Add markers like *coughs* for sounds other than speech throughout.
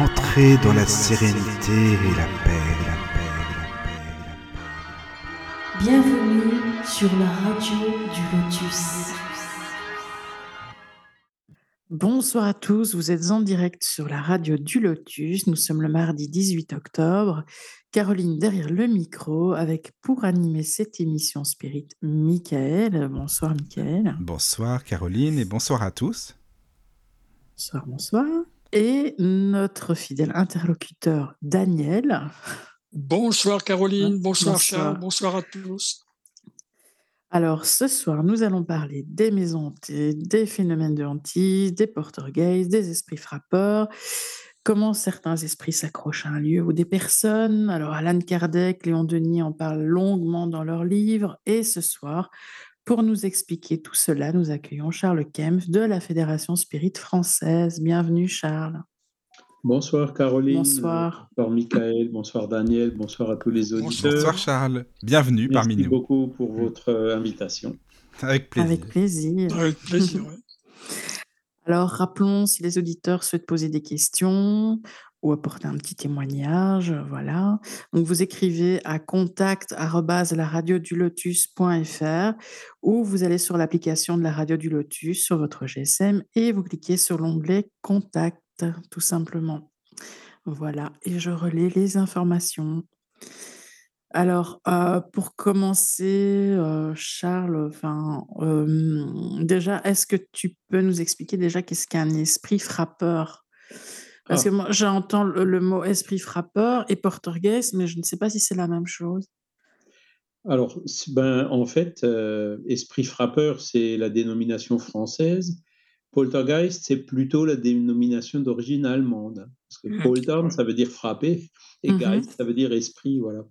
Entrez dans la sérénité et la paix, la paix, la paix, la paix. Bienvenue sur la radio du Lotus. Bonsoir à tous, vous êtes en direct sur la radio du Lotus. Nous sommes le mardi 18 octobre. Caroline derrière le micro avec pour animer cette émission Spirit, Michael. Bonsoir Michael. Bonsoir Caroline et bonsoir à tous. Bonsoir, bonsoir. Et notre fidèle interlocuteur Daniel. Bonsoir Caroline, bonsoir, Bonsoir. Charles, bonsoir à tous. Alors ce soir, nous allons parler des maisons hantées, des phénomènes de hantise, des portergeist, des esprits frappeurs, comment certains esprits s'accrochent à un lieu ou des personnes. Alors Alan Kardec, Léon Denis en parlent longuement dans leurs livres. Et ce soir, pour nous expliquer tout cela, nous accueillons Charles Kempf de la Fédération Spirit française. Bienvenue Charles. Bonsoir Caroline. Bonsoir. Bonsoir Michael. Bonsoir Daniel. Bonsoir à tous les auditeurs. Bonsoir Charles, bienvenue Merci parmi nous. beaucoup pour votre euh, invitation. Avec plaisir. Avec plaisir. Avec plaisir. ouais. *laughs* Alors, rappelons si les auditeurs souhaitent poser des questions ou apporter un petit témoignage, voilà. Donc, vous écrivez à contact@laradiodulotus.fr ou vous allez sur l'application de la Radio du Lotus sur votre GSM et vous cliquez sur l'onglet Contact, tout simplement. Voilà, et je relais les informations. Alors, euh, pour commencer, euh, Charles, euh, déjà, est-ce que tu peux nous expliquer déjà qu'est-ce qu'un esprit frappeur? Parce Ah. que moi, j'entends le, le mot esprit frappeur et portergeist, mais je ne sais pas si c'est la même chose. Alors, ben, en fait, euh, esprit frappeur, c'est la dénomination française. Poltergeist, c'est plutôt la dénomination d'origine allemande. Parce que Mhm. poltern, ça veut dire frapper, et Mhm. geist, ça veut dire esprit, voilà.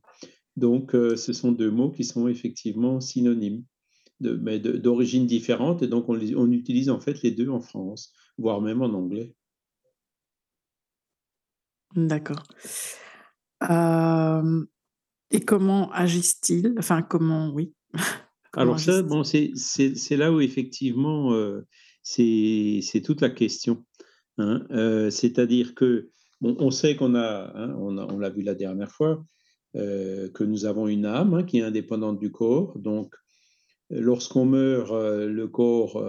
Donc, euh, ce sont deux mots qui sont effectivement synonymes, de- mais d'origine différente, et donc on, les- on utilise en fait les deux en France, voire même en anglais. D'accord. Euh, et comment agissent-ils? Enfin, comment, oui. *laughs* Comment Alors ça, bon, c'est là où effectivement, euh, c'est toute la question. hein. Euh, C'est-à-dire que, bon, on sait qu'on a, hein, on a- on l'a vu la dernière fois, que nous avons une âme hein, qui est indépendante du corps. Donc, lorsqu'on meurt, le corps,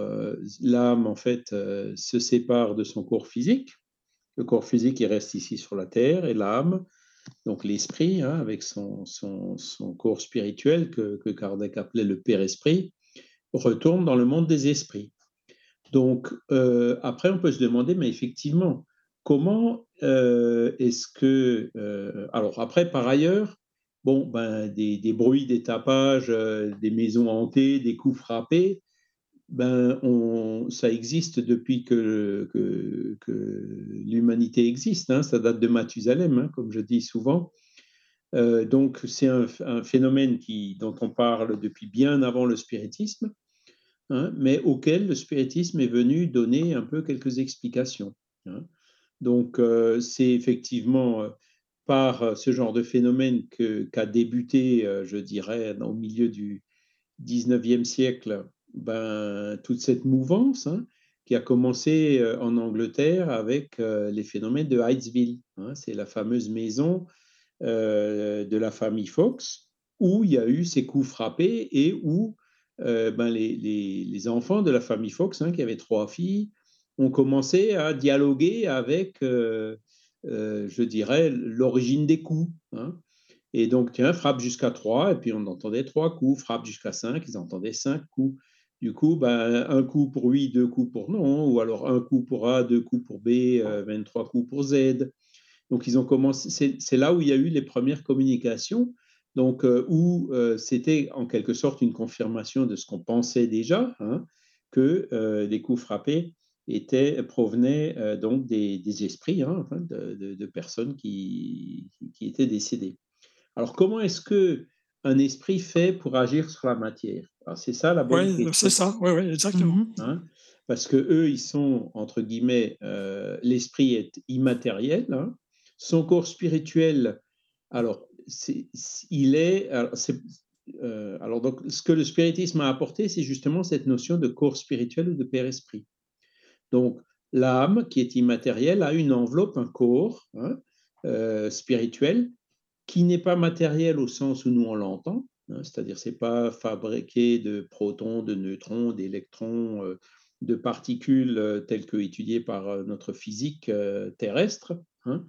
l'âme, en fait, se sépare de son corps physique. Le corps physique, il reste ici sur la terre, et l'âme, donc l'esprit, hein, avec son, son, son corps spirituel que, que Kardec appelait le Père-Esprit, retourne dans le monde des esprits. Donc, euh, après, on peut se demander, mais effectivement, comment euh, est-ce que... euh, alors, après, par ailleurs, bon, ben, des, des bruits, des tapages, des maisons hantées, des coups frappés, ben, on, ça existe depuis que, que, que l'humanité existe. hein. ça date de Mathusalem, hein, comme je dis souvent. Euh, donc, c'est un, phénomène qui, dont on parle depuis bien avant le spiritisme, hein, mais auquel le spiritisme est venu donner un peu quelques explications. Donc, euh, c'est effectivement euh, par ce genre de phénomène qu'a débuté, je dirais, au milieu du 19e siècle, ben, toute cette mouvance hein, qui a commencé euh, en Angleterre avec euh, les phénomènes de Hydesville. hein. c'est la fameuse maison euh, de la famille Fox où il y a eu ces coups frappés et où ben, les, les- les enfants de la famille Fox, hein, qui avaient trois filles, ont commencé à dialoguer avec, je dirais, l'origine des coups. Et donc, tiens, frappe jusqu'à 3, et puis on entendait trois coups, frappe jusqu'à 5, ils entendaient cinq coups. Du coup, ben, un coup pour oui, deux coups pour non, ou alors un coup pour A, deux coups pour B, euh, 23 coups pour Z. Donc, ils ont commencé, c'est là où il y a eu les premières communications, donc euh, où euh, c'était en quelque sorte une confirmation de ce qu'on pensait déjà, hein, que euh, les coups frappés étaient, provenaient euh, donc des, des esprits, hein, enfin, de, de- de personnes qui, qui étaient décédées. Alors, comment est-ce que un esprit fait pour agir sur la matière C'est ça la bonne Oui, c'est ça, oui, oui, exactement. Mhm. hein, parce que eux, ils sont entre guillemets, euh, l'esprit est immatériel. hein. son corps spirituel, alors, il est, alors, euh, alors donc, ce que le spiritisme a apporté, c'est justement cette notion de corps spirituel ou de père esprit. Donc, l'âme, qui est immatérielle, a une enveloppe, un corps hein, euh, spirituel, qui n'est pas matériel au sens où nous on l'entend, hein, c'est-à-dire c'est pas fabriqué de protons, de neutrons, d'électrons, euh, de particules euh, telles que étudiées par notre physique terrestre, hein,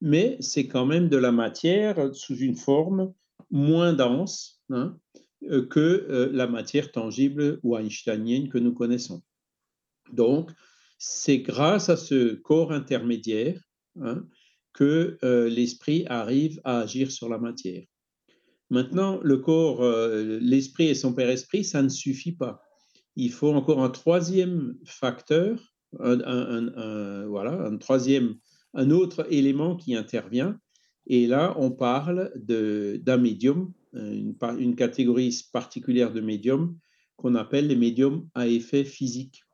mais c'est quand même de la matière sous une forme moins dense que la matière tangible ou einsteinienne que nous connaissons. Donc, c'est grâce à ce corps intermédiaire hein, que euh, l'esprit arrive à agir sur la matière. Maintenant, le corps, euh, l'esprit et son père-esprit, ça ne suffit pas. Il faut encore un troisième facteur, un, voilà, un troisième, un autre élément qui intervient. Et là, on parle d'un médium, une, catégorie particulière de médiums qu'on appelle les médiums à effet physique.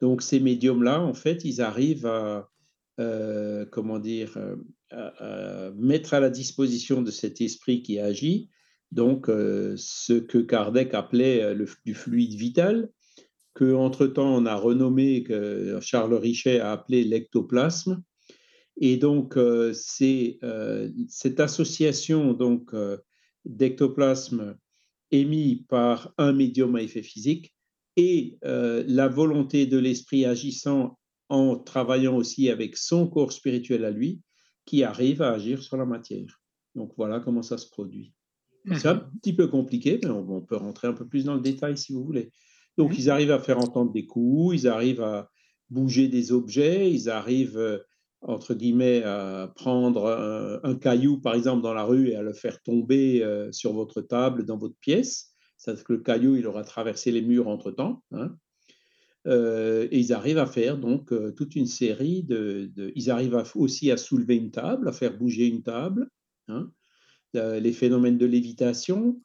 Donc ces médiums-là, en fait, ils arrivent à, euh, comment dire, euh, à, mettre à la disposition de cet esprit qui agit, donc euh, ce que Kardec appelait le, du fluide vital, que entre-temps on a renommé, que Charles Richet a appelé l'ectoplasme. Et donc c'est cette association donc d'ectoplasme émis par un médium à effet physique et euh, la volonté de l'esprit agissant en travaillant aussi avec son corps spirituel à lui, qui arrive à agir sur la matière. Donc voilà comment ça se produit. C'est un petit peu compliqué, mais on, peut rentrer un peu plus dans le détail si vous voulez. Donc ils arrivent à faire entendre des coups, ils arrivent à bouger des objets, ils arrivent, euh, entre guillemets, à prendre un, caillou, par exemple, dans la rue et à le faire tomber euh, sur votre table, dans votre pièce c'est-à-dire que le caillou, il aura traversé les murs entre-temps. Hein. Euh, et ils arrivent à faire donc euh, toute une série de, Ils arrivent aussi à soulever une table, à faire bouger une table. Hein. Euh, les phénomènes de lévitation,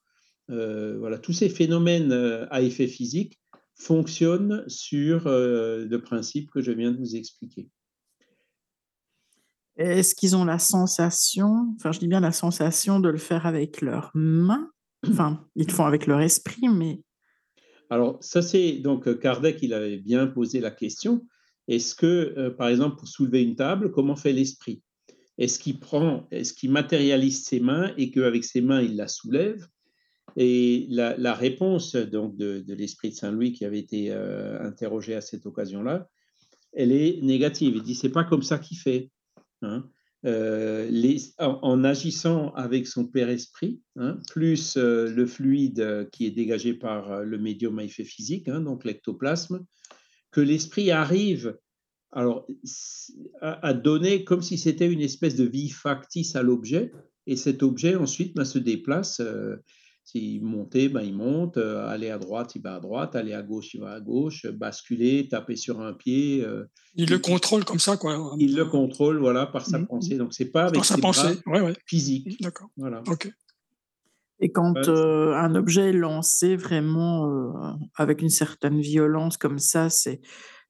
voilà, tous ces phénomènes à effet physique fonctionnent sur le principe que je viens de vous expliquer. Est-ce qu'ils ont la sensation, enfin je dis bien la sensation de le faire avec leurs mains Enfin, ils le font avec leur esprit, mais. Alors, ça, c'est. Donc, euh, Kardec, il avait bien posé la question. Est-ce que, euh, par exemple, pour soulever une table, comment fait l'esprit? Est-ce qu'il prend, est-ce qu'il matérialise ses mains et qu'avec ses mains, il la soulève? Et la, réponse donc, de, l'esprit de Saint-Louis, qui avait été euh, interrogé à cette occasion-là, elle est négative. Il dit c'est pas comme ça qu'il fait. Hein. Euh, en, agissant avec son père esprit, hein, plus euh, le fluide euh, qui est dégagé par le médium à effet physique, hein, donc l'ectoplasme, que l'esprit arrive alors, à, donner comme si c'était une espèce de vie factice à l'objet, et cet objet ensuite ben, se déplace s'il montait, ben, il monte, euh, aller à droite, il va à droite, aller à gauche, il va à gauche, basculer, taper sur un pied. Euh, il le contrôle comme ça, quoi. Il le contrôle, voilà, par sa mmh. pensée. Donc, c'est pas avec par sa pensée. Ouais, physique. D'accord. Voilà. Ok. Et quand euh, un objet est lancé vraiment avec une certaine violence comme ça, c'est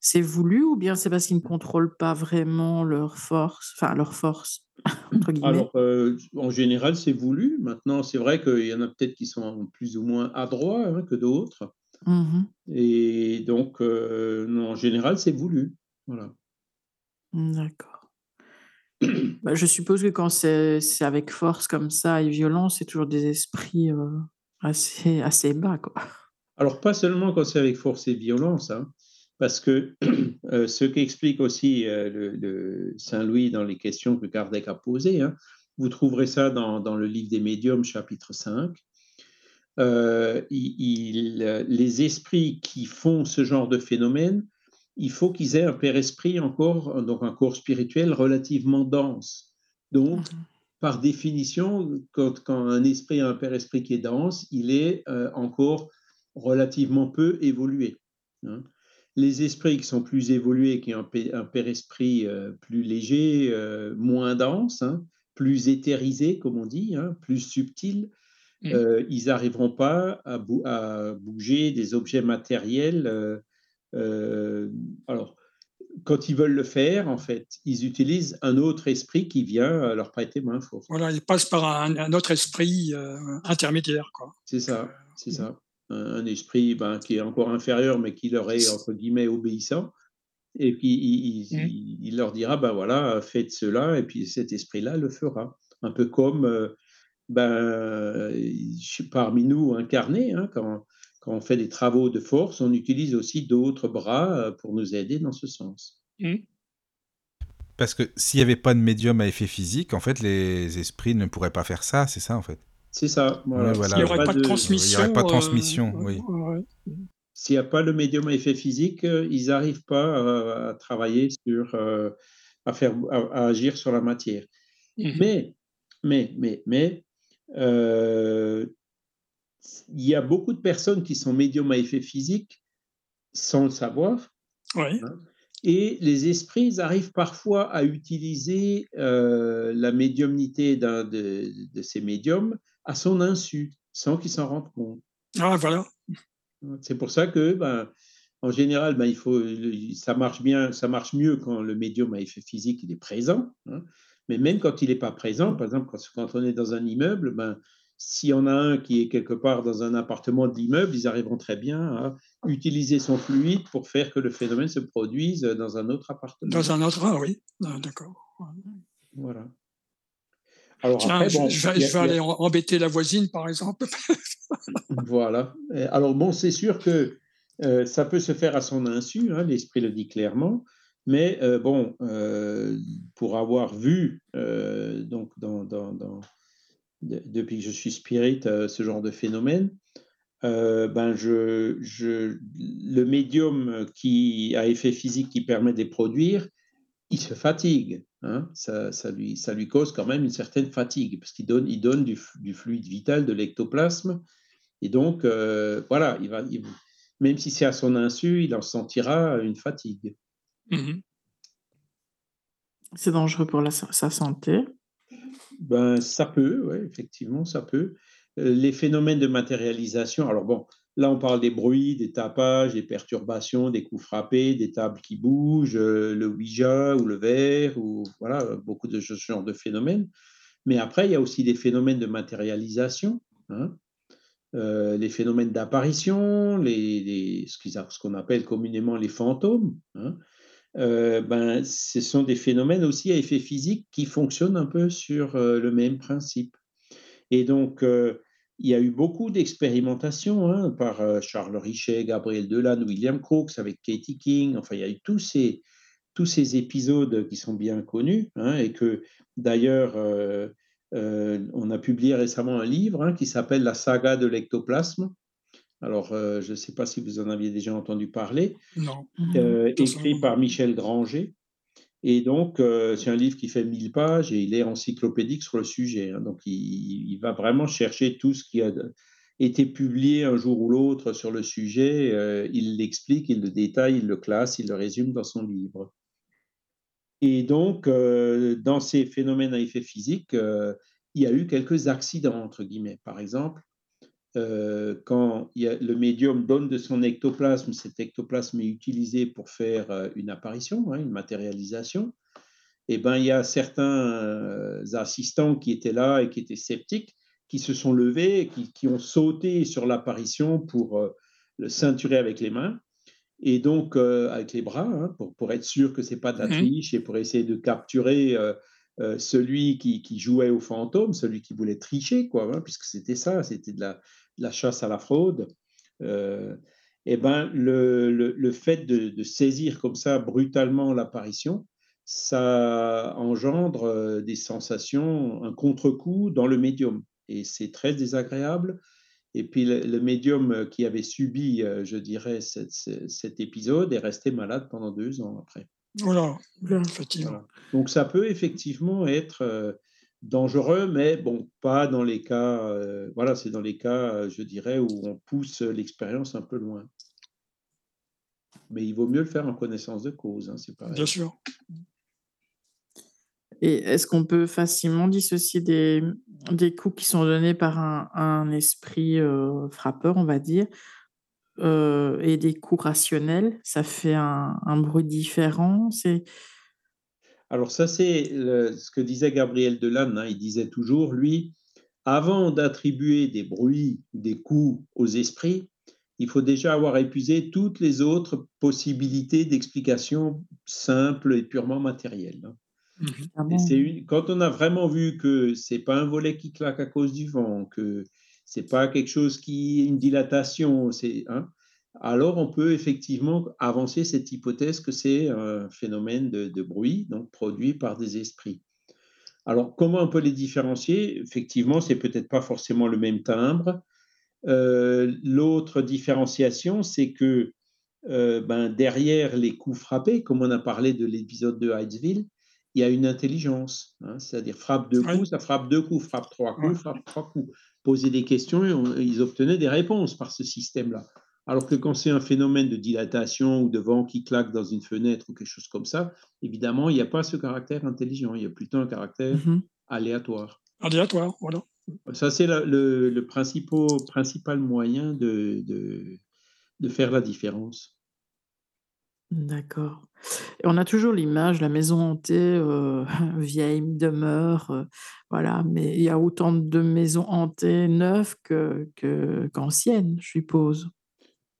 c'est voulu ou bien c'est parce qu'ils ne contrôlent pas vraiment leur force, enfin leur force *laughs* Alors, euh, en général, c'est voulu. Maintenant, c'est vrai qu'il y en a peut-être qui sont plus ou moins adroits hein, que d'autres. Mmh et donc, euh, en général, c'est voulu. Voilà. D'accord. Bah, je suppose que quand c'est avec force comme ça et violence, c'est toujours des esprits euh, assez, assez bas. Quoi. Alors, pas seulement quand c'est avec force et violence. Hein parce que *clears throat* euh, ce qu'explique aussi euh, le, Saint-Louis dans les questions que Kardec a posées, hein, vous trouverez ça dans, le livre des médiums, chapitre 5. Euh, les esprits qui font ce genre de phénomène, il faut qu'ils aient un père-esprit encore, donc un corps spirituel relativement dense. Donc, mmh par définition, quand, un esprit a un père-esprit qui est dense, il est encore relativement peu évolué. Hein les esprits qui sont plus évolués, qui ont un, père-esprit euh, plus léger, euh, moins dense, hein, plus éthérisé, comme on dit, hein, plus subtil, mmh. euh, ils n'arriveront pas à, bouger des objets matériels. alors, quand ils veulent le faire, en fait, ils utilisent un autre esprit qui vient leur prêter main forte. Voilà, ils passent par un, autre esprit intermédiaire. C'est ça, c'est ça un esprit ben, qui est encore inférieur, mais qui leur est, entre guillemets, obéissant. Et puis il, Mmh. il- il leur dira, ben voilà, faites cela, et puis cet esprit-là le fera. Un peu comme euh, ben, parmi nous incarnés, hein, quand, quand on fait des travaux de force, on utilise aussi d'autres bras euh, pour nous aider dans ce sens. Mmh. Parce que s'il n'y avait pas de médium à effet physique, en fait, les esprits ne pourraient pas faire ça, c'est ça, en fait. C'est ça. Voilà. Il n'y S'il aurait pas de Il transmission. n'y aurait pas de euh, transmission, oui. ouais. S'il n'y a pas le médium à effet physique, euh, ils n'arrivent pas à, à travailler sur, euh, à, faire, à, à agir sur la matière. Mhm. Mais, mais, mais, mais, euh, il y a beaucoup de personnes qui sont médiums à effet physique sans le savoir. Ouais. Et les esprits ils arrivent parfois à utiliser euh, la médiumnité d'un de, de ces médiums à son insu, sans qu'ils s'en rendent compte. Ah, voilà. C'est pour ça que, ben, en général, ben, il faut, ça marche bien, ça marche mieux quand le médium à effet physique il est présent. hein. Mais même quand il n'est pas présent, par exemple, quand, quand on est dans un immeuble, ben, s'il y en a un qui est quelque part dans un appartement de l'immeuble, ils arriveront très bien à utiliser son fluide pour faire que le phénomène se produise dans un autre appartement. Dans un autre, ah oui, Ah, d'accord. Voilà. Alors Tiens, après, je, bon, je vais, a- je a- aller embêter la voisine, par exemple. *laughs* Voilà. Alors bon, c'est sûr que euh, ça peut se faire à son insu, hein, l'esprit le dit clairement, mais euh, bon, euh, pour avoir vu, donc dans, dans- dans- de- depuis que je suis spirit, ce genre de phénomène, ben je, je, le médium qui a effet physique qui permet de les produire, il se fatigue. Hein. Ça, ça lui, ça lui cause quand même une certaine fatigue, parce qu'il donne, il donne du, fluide vital, de l'ectoplasme, et donc, euh, voilà, il va, il- même si c'est à son insu, il en sentira une fatigue. Mhm. C'est dangereux pour la, sa santé. Ben, ça peut, ouais, effectivement, ça peut. Euh, Les phénomènes de matérialisation, alors bon, là on parle des bruits, des tapages, des perturbations, des coups frappés, des tables qui bougent, euh, le Ouija ou le verre, ou voilà, beaucoup de ce genre de phénomènes. Mais après, il y a aussi des phénomènes de matérialisation, hein. Euh, les phénomènes d'apparition, les, ce qu'on appelle communément les fantômes. hein. Euh, ben, ce sont des phénomènes aussi à effet physique qui fonctionnent un peu sur le même principe. Et donc, il y a eu beaucoup d'expérimentations hein, par euh, Charles Richet, Gabriel Delanne, William Crookes, avec Katie King. Enfin, il y a eu tous ces, tous ces épisodes qui sont bien connus hein, et que d'ailleurs, euh, euh, on a publié récemment un livre hein, qui s'appelle La saga de l'ectoplasme. Alors, je ne sais pas si vous en aviez déjà entendu parler Non. écrit par Michel Granger. Et donc, euh, c'est un livre qui fait 1000 pages et il est encyclopédique sur le sujet. hein. donc, il, va vraiment chercher tout ce qui a été publié un jour ou l'autre sur le sujet. euh, il l'explique, il le détaille, il le classe, il le résume dans son livre. Et donc, euh, dans ces phénomènes à effet physique, il y a eu quelques accidents, entre guillemets. Par exemple, euh, quand il y a- le médium donne de son ectoplasme, cet ectoplasme est utilisé pour faire euh, une apparition, hein, une matérialisation, et ben il y a certains euh, assistants qui étaient là et qui étaient sceptiques, qui se sont levés, et qui, qui ont sauté sur l'apparition pour le ceinturer avec les mains, et donc avec les bras, hein, pour, pour être sûr que c'est pas de la Mhm. triche et pour essayer de capturer euh, celui qui, jouait au fantôme, celui qui voulait tricher, quoi, hein, puisque c'était ça, c'était de la, chasse à la fraude. Euh, et ben le, fait de, saisir comme ça brutalement l'apparition, ça engendre euh, des sensations, un contre-coup dans le médium. Et c'est très désagréable. Et puis le, médium qui avait subi, je dirais, cet épisode est resté malade pendant deux ans après. Voilà, effectivement. Voilà. Donc ça peut effectivement être euh, dangereux, mais bon, pas dans les cas, euh, voilà, c'est dans les cas, euh, je dirais, où on pousse l'expérience un peu loin. Mais il vaut mieux le faire en connaissance de cause, hein, c'est pareil. Bien sûr. Et est-ce qu'on peut facilement dissocier des, des coups qui sont donnés par un, un esprit euh, frappeur, on va dire, euh, et des coups rationnels Ça fait un, un bruit différent C'est Alors ça, c'est ce que disait Gabriel Delanne. hein. Il disait toujours, lui, avant d'attribuer des bruits, des coups aux esprits, il faut déjà avoir épuisé toutes les autres possibilités d'explication simples et purement matérielles. hein. Et c'est une- quand on a vraiment vu que c'est pas un volet qui claque à cause du vent, que c'est pas quelque chose qui une dilatation, hein, alors on peut effectivement avancer cette hypothèse que c'est un phénomène de, bruit donc produit par des esprits. Alors comment on peut les différencier? Effectivement, c'est peut-être pas forcément le même timbre. Euh, L'autre différenciation, c'est que euh, ben, derrière les coups frappés, comme on a parlé de l'épisode de Hydesville, il y a une intelligence. hein, C'est-à-dire, frappe deux coups, ça frappe deux coups, frappe trois coups, frappe trois coups. Poser des questions, et on- ils obtenaient des réponses par ce système-là. Alors que quand c'est un phénomène de dilatation ou de vent qui claque dans une fenêtre ou quelque chose comme ça, évidemment, il n'y a pas ce caractère intelligent, il y a plutôt un caractère Mhm. aléatoire. Aléatoire, voilà. Ça, c'est le, le principal, principal moyen de, de, de faire la différence. D'accord. Et on a toujours l'image, la maison hantée, euh, *laughs* vieille demeure, euh, voilà, mais il y a autant de maisons hantées neuves que, que- qu'anciennes, je suppose.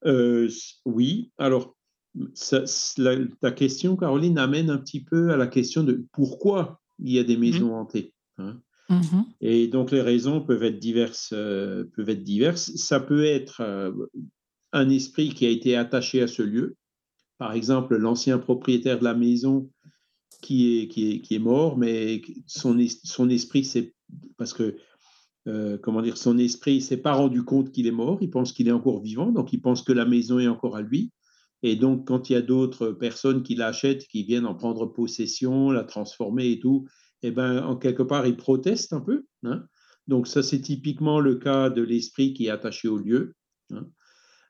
Euh, oui, alors, ça- c- la- ta question, Caroline, amène un petit peu à la question de pourquoi il y a des maisons hantées. hein. Mhm. Et donc, les raisons peuvent être diverses. peuvent être diverses. Ça peut être un esprit qui a été attaché à ce lieu. Par exemple, l'ancien propriétaire de la maison qui est, mort, mais son, es- son esprit, c'est parce que, euh, comment dire, son esprit s'est pas rendu compte qu'il est mort, il pense qu'il est encore vivant, donc il pense que la maison est encore à lui. Et donc, quand il y a d'autres personnes qui l'achètent, qui viennent en prendre possession, la transformer et tout, eh ben, en quelque part, il proteste un peu. hein. Donc, ça, c'est typiquement le cas de l'esprit qui est attaché au lieu. hein.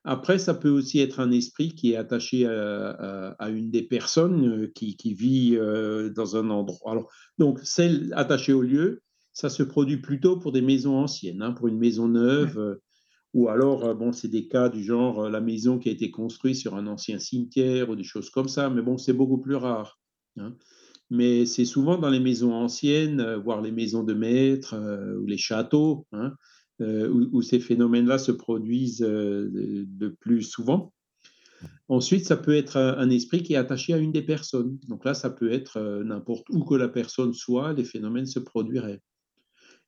Après, ça peut aussi être un esprit qui est attaché à, à- à une des personnes euh, qui, qui vit euh, dans un endroit. Alors, donc, celle attachée au lieu, ça se produit plutôt pour des maisons anciennes, hein, pour une maison neuve, euh, ou alors, bon, c'est des cas du genre la maison qui a été construite sur un ancien cimetière ou des choses comme ça, mais bon, c'est beaucoup plus rare. hein. Mais c'est souvent dans les maisons anciennes, voire les maisons de maîtres euh, ou les châteaux, hein, où, où ces phénomènes-là se produisent euh, de, de plus souvent. Ensuite, ça peut être un, esprit qui est attaché à une des personnes. Donc là, ça peut être euh, n'importe où que la personne soit, les phénomènes se produiraient.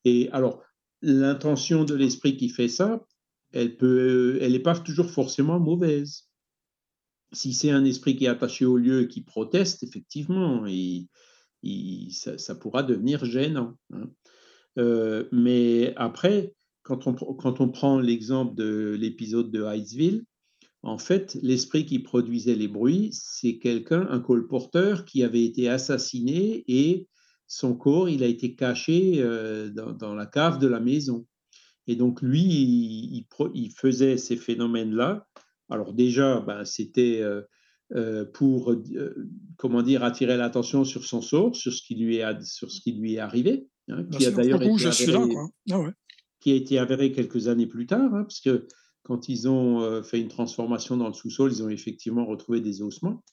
Et alors, l'intention de l'esprit qui fait ça, elle peut, elle n'est pas toujours forcément mauvaise. Si c'est un esprit qui est attaché au lieu et qui proteste, effectivement, ça, pourra devenir gênant. hein. Euh, mais après, quand on, pr- quand on prend l'exemple de l'épisode de Hydesville, en fait, l'esprit qui produisait les bruits, c'est quelqu'un, un colporteur qui avait été assassiné et son corps, il a été caché euh, dans, dans la cave de la maison. Et donc, lui, il, il pro- il faisait ces phénomènes-là. Alors déjà, ben, c'était euh, euh, pour, euh, comment dire, attirer l'attention sur son sort, sur ce qui lui est, sur ce qui lui est arrivé, hein, qui a d'ailleurs été je suis là, avéré- quoi. Ah ouais. Qui a été avéré quelques années plus tard, hein, parce que quand ils ont euh, fait une transformation dans le sous-sol, ils ont effectivement retrouvé des ossements.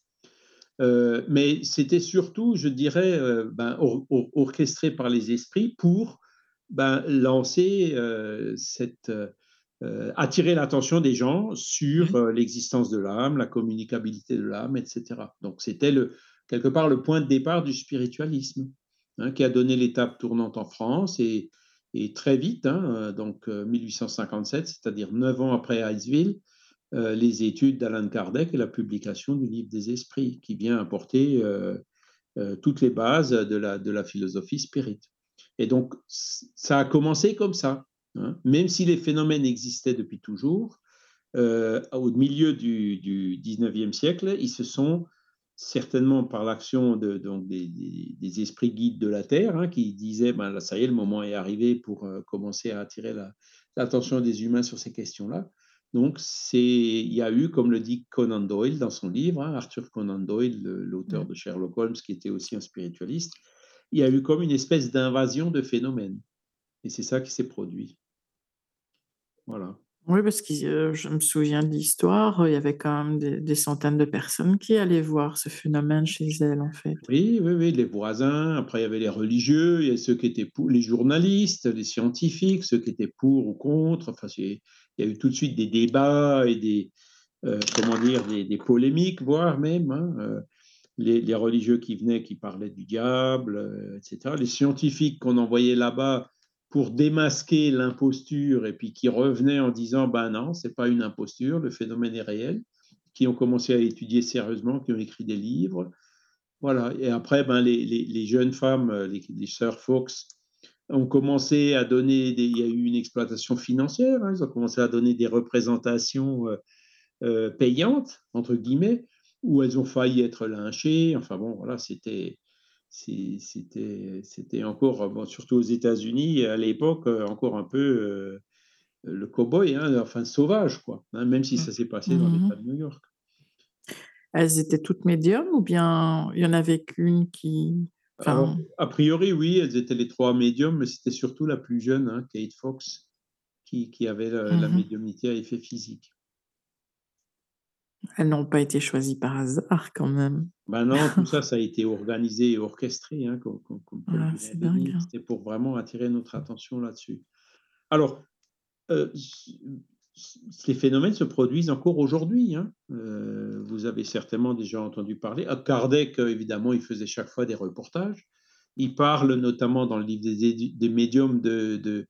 Euh, mais c'était surtout, je dirais, euh, ben, or- or- orchestré par les esprits pour ben, lancer euh, cette, attirer l'attention des gens sur l'existence de l'âme, la communicabilité de l'âme, etc. Donc c'était quelque part le point de départ du spiritualisme, hein, qui a donné l'étape tournante en France et, et très vite, hein, euh, donc euh, 1857, c'est-à-dire neuf ans après Hydesville, euh, les études d'Alan Kardec et la publication du livre des esprits, qui vient apporter euh, euh, toutes les bases de la, philosophie spirit. Et donc, ça a commencé comme ça. hein. Même si les phénomènes existaient depuis toujours, euh, au milieu du, du 19e siècle, ils se sont certainement par l'action de, donc des, des- des esprits guides de la Terre, hein, qui disaient, ben là, ça y est, le moment est arrivé pour euh, commencer à attirer la- l'attention des humains sur ces questions-là. Donc, c'est, il y a eu, comme le dit Conan Doyle dans son livre, hein, Arthur Conan Doyle, le- l'auteur de Sherlock Holmes, qui était aussi un spiritualiste, il y a eu comme une espèce d'invasion de phénomènes. Et c'est ça qui s'est produit. Voilà. Oui, parce que euh, je me souviens de l'histoire, il y avait quand même des, centaines de personnes qui allaient voir ce phénomène chez elle, en fait. Oui, oui, oui, les voisins. Après, il y avait les religieux, il y a ceux qui étaient pour, les journalistes, les scientifiques, ceux qui étaient pour ou contre. Enfin, il y a eu tout de suite des débats et des, euh, comment dire, des, polémiques, voire même. Hein, euh, les, religieux qui venaient, qui parlaient du diable, etc. Les scientifiques qu'on envoyait là-bas pour démasquer l'imposture et puis qui revenaient en disant ben non, c'est pas une imposture, le phénomène est réel, qui ont commencé à étudier sérieusement, qui ont écrit des livres. Voilà. Et après, ben, les, les, jeunes femmes, les, les sœurs Fox, ont commencé à donner, il y a eu une exploitation financière, hein, ils ont commencé à donner des représentations euh, euh, payantes, entre guillemets, où elles ont failli être lynchées. Enfin bon, voilà, c'était c'était c'était encore, bon, surtout aux États-Unis, à l'époque, encore un peu euh, le cow-boy, hein, enfin sauvage, quoi, hein, même si ça s'est passé dans l'État de New York. Elles étaient toutes médiums ou bien il y en avait qu'une qui... Alors, a priori, oui, elles étaient les trois médiums, mais c'était surtout la plus jeune, hein, Kate Fox, qui, qui avait la, la mhm. médiumnité à effet physique. Elles n'ont pas été choisies par hasard quand même. Ben non, tout ça, *laughs* ça a été organisé et orchestré, hein, comme, comme, comme Ah, hein. C'était pour vraiment attirer notre attention là-dessus. Alors, euh, ces phénomènes se produisent encore aujourd'hui. hein. Euh, vous avez certainement déjà entendu parler. À Kardec, euh, évidemment, il faisait chaque fois des reportages. Il parle notamment dans le livre des, médiums de, de,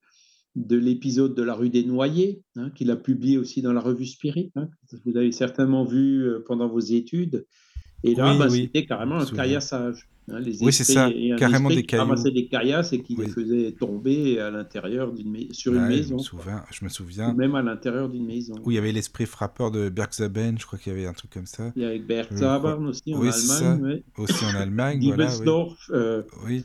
de l'épisode de la rue des Noyers, hein, qu'il a publié aussi dans la revue Spirit. hein, que vous avez certainement vu euh, pendant vos études. Et là, Oui, bah, oui, c'était carrément un caillassage. hein, les Oui, c'est ça, carrément des qui ramassait des caillasses et qui les faisait tomber à l'intérieur d'une sur une je maison, me quoi. souviens, je me ou souviens. même à l'intérieur d'une maison. Où il y avait l'esprit frappeur de Bergzaben, je crois qu'il y avait un truc comme ça. Il y a avec Bert Je crois. Zabern aussi en. Allemagne, ouais. Aussi en Allemagne, voilà, euh, Oui,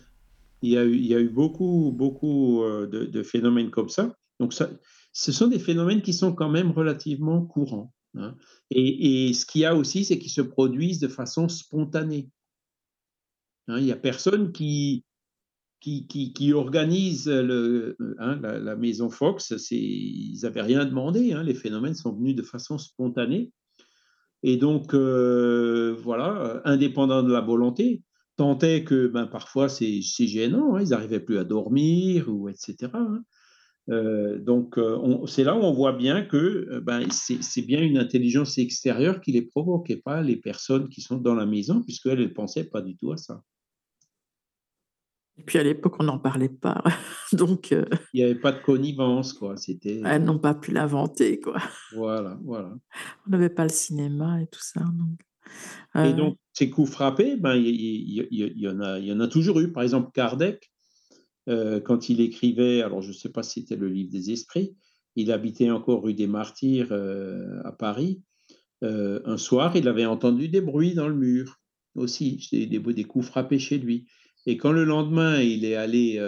il, y a eu, beaucoup, beaucoup euh, de, phénomènes comme ça. Donc, ce sont des phénomènes qui sont quand même relativement courants. hein. Et, ce qu'il y a aussi, c'est qu'ils se produisent de façon spontanée. Hein, il n'y a personne qui, organise hein, la, maison Fox. Ils n'avaient rien demandé. les phénomènes sont venus de façon spontanée. Et donc, euh, voilà, indépendant de la volonté, tant est que ben, parfois c'est gênant, hein, ils n'arrivaient plus à dormir, ou etc. hein. Euh, donc, euh, c'est là où on voit bien que euh, ben, c'est c'est bien une intelligence extérieure qui les provoque et pas les personnes qui sont dans la maison, puisqu'elles ne pensaient pas du tout à ça. Et puis à l'époque, on n'en parlait pas. *laughs* Donc, euh, Il n'y avait pas de connivence, quoi. C'était. elles n'ont pas pu l'inventer, quoi. Voilà, voilà. On n'avait pas le cinéma et tout ça. Donc, Et donc, ces coups frappés, ben, il y, en a, il y en a toujours eu. Par exemple, Kardec, euh, quand il écrivait, alors je ne sais pas si c'était le livre des esprits, il habitait encore rue des Martyrs euh, à Paris. Euh, un soir, il avait entendu des bruits dans le mur aussi, des, coups frappés chez lui. Et quand le lendemain, il est allé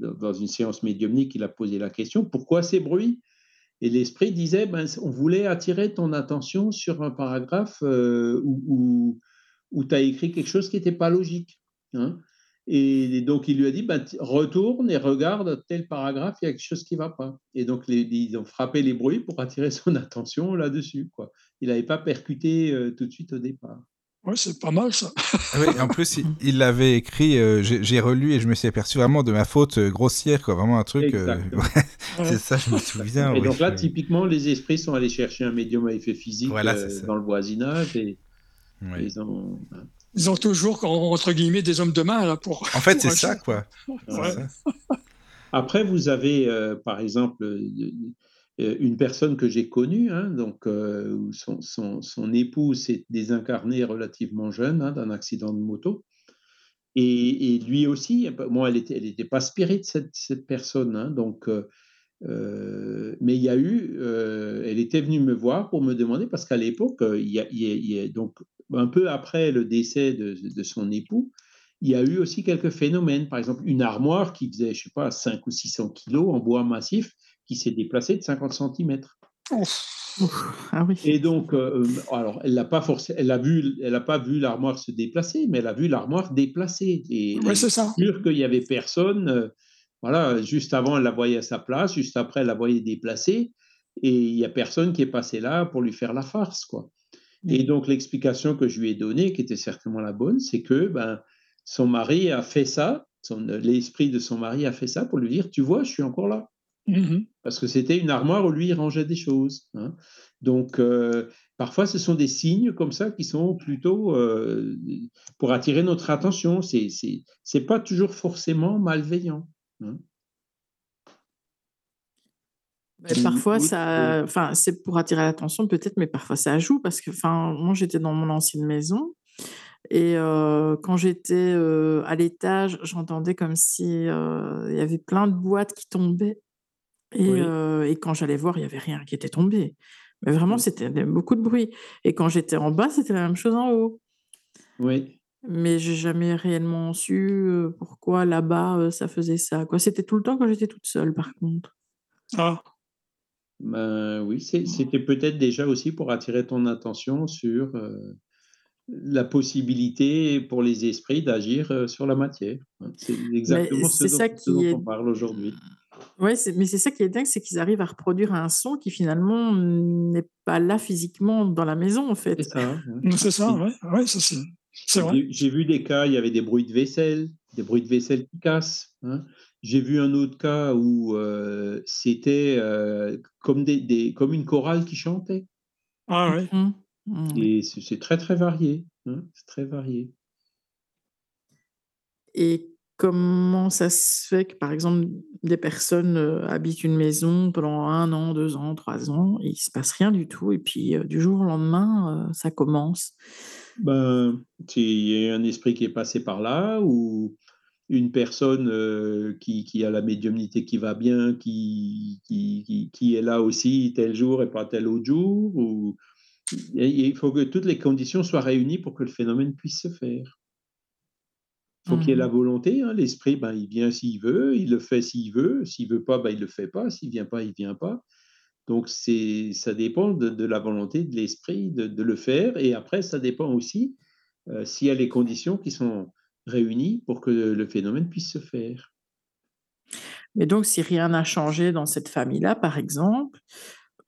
dans une séance médiumnique, il a posé la question, pourquoi ces bruits? Et l'esprit disait, ben, on voulait attirer ton attention sur un paragraphe euh, où, où, où tu as écrit quelque chose qui n'était pas logique. Hein et donc, il lui a dit, ben, retourne et regarde tel paragraphe, il y a quelque chose qui ne va pas. Et donc, les, ils ont frappé les bruits pour attirer son attention là-dessus. Quoi. Il n'avait pas percuté euh, tout de suite au départ. Oui, c'est pas mal ça. oui, en plus, il- il l'avait écrit, euh, j'ai j'ai relu et je me suis aperçu vraiment de ma faute grossière, quoi. Vraiment un truc. euh, *laughs* ouais, c'est ça, je me souviens. Et oui. donc là, typiquement, les esprits sont allés chercher un médium à effet physique Voilà, euh, dans le voisinage et ils ont. Ils ont toujours, entre guillemets, des hommes de main là, pour. En fait, c'est ça, quoi. C'est Ouais. ça. *laughs* Après, vous avez, euh, par exemple, euh, une personne que j'ai connue, hein, donc euh, son, son, son époux s'est désincarné relativement jeune hein, d'un accident de moto. Et, et lui aussi, moi, elle n'était elle était pas spirit, cette, cette personne. hein, donc, euh, mais il y a eu, euh, elle était venue me voir pour me demander, parce qu'à l'époque, il y a, il y a- il y a- donc un peu après le décès de, de son époux, il y a eu aussi quelques phénomènes. Par exemple, une armoire qui faisait, je sais pas, 5 ou 600 kilos en bois massif, qui s'est déplacée de 50 cm. Ah oui. Et donc, euh, alors, elle n'a pas forcément, elle a vu, elle a pas vu l'armoire se déplacer, mais elle a vu l'armoire déplacée. Et Ouais, est c'est ça. sûre qu'il y avait personne. Voilà, juste avant, elle la voyait à sa place, juste après, elle la voyait déplacée. et il n'y a personne qui est passé là pour lui faire la farce, quoi. Et donc l'explication que je lui ai donnée, qui était certainement la bonne, c'est que ben, son mari a fait ça, l'esprit de son mari a fait ça pour lui dire, tu vois, je suis encore là. Mmh Parce que c'était une armoire où lui il rangeait des choses. hein. Donc euh, parfois ce sont des signes comme ça qui sont plutôt euh, pour attirer notre attention. C'est pas toujours forcément malveillant. Mais Mmh, parfois, oui, ça, enfin, c'est pour attirer l'attention peut-être, mais parfois ça joue parce que, enfin, moi j'étais dans mon ancienne maison et euh, quand j'étais euh, à l'étage, j'entendais comme si euh, il y avait plein de boîtes qui tombaient et, Oui. euh, et quand j'allais voir, il y avait rien qui était tombé. Mais vraiment, Mmh. c'était beaucoup de bruit. Et quand j'étais en bas, c'était la même chose en haut. Oui. Mais j'ai jamais réellement su euh, pourquoi là-bas euh, ça faisait ça. Quoi, c'était tout le temps quand j'étais toute seule, par contre. Ah, Ben oui, c'est- c'était peut-être déjà aussi pour attirer ton attention sur euh, la possibilité pour les esprits d'agir euh, sur la matière. C'est exactement ce c'est ça dont, ce qui dont est on parle aujourd'hui. Ouais, c'est mais c'est ça qui est dingue, c'est qu'ils arrivent à reproduire un son qui finalement n'est pas là physiquement dans la maison, en C'est fait. ça. ouais. c'est ça, ouais, ouais, ça c'est c'est. J'ai vu des cas, il y avait des bruits de vaisselle, des bruits de vaisselle qui cassent. hein. J'ai vu un autre cas où euh, c'était euh, comme, des, des- comme une chorale qui chantait. Ah ouais. Mmh. Mmh, oui. Et c'est très très varié. hein, C'est très varié. Et comment ça se fait que, par exemple, des personnes euh, habitent une maison pendant un an, deux ans, trois ans, et il se passe rien du tout, et puis euh, du jour au lendemain, euh, ça commence? Ben, il y a un esprit qui est passé par là, ou une personne euh, qui, qui a la médiumnité qui va bien, qui, qui, est là aussi tel jour et pas tel autre jour, ou il il faut que toutes les conditions soient réunies pour que le phénomène puisse se faire. Il faut qu'il y ait la Mhm. volonté, hein, l'esprit, ben, il vient s'il veut, il le fait s'il veut, s'il veut pas, ben, il le fait pas, s'il vient pas, il vient pas. Donc c'est, ça dépend de, de la volonté de l'esprit de, de le faire, et après ça dépend aussi euh, s'il y a les conditions qui sont réunies pour que le phénomène puisse se faire. Mais donc, si rien n'a changé dans cette famille-là, par exemple,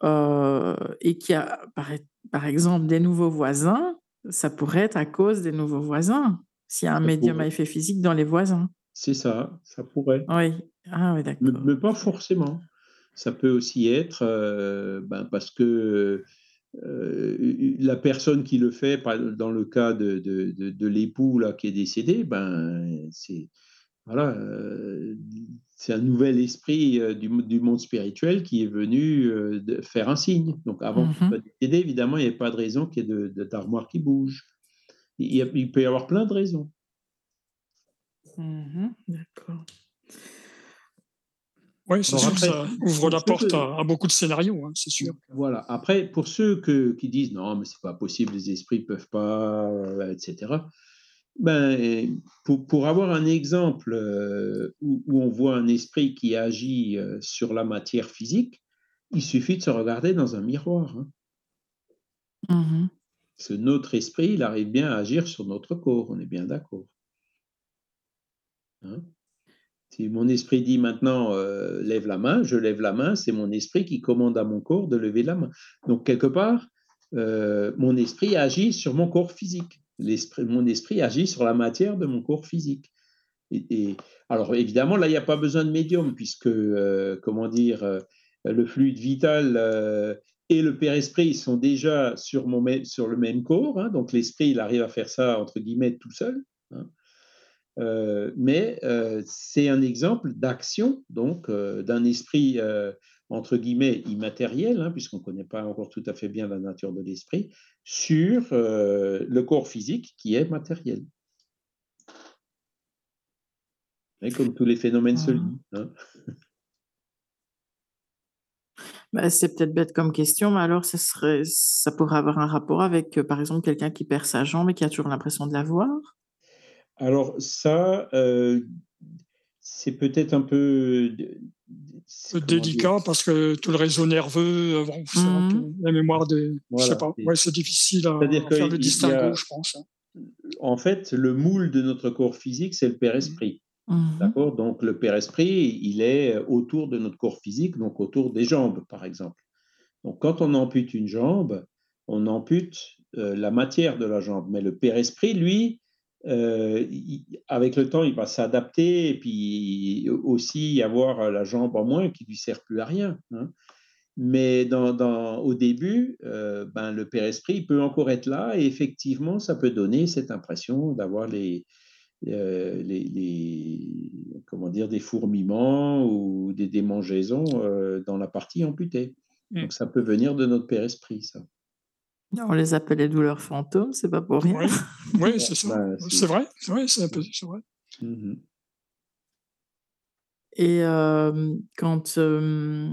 euh, et qu'il y a, par, par exemple, des nouveaux voisins, ça pourrait être à cause des nouveaux voisins, s'il y a un Ça médium à effet physique dans les voisins. C'est ça, ça pourrait. Oui, ah oui, Mais, d'accord. mais pas forcément. Ça peut aussi être euh, ben, parce que euh, la personne qui le fait, dans le cas de, de, de, de l'époux là, qui est décédé, ben, c'est voilà, euh, c'est un nouvel esprit du, mo- du monde spirituel qui est venu faire un signe. Donc avant qu'il Mhm. soit décédé, évidemment, il n'y avait pas de raison qu'il y ait d'armoire qui bouge. Il, a- peut y avoir plein de raisons. Mhm, D'accord. Oui, c'est sûr que après, ça ouvre la porte que- à, à beaucoup de scénarios, hein, c'est sûr. Voilà. Après, pour ceux que, qui disent non, mais c'est pas possible, les esprits peuvent pas, euh, etc. Ben, pour, pour avoir un exemple euh, où, où on voit un esprit qui agit euh, sur la matière physique, il suffit de se regarder dans un miroir. hein. Parce que notre esprit, il arrive bien à agir sur notre corps, on est bien d'accord. Hein? Si mon esprit dit maintenant euh, lève la main, je lève la main, c'est mon esprit qui commande à mon corps de lever la main. Donc quelque part, euh, mon esprit agit sur mon corps physique. Mon esprit agit sur la matière de mon corps physique. Alors évidemment, là, il n'y a pas besoin de médium, puisque, euh, comment dire, le fluide vital et le père-esprit sont déjà sur le même corps. hein. donc l'esprit, il arrive à faire ça, entre guillemets, tout seul. hein. Euh, mais euh, c'est un exemple d'action, donc euh, d'un esprit, entre guillemets, immatériel, hein, puisqu'on ne connaît pas encore tout à fait bien la nature de l'esprit, sur le corps physique qui est matériel. Et comme tous les phénomènes se Mhm. lient. hein. Bah, c'est peut-être bête comme question, mais alors ça serait, ça pourrait avoir un rapport avec, par exemple, quelqu'un qui perd sa jambe et qui a toujours l'impression de la voir. Alors ça, euh, c'est peut-être un peu... délicat parce que tout le réseau nerveux, euh, bon, Mhm. la mémoire des. je Voilà, sais pas. c'est- Ouais, c'est difficile à, faire le a- distinguo, je pense. hein. En fait, le moule de notre corps physique, c'est le père-esprit. Mhm. D'accord? Donc, le père-esprit, il est autour de notre corps physique, donc autour des jambes, par exemple. Donc, quand on ampute une jambe, on ampute euh, la matière de la jambe. Mais le père-esprit, lui, euh, avec le temps, il va s'adapter et puis aussi avoir la jambe en moins qui lui sert plus à rien. hein. Mais dans, au début, euh, ben, le père-esprit peut encore être là et effectivement, ça peut donner cette impression d'avoir les, les, les- comment dire, des fourmillements ou des démangeaisons dans la partie amputée. Mm. Donc ça peut venir de notre père-esprit, ça. On les appelle les douleurs fantômes, c'est pas pour rien. Oui, oui *laughs* c'est ça. Ben, c'est- vrai, c'est vrai, c'est un peu- c'est vrai. Mhm. Et euh, quand euh,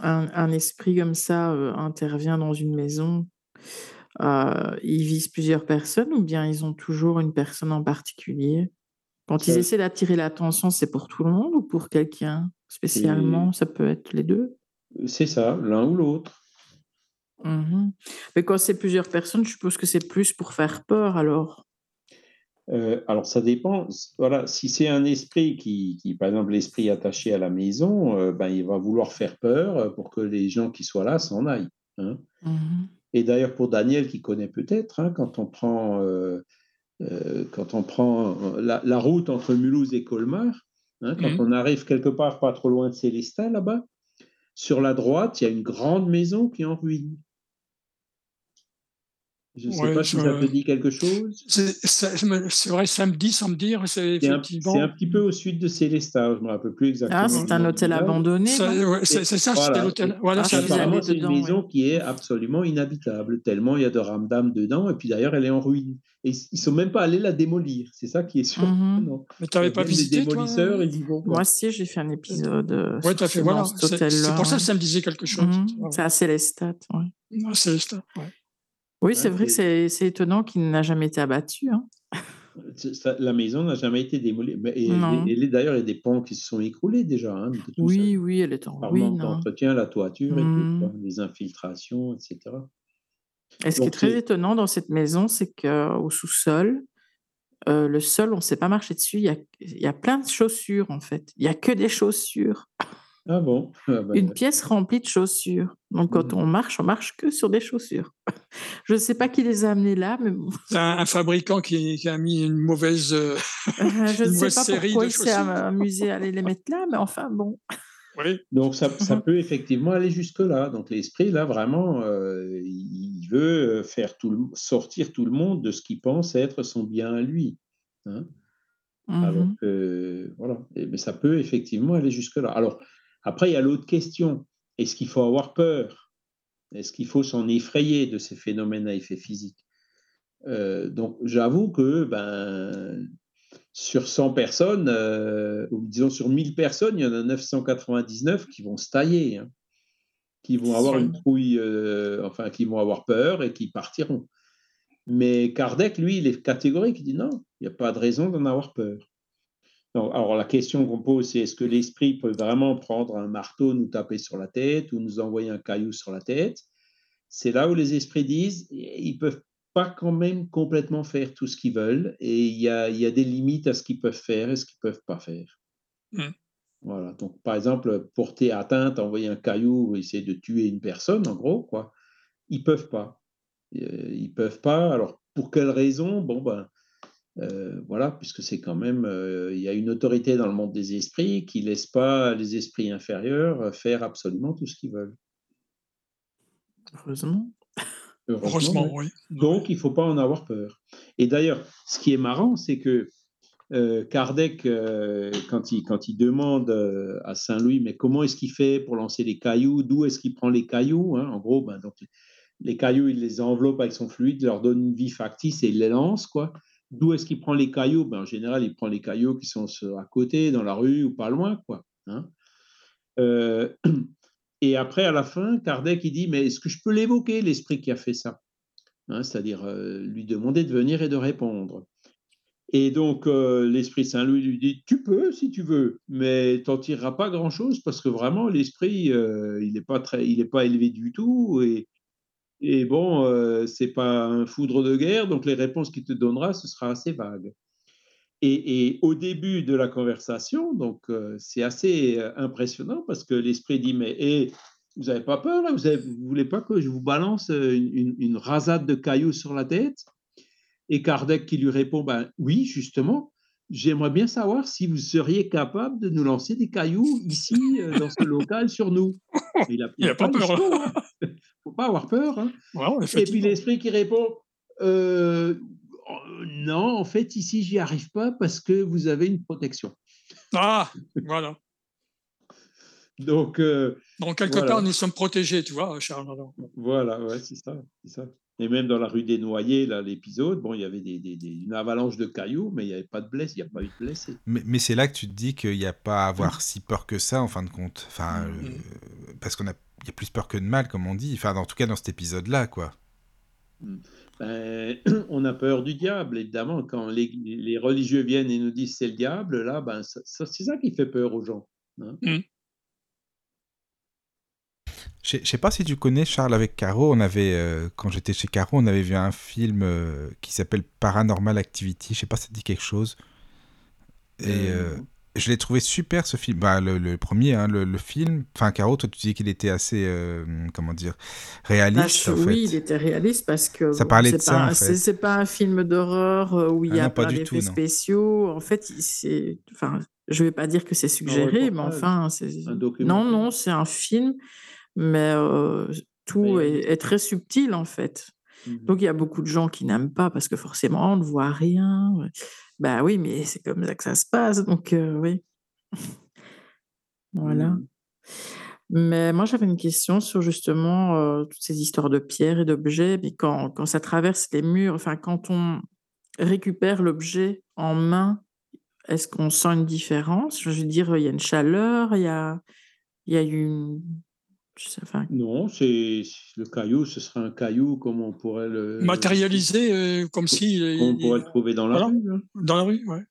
un, un esprit comme ça euh, intervient dans une maison, euh, ils visent plusieurs personnes ou bien ils ont toujours une personne en particulier? Quand ils essaient d'attirer l'attention, c'est pour tout le monde ou pour quelqu'un spécialement? Ça peut être les deux? C'est ça, l'un ou l'autre. Mhm. Mais quand c'est plusieurs personnes, je suppose que c'est plus pour faire peur alors. Euh, alors, ça dépend. Voilà, si c'est un esprit qui, qui, par exemple, l'esprit attaché à la maison, euh, ben, il va vouloir faire peur euh, pour que les gens qui soient là s'en aillent. hein. Mhm. Et d'ailleurs, pour Daniel, qui connaît peut-être, hein, quand on prend, euh, quand on prend la, la route entre Mulhouse et Colmar, hein, quand on arrive quelque part pas trop loin de Célestat, là-bas, sur la droite, il y a une grande maison qui est en ruine. Je ne sais Ouais, pas si je- ça te dit quelque chose. C'est vrai, samedi, sans me dire, c'est un, effectivement. c'est un petit peu au sud de Célestat, je ne me rappelle plus exactement. Ah, du c'est un hôtel abandonné, ouais, C'est c'est ça, Voilà. c'était l'hôtel. Voilà, Ah, c'est une maison ouais. qui est absolument inhabitable, tellement il y a de ramdam dedans, et puis d'ailleurs, elle est en ruine. Et ils ne sont même pas allés la démolir, c'est ça qui est surprenant. Mhm. Mais tu n'avais pas les visité, toi démolisseurs, ils y vont. quoi. Moi aussi, j'ai fait un épisode euh, sur tu as fait, voilà. C'est pour ça que ça me disait quelque chose. Mhm. Ouais. C'est assez Lestat. ouais. Ouais, c'est ça, ouais. Oui, c'est Ouais, vrai que c'est étonnant qu'il n'a jamais été abattu. hein. Ça- la maison n'a jamais été démolie. Mais- Et, Non. et- et d'ailleurs, il y a des pans qui se sont écroulés déjà. hein, ça. Oui, oui, elle est en Par ruine. hein. d'entretien, la toiture et Mhm. tout, les infiltrations, etc. Et ce qui est très étonnant dans cette maison, c'est qu'au sous-sol, euh, le sol, on ne sait pas marcher dessus. Il y a, il y a plein de chaussures, en fait. Il n'y a que des chaussures. Ah bon? *laughs* Ah ben, Une pièce remplie de chaussures. Donc, quand Mhm. on marche, on marche que sur des chaussures. *laughs* Je ne sais pas qui les a amenées là, mais bon. Un, un fabricant qui, qui a mis une mauvaise. euh, Euh, *laughs* je ne sais pas série pourquoi de il s'est amusé à aller les mettre là, mais enfin, bon. oui, Donc ça, ça Mhm. peut effectivement aller jusque-là. Donc l'esprit, là, vraiment, euh, il veut faire tout le, sortir tout le monde de ce qu'il pense être son bien à lui. hein. Alors Mhm. que, voilà. Et- mais ça peut effectivement aller jusque-là. Alors, après, il y a l'autre question. Est-ce qu'il faut avoir peur? Est-ce qu'il faut s'en effrayer de ces phénomènes à effet physique? Euh, Donc, j'avoue que, ben, sur 100 personnes, euh, ou disons sur 1000 personnes, il y en a 999 qui vont se tailler, hein, qui vont avoir une trouille, euh, enfin, qui vont avoir peur et qui partiront. Mais Kardec, lui, il est catégorique, il dit non, il n'y a pas de raison d'en avoir peur. Alors la question qu'on pose, c'est est-ce que l'esprit peut vraiment prendre un marteau, nous taper sur la tête ou nous envoyer un caillou sur la tête? C'est là où les esprits disent ils peuvent pas quand même complètement faire tout ce qu'ils veulent et il y a, il y a des limites à ce qu'ils peuvent faire et ce qu'ils peuvent pas faire. Mm. Voilà. Donc, par exemple, porter atteinte, envoyer un caillou ou essayer de tuer une personne, en gros, quoi, ils peuvent pas. Euh, Ils peuvent pas. Alors, pour quelle raison? Bon, ben, euh, voilà, puisque c'est quand même, euh, il y a une autorité dans le monde des esprits qui laisse pas les esprits inférieurs euh, faire absolument tout ce qu'ils veulent. Heureusement. heureusement, oui. oui. Donc, il ne faut pas en avoir peur. Et d'ailleurs, ce qui est marrant, c'est que euh, Kardec, euh, quand, il, quand il demande euh, à Saint-Louis, mais comment est-ce qu'il fait pour lancer les cailloux? D'où est-ce qu'il prend les cailloux hein? En gros, ben, donc, les cailloux, il les enveloppe avec son fluide, leur donne une vie factice et il les lance. quoi. D'où est-ce qu'il prend les cailloux? Ben, En général, il prend les cailloux qui sont à côté, dans la rue ou pas loin. quoi. hein. Euh, *clears throat* et après, à la fin, Kardec, il dit, mais est-ce que je peux l'évoquer, l'esprit qui a fait ça? Hein, C'est-à-dire euh, lui demander de venir et de répondre. Et donc, euh, l'Esprit Saint-Louis lui dit, tu peux si tu veux, mais tu n'en tireras pas grand-chose parce que vraiment, l'Esprit, il n'est pas, pas élevé du tout. Et, et bon, euh, c'est pas un foudre de guerre, donc les réponses qu'il te donnera, ce sera assez vague. Et, et au début de la conversation, donc euh, c'est assez euh, impressionnant parce que l'Esprit dit, mais hé, vous n'avez pas peur, là? Vous ne voulez pas que je vous balance une, une, rasade de cailloux sur la tête? Et Kardec qui lui répond, ben oui, justement, j'aimerais bien savoir si vous seriez capable de nous lancer des cailloux ici, dans ce local, sur nous. *laughs* il n'a pas, peur. Il ne hein. *laughs* faut pas avoir peur. Hein. Et puis l'esprit qui répond, euh, non, en fait, ici, j'y arrive pas parce que vous avez une protection. Ah, voilà. Donc, euh, Donc quelque part, nous sommes protégés, tu vois, Charles. Voilà, ouais, c'est ça, ça, Et même dans la rue des Noyers, là, l'épisode, bon, il y avait des, des, une avalanche de cailloux, mais il n'y avait pas de blessés, il n'y a pas eu de blessés. Mais, mais c'est là que tu te dis qu'il n'y a pas à avoir si peur que ça, en fin de compte. Enfin, mm. euh, parce qu'on a, y a plus peur que de mal, comme on dit. Enfin, en tout cas, dans cet épisode-là, quoi. Mm. Ben, *clears throat* on a peur du diable, évidemment. Quand les, les, religieux viennent et nous disent c'est le diable, là, ben, ça, c'est ça qui fait peur aux gens. Hein. Mm. Je ne sais pas si tu connais Charles avec Caro. On avait, euh, quand j'étais chez Caro, on avait vu un film euh, qui s'appelle Paranormal Activity. Je sais pas si ça dit quelque chose. Et euh, je l'ai trouvé super ce film. Bah, le, premier, hein, le, film. Enfin, Caro, toi, tu dis qu'il était assez, comment dire, réaliste. Bah, oui, il était réaliste parce que ça parlait de ça. En fait. C'est pas un film d'horreur où il y ah a pas d'effets spéciaux. En fait, c'est, enfin, je vais pas dire que c'est suggéré, mais enfin, c'est. Non, non, c'est un film mais tout est, très subtil en fait. Mmh Donc il y a beaucoup de gens qui n'aiment pas parce que forcément on ne voit rien. Ben oui, mais c'est comme ça que ça se passe, donc oui. voilà. Mmh mais moi j'avais une question sur justement toutes ces histoires de pierres et d'objets, mais quand, quand ça traverse les murs, enfin quand on récupère l'objet en main, est-ce qu'on sent une différence? Je veux dire, il y a une chaleur, il y a, il y a une non, c'est le caillou, ce serait un caillou comme on pourrait le matérialiser, euh, comme si on pourrait le trouver dans la rue. Hein. Dans la rue, ouais.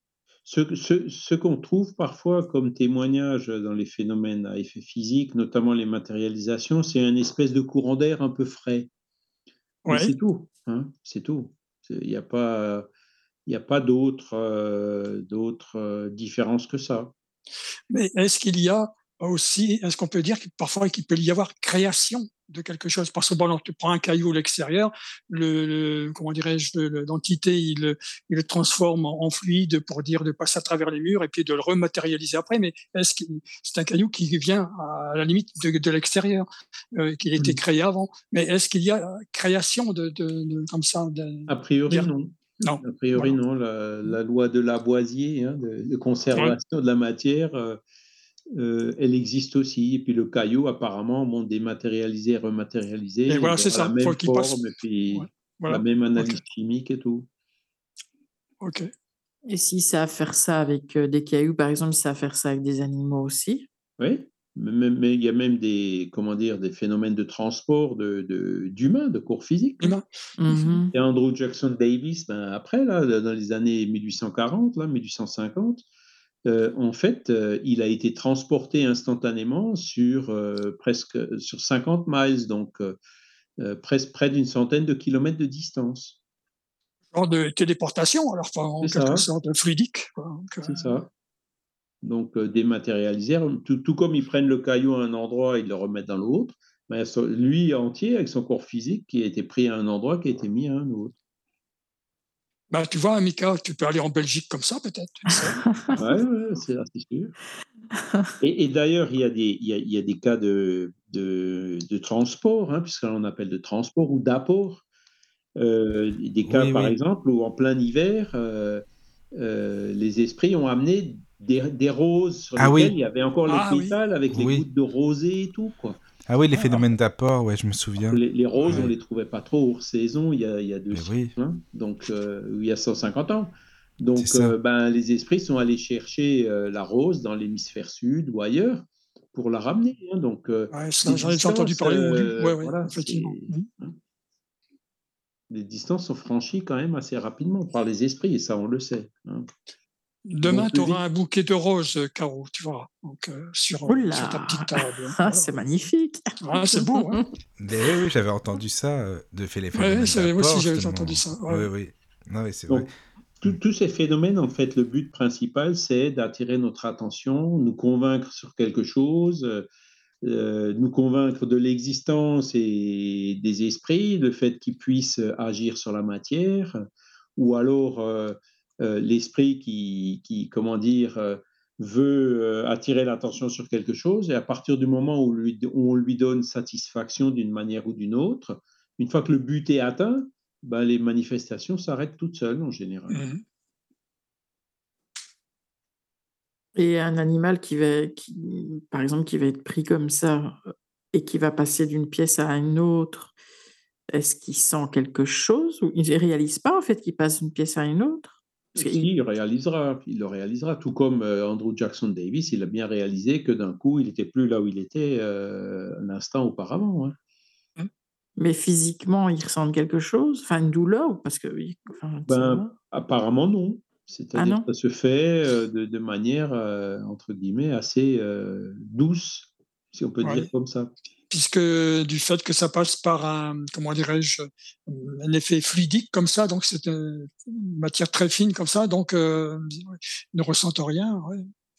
Ce, ce, ce qu'on trouve parfois comme témoignage dans les phénomènes à effet physique, notamment les matérialisations, c'est une espèce de courant d'air un peu frais. Ouais. C'est tout. Hein, c'est tout. Il n'y a pas, il a pas d'autres euh, d'autres euh, différences que ça. Mais est-ce qu'il y a aussi, est-ce qu'on peut dire que parfois qu'il peut y avoir création de quelque chose? Parce que bon, tu prends un caillou à l'extérieur, le, comment dirais-je, l'entité, il, il, le transforme en, fluide pour dire de passer à travers les murs et puis de le rematérialiser après. Mais est-ce que c'est un caillou qui vient à la limite de, l'extérieur, euh, qu'il a été mmh. créé avant? Mais est-ce qu'il y a création de, comme ça A priori, non. Non. A priori, non. La, loi de Lavoisier, hein, de, conservation de la matière, euh, euh, elle existe aussi. Et puis le caillou, apparemment, bon, dématérialisé, rematérialisé. Et voilà, c'est ça. La même forme, et puis la même analyse chimique et tout. Ok. Et si ça à faire ça avec euh, des cailloux, par exemple, ça à faire ça avec des animaux aussi? Oui, mais, il y a même des, comment dire, des phénomènes de transport d'humains, de, d'humains, de, corps physiques. Mmh et Andrew Jackson Davis, ben, après, là, dans les années 1840, là, 1850, euh, en fait, euh, il a été transporté instantanément sur euh, presque sur 50 miles, donc presque près d'une centaine de kilomètres de distance. Genre de téléportation, alors en quelque sorte fluidique. C'est ça. Donc dématérialisé, tout, tout, comme ils prennent le caillou à un endroit et ils le remettent dans l'autre, ben, lui entier avec son corps physique qui a été pris à un endroit qui a été mis à un autre. Bah, tu vois, Mika, tu peux aller en Belgique comme ça, peut-être. *laughs* oui, ouais, c'est sûr. *laughs* Et, et d'ailleurs, il y, a des, il, y a, des cas de, de, de transport, hein, puisqu'on appelle de transport ou d'apport. Euh, des cas, par exemple, où en plein hiver, euh, euh, les esprits ont amené des, des roses sur ah lesquelles il y avait encore les ah pétales avec les gouttes de rosée et tout. Quoi. Ah oui, les phénomènes d'apport, ouais, je me souviens. Les, roses, on on les trouvait pas trop hors saison il y a, il y a deux hein, donc euh, il y a 150 ans. Donc, euh, ben, les esprits sont allés chercher euh, la rose dans l'hémisphère sud ou ailleurs pour la ramener. Hein, donc, j'en ai entendu parler. Ouais, voilà, effectivement. Hein. Les distances sont franchies quand même assez rapidement par les esprits, et ça, on le sait. Demain, tu auras un bouquet de roses, Caro, tu vois, donc, euh, sur, sur, ta petite table. *laughs* Ah, c'est magnifique. Ah, c'est beau. Hein *laughs* oui, j'avais entendu ça euh, de Féléphone. Oui, moi aussi, j'avais entendu ça. Oui, oui. Non, c'est vrai. Tous ces phénomènes, en fait, le but principal, c'est d'attirer notre attention, nous convaincre sur quelque chose, euh, nous convaincre de l'existence et des esprits, le fait qu'ils puissent agir sur la matière, ou alors euh, euh, l'esprit qui, qui, comment dire, veut attirer l'attention sur quelque chose, et à partir du moment où, lui, où on lui donne satisfaction d'une manière ou d'une autre, une fois que le but est atteint, ben, les manifestations s'arrêtent toutes seules en général. Mhm. Et un animal qui va, qui, par exemple, qui va être pris comme ça euh, et qui va passer d'une pièce à une autre, est-ce qu'il sent quelque chose ou il ne réalise pas en fait qu'il passe d'une pièce à une autre? Parce il... réalisera, il le réalisera, tout comme euh, Andrew Jackson Davis, il a bien réalisé que d'un coup, il n'était plus là où il était euh, un instant auparavant. Hein. Mmh. Mais physiquement, il ressent quelque chose, enfin une douleur, parce que enfin, ben, apparemment non. C'est-à-dire ah que ça se fait euh, de, manière, entre guillemets, assez douce, si on peut dire comme ça. Puisque du fait que ça passe par un, comment dirais-je, un effet fluidique comme ça, donc c'est une matière très fine comme ça, donc ne ressentent rien.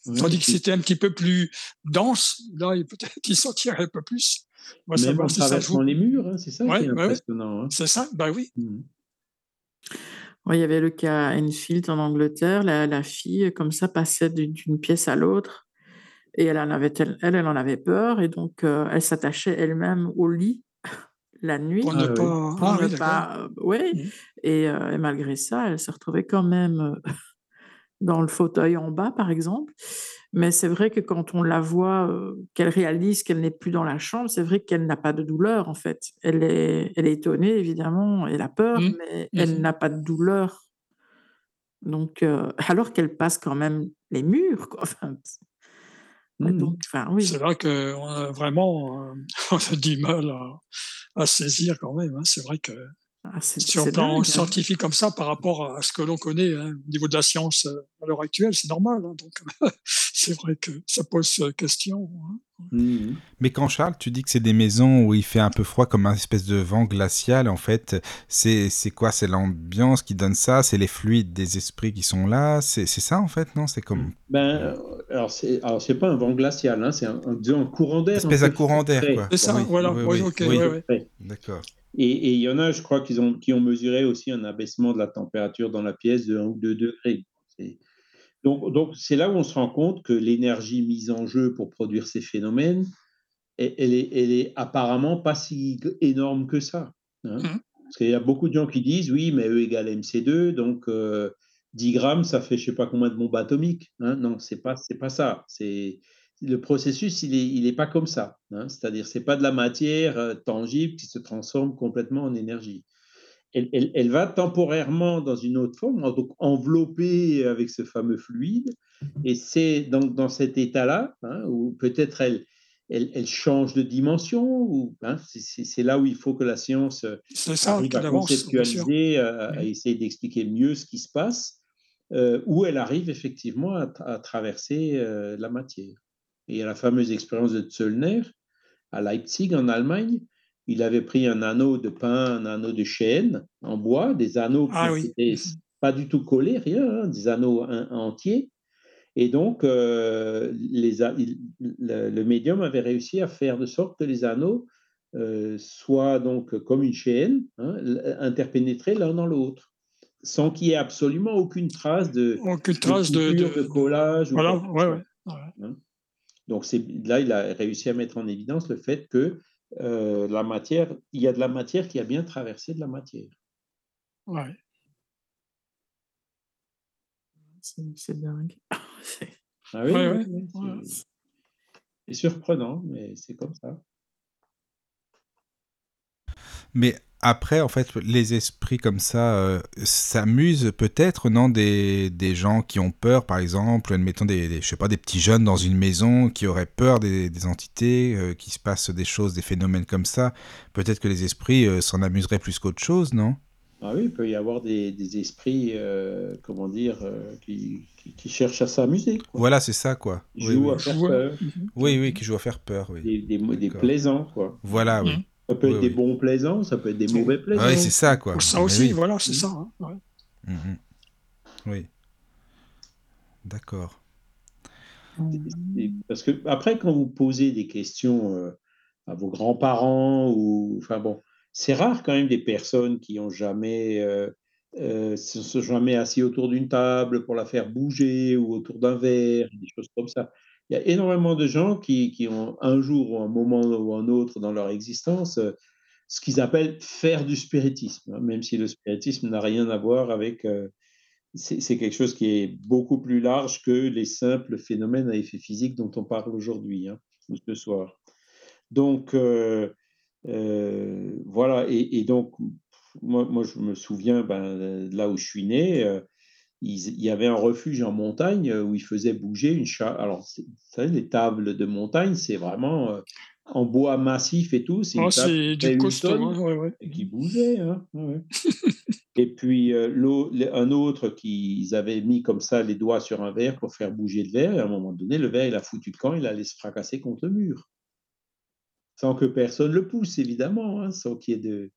Tandis que c'était un petit peu plus dense, là, peut-être *laughs* qu'il sentirait un peu plus. Moi, Même en traversant les murs, hein, c'est ça qui est impressionnant. Hein. C'est ça, bah oui. Mmh il y avait le cas Enfield en Angleterre. La, fille, comme ça, passait d'une pièce à l'autre. Et elle en, avait, elle, elle en avait peur. Et donc, euh, elle s'attachait elle-même au lit *laughs* la nuit. Pour ne ah pas. oui. Euh, mmh. Et, euh, et, malgré ça, elle se retrouvait quand même *laughs* dans le fauteuil en bas, par exemple. Mais c'est vrai que quand on la voit, euh, qu'elle réalise qu'elle n'est plus dans la chambre, c'est vrai qu'elle n'a pas de douleur, en fait. Elle est, elle est étonnée, évidemment, elle a peur, mmh. mais elle mmh n'a pas de douleur. Donc, euh, *laughs* alors qu'elle passe quand même les murs, quoi. Enfin, mmh. oui. C'est vrai qu'on a vraiment euh, *laughs* on a du mal à, à saisir quand même. Hein. C'est vrai que ah, sur le plan hein. scientifique comme ça, par rapport à ce que l'on connaît hein, au niveau de la science euh, à l'heure actuelle, c'est normal. Hein, donc, *laughs* c'est vrai que ça pose euh, question. Mmh. Mais quand Charles, tu dis que c'est des maisons où il fait un peu froid, comme un espèce de vent glacial, en fait, c'est quoi? C'est l'ambiance qui donne ça? C'est les fluides des esprits qui sont là? C'est ça, en fait, non? C'est comme. Ben, alors, c'est pas un vent glacial, c'est un, un, courant d'air. Une espèce de courant d'air, quoi. C'est ça, voilà. Oui, ok, D'accord. Et il y en a, je crois, qui ont, qui ont mesuré aussi un abaissement de la température dans la pièce de 1 ou 2 degrés. Donc, donc c'est là où on se rend compte que l'énergie mise en jeu pour produire ces phénomènes, elle, est, elle est apparemment pas si énorme que ça. Hein. Mmh. Parce qu'il y a beaucoup de gens qui disent, oui, mais E égale MC2, donc 10 euh, grammes, ça fait je sais pas combien de bombes atomiques. Hein. Non, c'est pas, c'est pas ça. C'est le processus, il n'est il est pas comme ça. Hein. C'est-à-dire, c'est pas de la matière euh, tangible qui se transforme complètement en énergie. Elle, elle, va temporairement dans une autre forme, donc enveloppée avec ce fameux fluide. Et c'est dans, dans cet état-là, hein, où peut-être elle, elle, change de dimension, ou hein, c'est là où il faut que la science ça, arrive à conceptualiser, à, essayer d'expliquer mieux ce qui se passe, euh, où elle arrive effectivement à, à traverser euh, la matière. Et il y a la fameuse expérience de Zöllner à Leipzig, en Allemagne. Il avait pris un anneau de pain, un anneau de chêne en bois, des anneaux qui n'étaient ah pas du tout collés, rien, hein, des anneaux entiers. Et donc, euh, les, le, médium avait réussi à faire de sorte que les anneaux euh, soient donc comme une chaîne, hein, interpénétrés l'un dans l'autre, sans qu'il y ait absolument aucune trace de, aucune trace de, de, collage. Voilà, ouais, ouais, hein. Donc là, il a réussi à mettre en évidence le fait que euh, la matière, il y a de la matière qui a bien traversé de la matière. Ouais. C'est dingue. ah oui, c'est surprenant, mais c'est comme ça. Mais après, en fait, les esprits comme ça euh, s'amusent peut-être, non des, des, gens qui ont peur, par exemple, admettons des, je sais pas, des petits jeunes dans une maison qui auraient peur des, des entités, euh, qui se passent des choses, des phénomènes comme ça. Peut-être que les esprits euh, s'en amuseraient plus qu'autre chose, non? Ah oui, il peut y avoir des, esprits, comment dire, qui, qui, cherchent à s'amuser. Voilà, c'est ça, quoi. Qui jouent à faire peur. Oui, oui, qui jouent à faire peur, oui. Des, plaisants, quoi. Voilà, oui. Ça peut être des bons plaisants, ça peut être des mauvais plaisants. Oui, c'est ça, quoi. Ça aussi, voilà, c'est ça. Hein, mhm. Oui. D'accord. Parce que après, quand vous posez des questions euh, à vos grands-parents, ou enfin bon, c'est rare quand même des personnes qui ont jamais euh, euh, se sont jamais assis autour d'une table pour la faire bouger ou autour d'un verre, des choses comme ça. Il y a énormément de gens qui, ont un jour ou un moment ou un autre dans leur existence euh, ce qu'ils appellent faire du spiritisme, hein, même si le spiritisme n'a rien à voir avec c'est quelque chose qui est beaucoup plus large que les simples phénomènes à effet physique dont on parle aujourd'hui, hein, ou ce soir. Donc, euh, euh, voilà, et, donc, moi, je me souviens, ben, là où je suis né, euh, il, y avait un refuge en montagne où il faisait bouger une chat. Alors, vous savez, les tables de montagne, c'est vraiment en bois massif et tout. C'est oh, du costaud, hein, ouais, ouais. qui bougeait. Hein, *laughs* et puis euh, un autre qu'ils avaient mis comme ça les doigts sur un verre pour faire bouger le verre. Et à un moment donné, le verre, il a foutu le camp, il allait se fracasser contre le mur. Sans que personne le pousse, évidemment, hein, sans qu'il y ait de.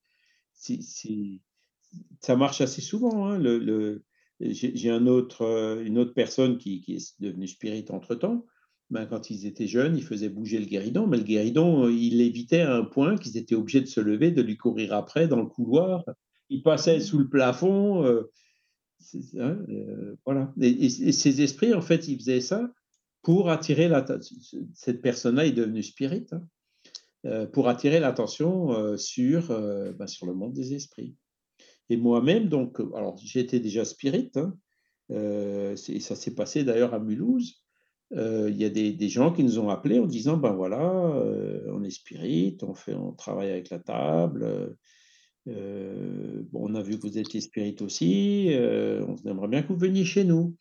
Ça marche assez souvent. Hein, le, J'ai autre, une autre personne qui, est devenue spirit entre-temps ben, quand ils étaient jeunes, ils faisaient bouger le guéridon, mais le guéridon, euh, il l'évitait à un point qu'ils étaient obligés de se lever, de lui courir après dans le couloir. Il passait sous le plafond. Euh, hein, euh, voilà. Et, ces esprits, en fait, ils faisaient ça pour attirer l'attention. Cette personne-là est devenue spirit, hein, pour attirer l'attention sur, ben, sur le monde des esprits. Et moi-même, donc, alors j'étais déjà spirit, hein, et ça s'est passé d'ailleurs à Mulhouse. Euh, il y a des, gens qui nous ont appelés en disant ben voilà, euh, on est spirit, on, fait, on travaille avec la table. Euh, on a vu que vous étiez spirit aussi, on aimerait bien que vous veniez chez nous.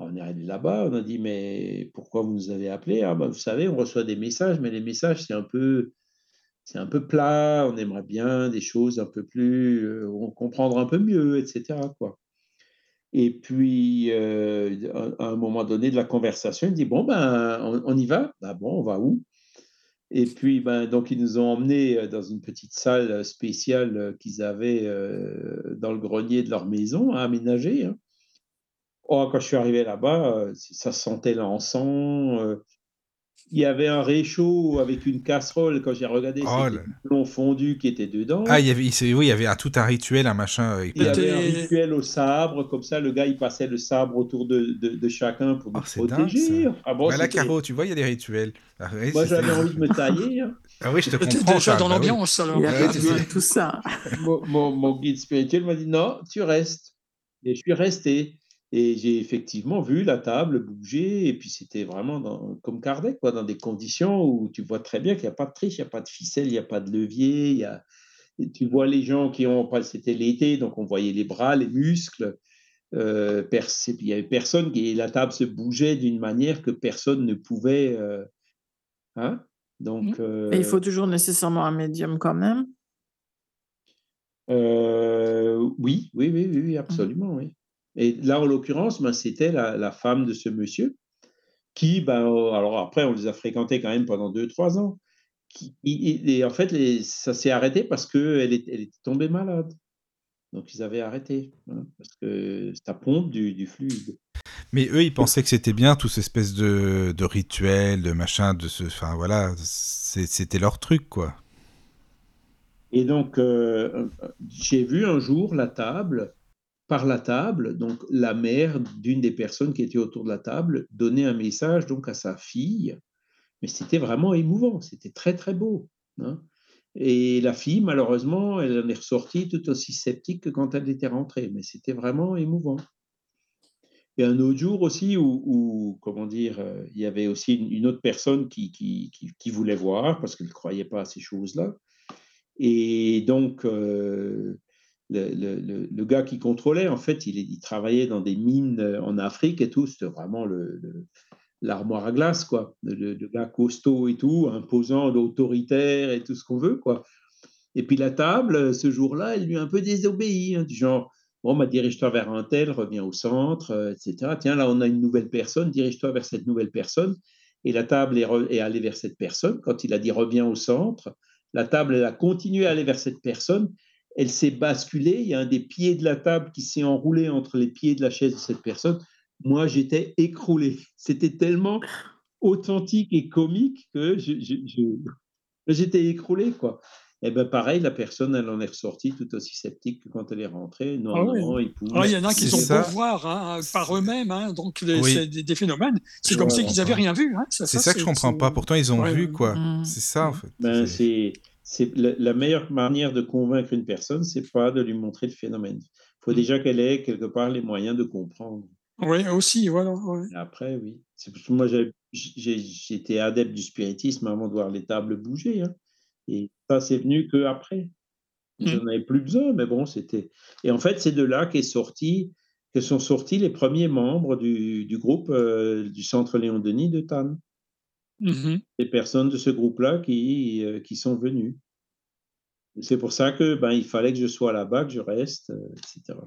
on est allé là-bas, on a dit mais pourquoi vous nous avez appelés? Ah, ben, Vous savez, on reçoit des messages, mais les messages c'est un peu c'est un peu plat, on aimerait bien des choses un peu plus, on comprendre un peu mieux, etc. Et puis, euh, à un moment donné de la conversation, il dit Bon, ben, on, y va? Ben, Bon, on va où? Et puis, ben, donc, ils nous ont emmenés euh, dans une petite salle spéciale euh, qu'ils avaient dans le grenier de leur maison, à aménager. Hein. Oh, quand je suis arrivé là-bas, ça sentait l'encens, il y avait un réchaud avec une casserole. Quand j'ai regardé, oh c'était plomb fondu qui était dedans. Ah, il y avait, oui, il y avait un, tout un rituel, un machin. Il y avait un rituel au sabre, comme ça, le gars, il passait le sabre autour de, de, chacun pour oh, nous protéger. ah bon, là, Caro, tu vois, il y a des rituels. Ah, Moi, j'avais envie de me tailler. Hein. *laughs* Ah oui, je te comprends. déjà dans bah l'ambiance, alors. Il y a tout ça. mon, mon, mon guide spirituel m'a dit non, tu restes. Et je suis resté. Et j'ai effectivement vu la table bouger, et puis c'était vraiment dans, comme Kardec, quoi, dans des conditions où tu vois très bien qu'il n'y a pas de triche, il n'y a pas de ficelle, il n'y a pas de levier. Il y a, tu vois les gens qui ont, c'était l'été, donc on voyait les bras, les muscles. Euh, il n'y avait personne, qui, la table se bougeait d'une manière que personne ne pouvait. Euh, hein donc, euh, il faut toujours nécessairement un médium quand même oui, oui, oui, oui, mmh. absolument, oui. Et là, en l'occurrence, ben, c'était la, femme de ce monsieur qui, ben, oh, alors après, on les a fréquentés quand même pendant deux, trois ans. Qui, et, en fait, les, ça s'est arrêté parce qu'elle elle était tombée malade. Donc, ils avaient arrêté, hein, parce que ça pompe du, du, fluide. Mais eux, ils pensaient que c'était bien, tout cette espèce de, de rituel, de machin, de ce. Enfin, voilà, c'était leur truc, quoi. Et donc, euh, j'ai vu un jour la table par la table, donc la mère d'une des personnes qui était autour de la table donnait un message donc à sa fille, mais c'était vraiment émouvant, c'était très très beau. Hein. Et la fille, malheureusement, elle en est ressortie tout aussi sceptique que quand elle était rentrée, mais c'était vraiment émouvant. Et un autre jour aussi où, comment dire, il y avait aussi une, autre personne qui, qui, voulait voir parce qu'elle ne croyait pas à ces choses-là. Et donc, euh, le, gars qui contrôlait, en fait, il, il, travaillait dans des mines euh, en Afrique et tout. C'était vraiment l'armoire à glace, quoi. Le, gars costaud et tout, imposant, autoritaire et tout ce qu'on veut, quoi. Et puis la table, ce jour-là, elle lui a un peu désobéi, hein, du genre, bon, bah, dirige-toi vers un tel, reviens au centre, euh, etc. Tiens, là, on a une nouvelle personne, dirige-toi vers cette nouvelle personne. Et la table est, est allée vers cette personne. Quand il a dit reviens au centre, la table, elle a continué à aller vers cette personne elle s'est basculée. Il y a un des pieds de la table qui s'est enroulé entre les pieds de la chaise de cette personne. Moi, j'étais écroulé. C'était tellement authentique et comique que j'étais écroulé, quoi. Et ben pareil, la personne, elle en est ressortie tout aussi sceptique que quand elle est rentrée. Non, Ah non, oui. il pousse. Ah, il y en a qui sont beaux voir hein, par eux-mêmes, hein, donc les- Oui. c'est des, des phénomènes. C'est comme si qu'ils n'avaient rien vu. Hein. C'est ça que je comprends pas. Pourtant, ils ont ouais, vu, quoi. Mm. C'est ça, en fait. Ben, C'est- la, la meilleure manière de convaincre une personne, c'est pas de lui montrer le phénomène. Il faut Mm. déjà qu'elle ait quelque part les moyens de comprendre. Oui, aussi, voilà. ouais. Après, oui. C'est parce que moi, j'étais adepte du spiritisme avant de voir les tables bouger. hein. Et ça, c'est venu que après. Mm. J'en avais plus besoin, mais bon, c'était. Et en fait, c'est de là qu'est sorti, que sont sortis les premiers membres du, du groupe euh, du Centre Léon Denis de Tannes. Mhm. Les personnes de ce groupe-là qui, euh, qui sont venues. C'est pour ça que ben, il fallait que je sois là-bas, que je reste, euh, etc.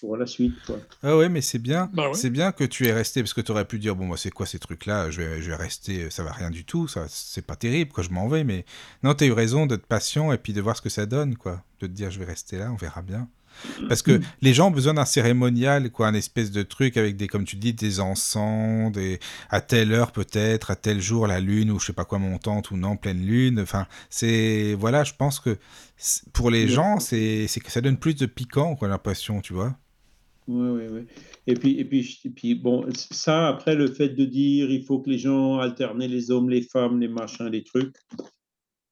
Pour la suite, quoi. Ah ouais, mais c'est bien. Bah ouais. C'est bien que tu es resté parce que tu aurais pu dire bon moi c'est quoi ces trucs là, je vais je vais rester, ça va rien du tout, ça c'est pas terrible quoi, je m'en vais mais non, tu as eu raison d'être patient et puis de voir ce que ça donne quoi, de te dire je vais rester là, on verra bien. Parce que les gens ont besoin d'un cérémonial quoi, un espèce de truc avec des comme tu dis des encens, des à telle heure peut-être, à tel jour la lune ou je sais pas quoi montante ou non pleine lune, enfin c'est voilà, je pense que pour les gens c'est c'est que ça donne plus de piquant quoi l'impression, tu vois. Oui, oui, oui. Et puis, et puis, et puis, bon, ça, après, le fait de dire il faut que les gens alternent les hommes, les femmes, les machins, les trucs,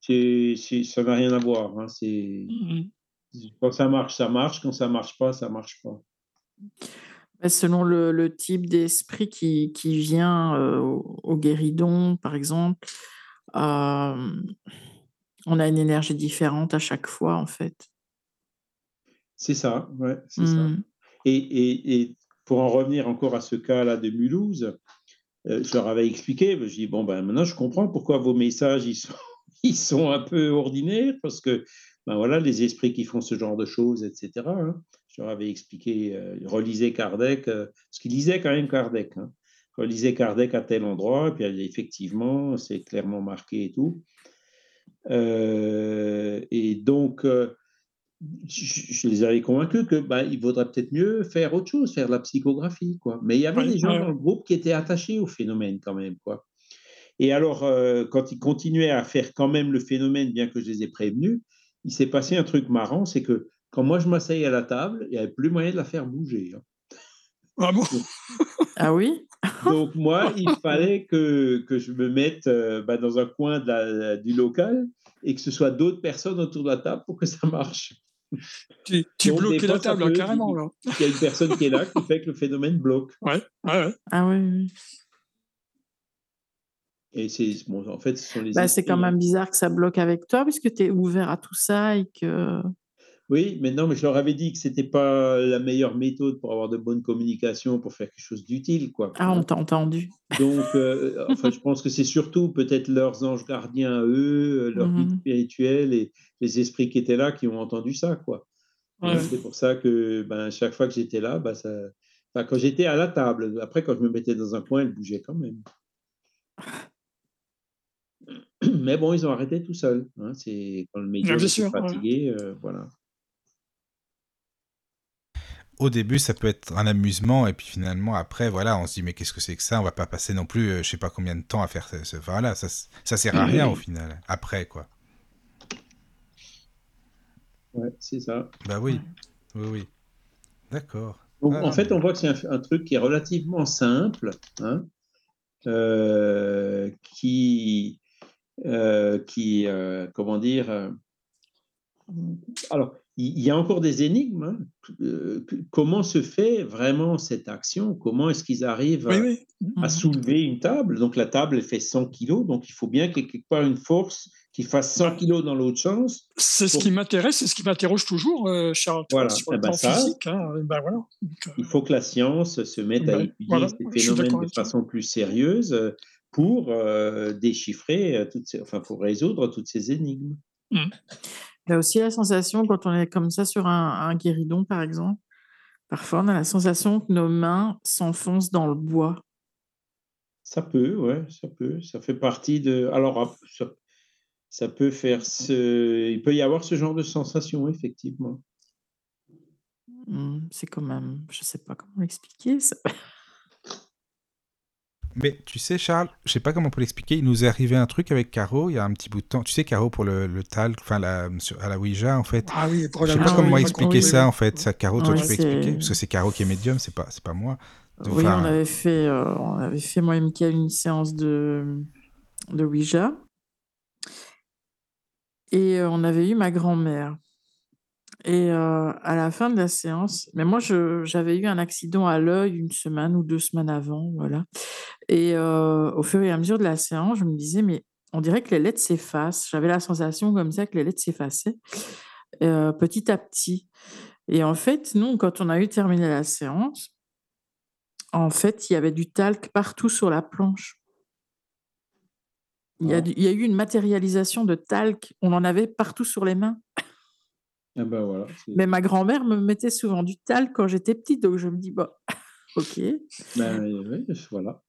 c'est, c'est- ça n'a rien à voir. hein. C'est, Mhm. quand ça marche, ça marche. Quand ça marche pas, ça marche pas. Bah, Selon le, le type d'esprit qui, qui vient euh, au, au guéridon, par exemple, euh, on a une énergie différente à chaque fois, en fait. C'est ça, ouais, c'est ça. Et, pour en revenir encore à ce cas-là de Mulhouse, euh, je leur avais expliqué, je dis, bon, ben maintenant je comprends pourquoi vos messages, ils sont, *laughs* ils sont un peu ordinaires, parce que, ben voilà, les esprits qui font ce genre de choses, etc. hein. Je leur avais expliqué, euh, relisez Kardec, euh, parce qu'il lisait quand même Kardec, hein. relisez Kardec à tel endroit, et puis effectivement, c'est clairement marqué et tout. Euh, et donc, euh, je, je les avais convaincus que ben, il vaudrait peut-être mieux faire autre chose, faire de la psychographie, quoi. Mais il y avait Ouais, des gens ouais. dans le groupe qui étaient attachés au phénomène quand même, quoi. Et alors, euh, quand ils continuaient à faire quand même le phénomène, bien que je les ai prévenus, il s'est passé un truc marrant, c'est que quand moi je m'asseyais à la table, il n'y avait plus moyen de la faire bouger. hein. Ah bon? *laughs* Ah oui? *laughs* Donc moi, il fallait que, que je me mette euh, bah, dans un coin de la- du local et que ce soit d'autres personnes autour de la table pour que ça marche. Tu, tu Donc, bloquais la table, peut- carrément, là. Il y a une personne qui est là qui fait que le phénomène bloque. Ouais, ouais, ouais. Ah oui. Et c'est bon, en fait, ce sont les. Bah, c'est quand même bizarre que ça bloque avec toi, puisque tu es ouvert à tout ça et que. Oui, mais non, mais je leur avais dit que c'était pas la meilleure méthode pour avoir de bonnes communications, pour faire quelque chose d'utile, quoi. Ah, on t'a entendu. Donc, euh, enfin, je pense que c'est surtout peut-être leurs anges gardiens à eux, euh, leur guide Mhm. spirituel et les esprits qui étaient là qui ont entendu ça, quoi. Ouais. C'est pour ça que ben, chaque fois que j'étais là, ben, ça... enfin, quand j'étais à la table, après quand je me mettais dans un coin, elle bougeait quand même. *laughs* Mais bon, ils ont arrêté tout seuls. hein. C'est quand le médium était sûr, ouais. fatigué, euh, voilà. Au début, ça peut être un amusement, et puis finalement, après, voilà, on se dit, mais qu'est-ce que c'est que ça? On va pas passer non plus, euh, je sais pas combien de temps à faire ce. ce- Voilà, ça, ça sert à rien au final, après, quoi. Ouais, c'est ça. Bah oui, oui, oui. D'accord. Donc, Ah, en fait, on voit que c'est un, un truc qui est relativement simple, hein, euh, qui, euh, qui euh, comment dire, euh, alors, il il y a encore des énigmes. hein. Euh, comment se fait vraiment cette action? Comment est-ce qu'ils arrivent Oui, à, oui. à soulever une table? Donc, la table, elle fait 100 kilos, donc il faut bien qu'il y ait quelque part une force qui fasse 100 kilos dans l'autre sens. C'est ce qui m'intéresse, c'est ce qui m'interroge toujours, euh, Charles, Voilà. sur Eh le ben plan ça- physique. Hein. Ben voilà. Donc, euh, Il faut que la science se mette à Ben, étudier voilà, ces phénomènes de façon plus sérieuse pour euh, déchiffrer, toutes ces, enfin pour résoudre toutes ces énigmes. Il y a aussi la sensation, quand on est comme ça sur un, un guéridon, par exemple, parfois on a la sensation que nos mains s'enfoncent dans le bois. Ça peut, ouais, ça peut. Ça fait partie de. Alors, ap- ça, ça peut faire ce. Il peut y avoir ce genre de sensation, effectivement. Hmm, C'est quand même, je sais pas comment l'expliquer. ça. Mais tu sais, Charles, je sais pas comment on peut l'expliquer. Il nous est arrivé un truc avec Caro il y a un petit bout de temps. Tu sais, Caro pour le, le talc, enfin la, sur- à la Ouija en fait. Ah oui, Je sais pas Ah comment oui, expliquer oui, ça oui. en fait. Ça, Caro, toi tu peux expliquer? Parce que c'est Caro qui est médium, c'est pas, c'est pas moi. Donc, Oui, on avait fait, euh, on avait fait moi et Mickaël une séance de, de Ouija. Et euh, on avait eu ma grand-mère. Et euh, à la fin de la séance, mais moi j'avais eu un accident à l'œil une semaine ou deux semaines avant, voilà. Et euh, au fur et à mesure de la séance, je me disais, mais on dirait que les lettres s'effacent. J'avais la sensation comme ça que les lettres s'effaçaient euh, petit à petit. Et en fait, nous, quand on a eu terminé la séance, en fait, il y avait du talc partout sur la planche. Il y a, du- il y a eu une matérialisation de talc. On en avait partout sur les mains. Ah ben voilà. c'est- Mais ma grand-mère me mettait souvent du talc quand j'étais petite, donc je me dis, bon, *laughs* ok. Ben, oui, voilà.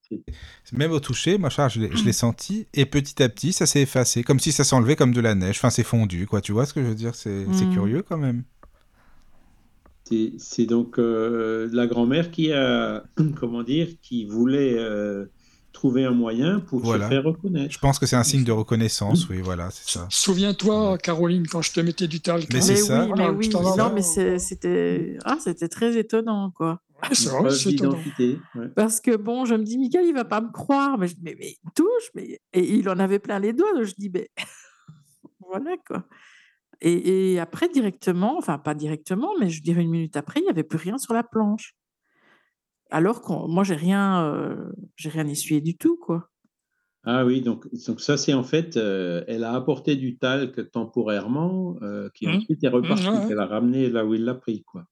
Même au toucher, moi, je l'ai *clears throat* senti et petit à petit, ça s'est effacé, comme si ça s'enlevait comme de la neige. Enfin, c'est fondu, quoi. Tu vois ce que je veux dire C'est Mm. curieux quand même. C'est c'est donc euh, la grand-mère qui a, *clears throat* comment dire, qui voulait euh, trouver un moyen pour Voilà. se faire reconnaître. Je pense que c'est un signe de reconnaissance, oui, voilà, c'est ça. Souviens-toi, Caroline, quand je te mettais du talc. Mais hein. c'est ça. oui, mais Voilà, oui. je t'en Non, mais c'était ah, c'était très étonnant, quoi. Vrai, ouais. Parce que bon, je me dis, Michael, il va pas me croire. Mais, je, mais, mais il touche. Mais... Et il en avait plein les doigts. Donc je dis, mais *laughs* voilà quoi. Et, et après, directement, enfin pas directement, mais je dirais une minute après, il n'y avait plus rien sur la planche. Alors que moi, j'ai rien, euh, j'ai rien essuyé du tout, quoi. Ah oui, donc, donc ça c'est en fait, euh, elle a apporté du talc temporairement, euh, qui Mmh. ensuite est reparti. Mmh, ouais. Elle a ramené là où il l'a pris, quoi.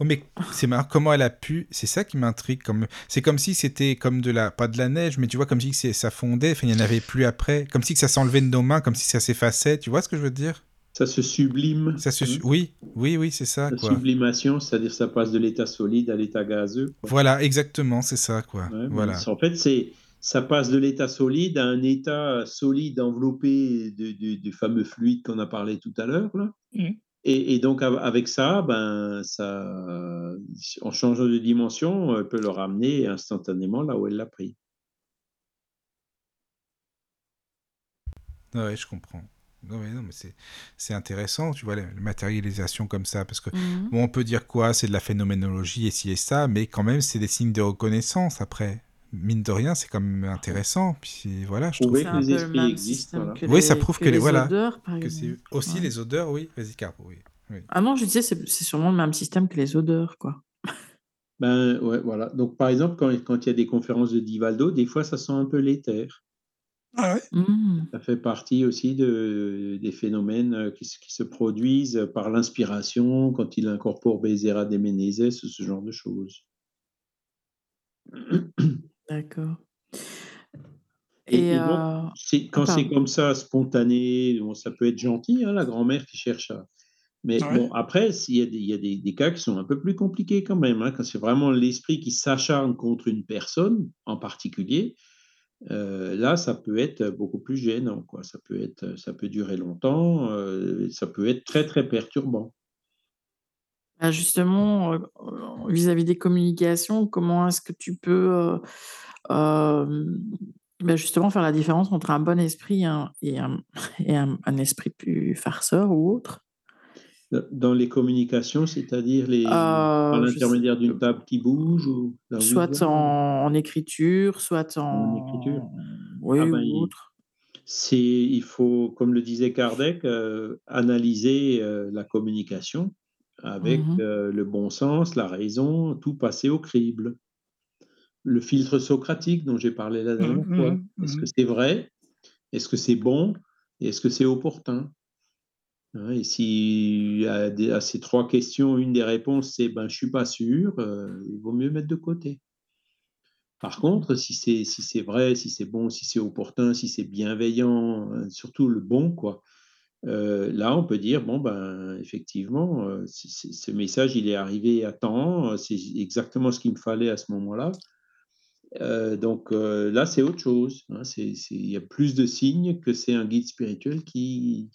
Oh, mais c'est marrant comment elle a pu. C'est ça qui m'intrigue. Comme... C'est comme si c'était comme de la. Pas de la neige, mais tu vois, comme si c'est- ça fondait. Enfin, il n'y en avait plus après. Comme si que ça s'enlevait de nos mains, comme si ça s'effaçait. Tu vois ce que je veux dire? Ça se sublime. ça se... hein? Oui, oui, oui, c'est ça, La quoi. sublimation, c'est-à-dire ça passe de l'état solide à l'état gazeux. quoi. Voilà, exactement, c'est ça, quoi. Ouais, voilà. En fait, c'est ça passe de l'état solide à un état solide enveloppé du fameux fluide qu'on a parlé tout à l'heure. là. Mhm. Et, et donc av- avec ça, ben ça, en changeant de dimension, elle peut le ramener instantanément là où elle l'a pris. Ouais, je comprends. Non, mais, non, mais c'est, c'est intéressant, tu vois, la la matérialisation comme ça, parce que, Mhm. bon, on peut dire quoi, c'est de la phénoménologie et ci et ça, mais quand même, c'est des signes de reconnaissance après. Mine de rien, c'est quand même intéressant. Puis voilà, je trouve C'est que un les esprits existent, voilà. que Oui, ça prouve que les- voilà, odeurs, par que aussi Ouais. les odeurs, oui. Vas-y, Caro, oui. oui. Ah non, je disais, c'est c'est sûrement le même système que les odeurs, quoi. Ben ouais, voilà. Donc par exemple, quand, quand il y a des conférences de Divaldo, des fois ça sent un peu l'éther. Ah ouais? Mhm. Ça fait partie aussi de, des phénomènes euh, qui, se- qui se produisent par l'inspiration quand il incorpore Bezerra de Menezes ou ce genre de choses. *coughs* D'accord. Et, Et, et donc, euh, quand ah, c'est comme ça, spontané, bon, ça peut être gentil, hein, la grand-mère qui cherche à. Mais Ouais. bon, après, s'il y a, des, il y a des, des cas qui sont un peu plus compliqués quand même, hein, quand c'est vraiment l'esprit qui s'acharne contre une personne en particulier, euh, là, ça peut être beaucoup plus gênant. Ça peut être, ça peut durer longtemps, euh, ça peut être très très perturbant. Bah, justement, euh, vis-à-vis des communications, comment est-ce que tu peux bah, justement faire la différence entre un bon esprit et un *laughs* esprit plus farceur ou autre? Dans les communications, c'est-à-dire les, par Euh, sais- l'intermédiaire d'une table qui bouge ou soit en, en écriture, soit en, En écriture. oui, Ah ben, ou autre. c'est il faut, comme le disait Kardec, euh, analyser euh, la communication avec Mhm. le bon sens, la raison, tout passer au crible. Le filtre socratique dont j'ai parlé la dernière fois. mhm, Est-ce mhm. que c'est vrai? Est-ce que c'est bon? Est-ce que c'est opportun? Et si à, des- à ces trois questions, une des réponses c'est ben je suis pas sûr, euh, il vaut mieux mettre de côté. Par contre, si c'est si c'est vrai, si c'est bon, si c'est opportun, si c'est bienveillant, euh, surtout le bon, quoi, euh, là, on peut dire, bon, ben, effectivement, euh, ce message, il est arrivé à temps, c'est exactement ce qu'il me fallait à ce moment-là. Donc là, c'est autre chose. hein, Il y a plus de signes que c'est un guide spirituel qui,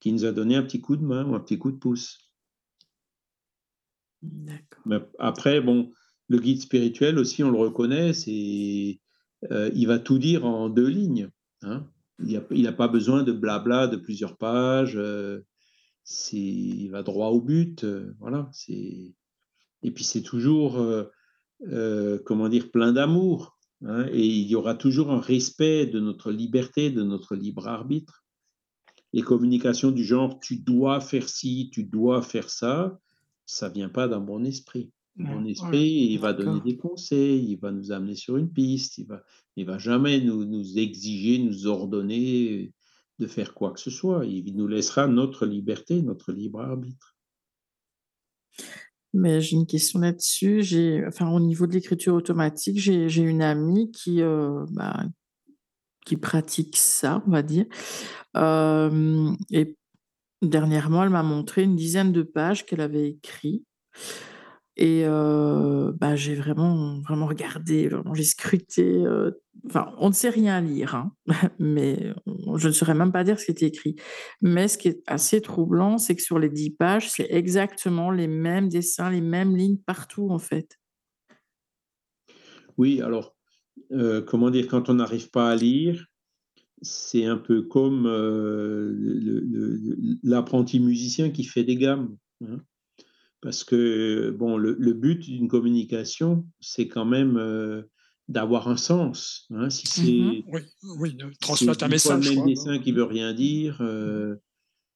qui nous a donné un petit coup de main ou un petit coup de pouce. Après, bon, le guide spirituel aussi, on le reconnaît, c'est, euh, il va tout dire en deux lignes. Hein. Il n'a pas besoin de blabla de plusieurs pages. Euh, il va droit au but. Euh, voilà. C'est et puis c'est toujours, comment dire, plein d'amour. Hein, et il y aura toujours un respect de notre liberté, de notre libre arbitre. Les communications du genre tu dois faire ci, tu dois faire ça, ça vient pas d'un bon esprit. Mon esprit, il va donner des conseils, il va nous amener sur une piste, il va, il va jamais nous, nous exiger, nous ordonner de faire quoi que ce soit. Il nous laissera notre liberté, notre libre arbitre. Mais j'ai une question là-dessus. J'ai, enfin, au niveau de l'écriture automatique, j'ai, j'ai une amie qui, euh, bah, qui pratique ça, on va dire. Euh, et dernièrement, elle m'a montré une dizaine de pages qu'elle avait écrites. Et bah, j'ai vraiment, vraiment regardé, vraiment j'ai scruté, enfin, on ne sait rien lire, hein, *laughs* mais je ne saurais même pas dire ce qui était écrit. Mais ce qui est assez troublant, c'est que sur les dix pages, c'est exactement les mêmes dessins, les mêmes lignes partout, en fait. Oui, alors, comment dire? Quand on n'arrive pas à lire, c'est un peu comme, l'apprenti musicien qui fait des gammes, hein. Parce que bon, le, but d'une communication, c'est quand même euh, d'avoir un sens. Hein. si c'est mmh oui, oui, de transmettre un message. Le même dessin qui veut rien dire. Euh,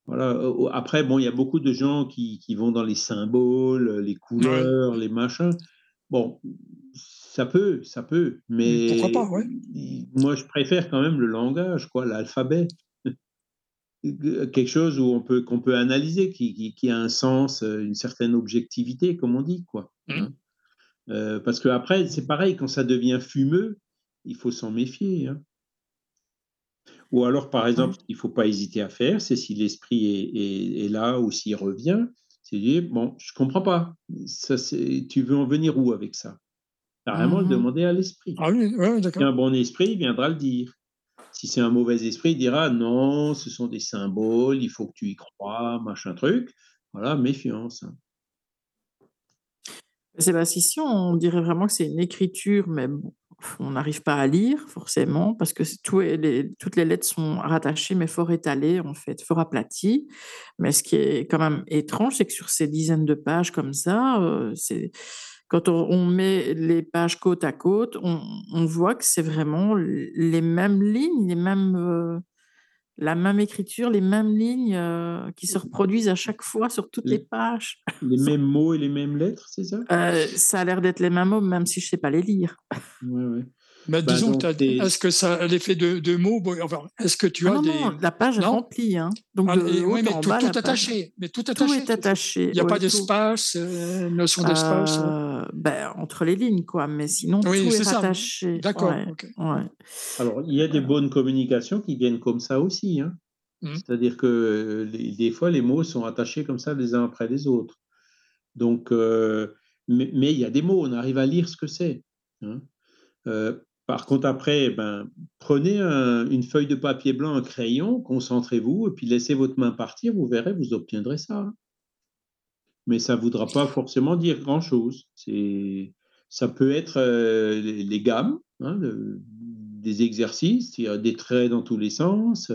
voilà. Après, bon, il y a beaucoup de gens qui, qui vont dans les symboles, les couleurs, les machins. Bon, ça peut, ça peut, mais Pourquoi pas, moi je préfère quand même le langage, quoi, l'alphabet *laughs* quelque chose où on peut, qu'on peut analyser, qui, qui, a un sens, euh, une certaine objectivité, comme on dit. Quoi, mmh. hein. euh, parce que après, c'est pareil, quand ça devient fumeux, il faut s'en méfier. Hein. Ou alors, par exemple, il ne faut pas hésiter à faire, c'est si l'esprit est, est, là ou s'il revient, c'est dire, bon, je ne comprends pas, ça, tu veux en venir où avec ça? Carrément le mmh demander à l'esprit. Ah oui, d'accord. Un bon esprit, il viendra le dire. Si c'est un mauvais esprit, il dira non, ce sont des symboles, il faut que tu y crois, machin truc. Voilà, méfiance. Hein. Sébastien, on dirait vraiment que c'est une écriture, mais on n'arrive pas à lire forcément parce que les, toutes les lettres sont rattachées mais fort étalées en fait, fort aplaties. Mais ce qui est quand même étrange, c'est que sur ces dizaines de pages comme ça, euh, c'est quand on, met les pages côte à côte, on, voit que c'est vraiment les mêmes lignes, les mêmes, euh, la même écriture, les mêmes lignes euh, qui se reproduisent à chaque fois sur toutes les, pages. *laughs* Les mêmes mots et les mêmes lettres, c'est ça? Euh, Ça a l'air d'être les mêmes mots, même si je ne sais pas les lire. Oui, oui. Mais bah, disons que est-ce que ça a l'effet de, de, mots enfin, Est-ce que tu ah as des. Non, la page est remplie. Hein. Donc, ah, oui, mais tout, attaché. Mais tout attaché. Tout est attaché. Il n'y a pas d'espace, euh, notion d'espace. Euh, ben, entre les lignes, quoi. Mais sinon, tout est, attaché. D'accord. Ouais, Alors, il y a des bonnes communications qui viennent comme ça aussi. Hein. Mmh. C'est-à-dire que des fois, les mots sont attachés comme ça les uns après les autres. Donc, euh, mais, il y a des mots, on arrive à lire ce que c'est. Hein. Euh, par contre, après, ben, prenez une feuille de papier blanc, un crayon, concentrez-vous, et puis laissez votre main partir, vous verrez, vous obtiendrez ça. Mais ça ne voudra pas forcément dire grand-chose. Ça peut être euh, les, gammes, hein, des exercices, des traits dans tous les sens.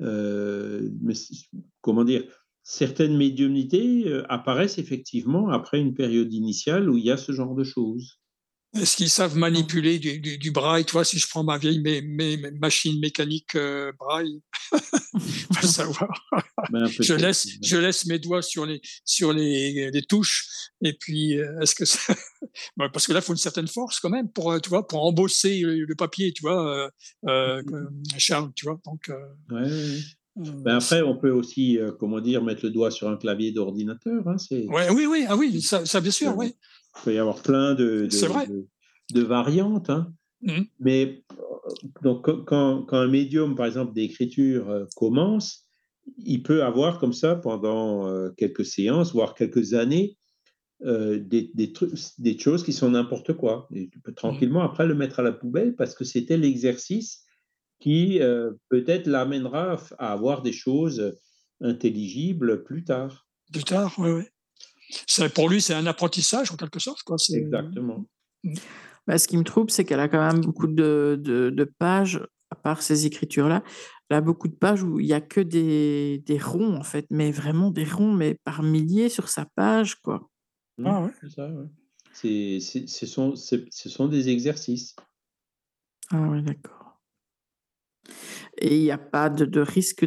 Euh, mais comment dire Certaines médiumnités euh, apparaissent effectivement après une période initiale où il y a ce genre de choses. Est-ce qu'ils savent manipuler du, du, du, braille? Toi, si je prends ma vieille mes, mes, machine mécanique euh, braille, *laughs* pas savoir. *laughs* Ben, je laisse, je laisse mes doigts sur les sur les, les touches et puis euh, est-ce que ça... *laughs* parce que là, il faut une certaine force quand même pour euh, tu vois pour embosser le, papier, tu vois, euh, Charles, tu vois. Donc. Ouais, ouais. Ben après, on peut aussi, comment dire, mettre le doigt sur un clavier d'ordinateur. Hein, ouais, oui, oui, ah oui, ça, ça bien sûr, oui. Il peut y avoir plein de, de, variantes. Hein. Mmh. Mais donc, quand, quand, un médium, par exemple, d'écriture euh, commence, il peut avoir comme ça pendant euh, quelques séances, voire quelques années, euh, des, des, des choses qui sont n'importe quoi. Et tu peux mmh. tranquillement après le mettre à la poubelle parce que c'était l'exercice qui peut-être l'amènera à avoir des choses intelligibles plus tard. Plus tard, oui, oui. C'est pour lui, c'est un apprentissage en quelque sorte, quoi. C'est Exactement. Bah, ce qui me trouble, c'est qu'elle a quand même beaucoup de, de- de pages, à part ces écritures-là, elle a beaucoup de pages où il n'y a que des, des ronds, en fait, mais vraiment des ronds, mais par milliers sur sa page, quoi. Mmh, Ah ouais. c'est ça, ouais. C'est, c'est- ce, sont, c'est- ce sont des exercices. Ah oui, d'accord. Et il n'y a pas de, de risque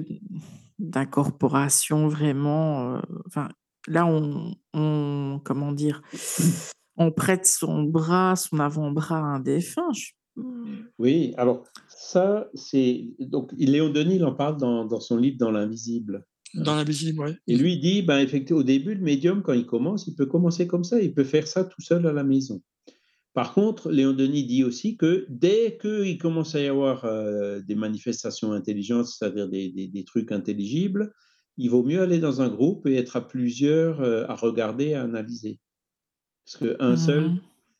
d'incorporation vraiment. euh, enfin, là, on, on- comment dire, on prête son bras, son avant-bras à un défunt. je- Oui, alors ça, c'est. Donc, Léon Denis, il en parle dans, dans son livre Dans l'invisible. dans l'invisible, ouais. Et lui dit, ben, effectivement, au début, le médium, quand il commence, il peut commencer comme ça, il peut faire ça tout seul à la maison. Par contre, Léon Denis dit aussi que dès qu'il commence à y avoir euh, des manifestations intelligentes, c'est-à-dire des, des- des trucs intelligibles, il vaut mieux aller dans un groupe et être à plusieurs euh, à regarder, à analyser. Parce qu'un seul, Mhm.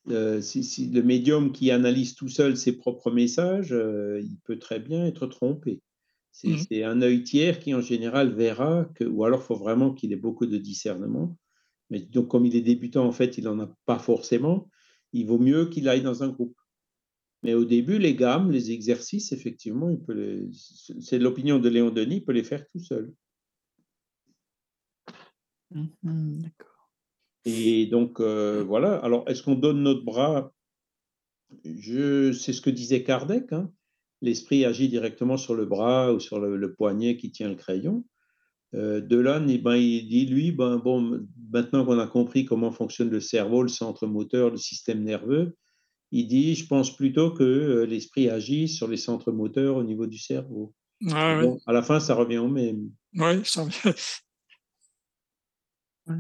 euh, si, si le médium qui analyse tout seul ses propres messages, euh, il peut très bien être trompé. C'est Mhm. c'est un œil tiers qui, en général, verra que, ou alors il faut vraiment qu'il ait beaucoup de discernement. Mais donc, comme il est débutant, en fait, il n'en a pas forcément. Il vaut mieux qu'il aille dans un groupe. Mais au début, les gammes, les exercices, effectivement, c'est l'opinion de Léon Denis, il peut les faire tout seul. Mhm, D'accord. Et donc, euh, voilà. Alors, est-ce qu'on donne notre bras? Je, C'est ce que disait Kardec. hein. L'esprit agit directement sur le bras ou sur le, le poignet qui tient le crayon. Euh, Delanne, eh ben, il dit, lui, ben, bon, maintenant qu'on a compris comment fonctionne le cerveau, le centre moteur, le système nerveux, il dit, je pense plutôt que euh, l'esprit agit sur les centres moteurs au niveau du cerveau. Bon, à la fin, ça revient au même. Ouais, ça... Ouais.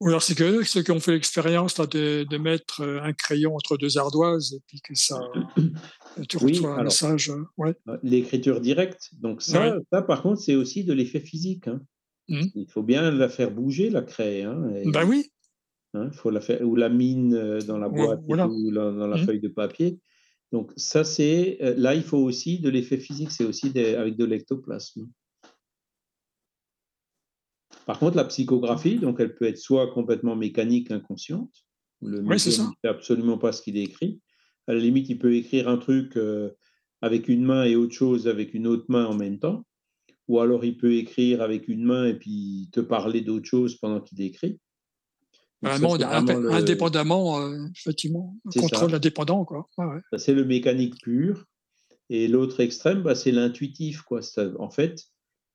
Ou alors c'est que ceux qui ont fait l'expérience de, de mettre euh, un crayon entre deux ardoises et puis que ça, *coughs* tu Oui, reçois un alors. message. euh, Ouais. L'écriture directe, donc ça, Ouais. ça par contre, c'est aussi de l'effet physique. hein. Mhm. Il faut bien la faire bouger, la craie. Hein, et- Ben oui, hein, faut la faire, ou la mine euh, dans la boîte voilà. ou la- dans la Mhm. feuille de papier. Donc ça, c'est euh, là, il faut aussi de l'effet physique, c'est aussi des- avec de l'ectoplasme. Par contre, la psychographie, donc elle peut être soit complètement mécanique, inconsciente, où le ça. ne fait absolument pas ce qu'il écrit. À la limite, il peut écrire un truc euh, avec une main et autre chose avec une autre main en même temps. Ou alors il peut écrire avec une main et puis te parler d'autre chose pendant qu'il écrit. Donc vraiment, vraiment le- indépendamment, euh, effectivement, contrôle ça. indépendant, quoi. Ouais. C'est le mécanique pur. Et l'autre extrême, bah, c'est l'intuitif. Quoi. En fait,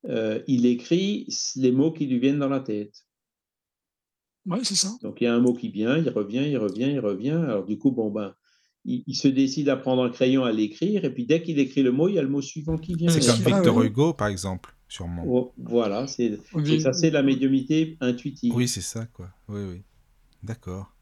euh, il écrit les mots qui lui viennent dans la tête. Ouais, c'est ça. Donc, il y a un mot qui vient, il revient, il revient, il revient. Alors, du coup, bon, ben, il, il se décide à prendre un crayon, à l'écrire. Et puis, dès qu'il écrit le mot, il y a le mot suivant qui vient. C'est Oui, comme ah Victor oui. Hugo, par exemple, sûrement. Oh, voilà, c'est Oui. ça, c'est la médiumité intuitive. Oui, c'est ça, quoi. Oui, oui. D'accord.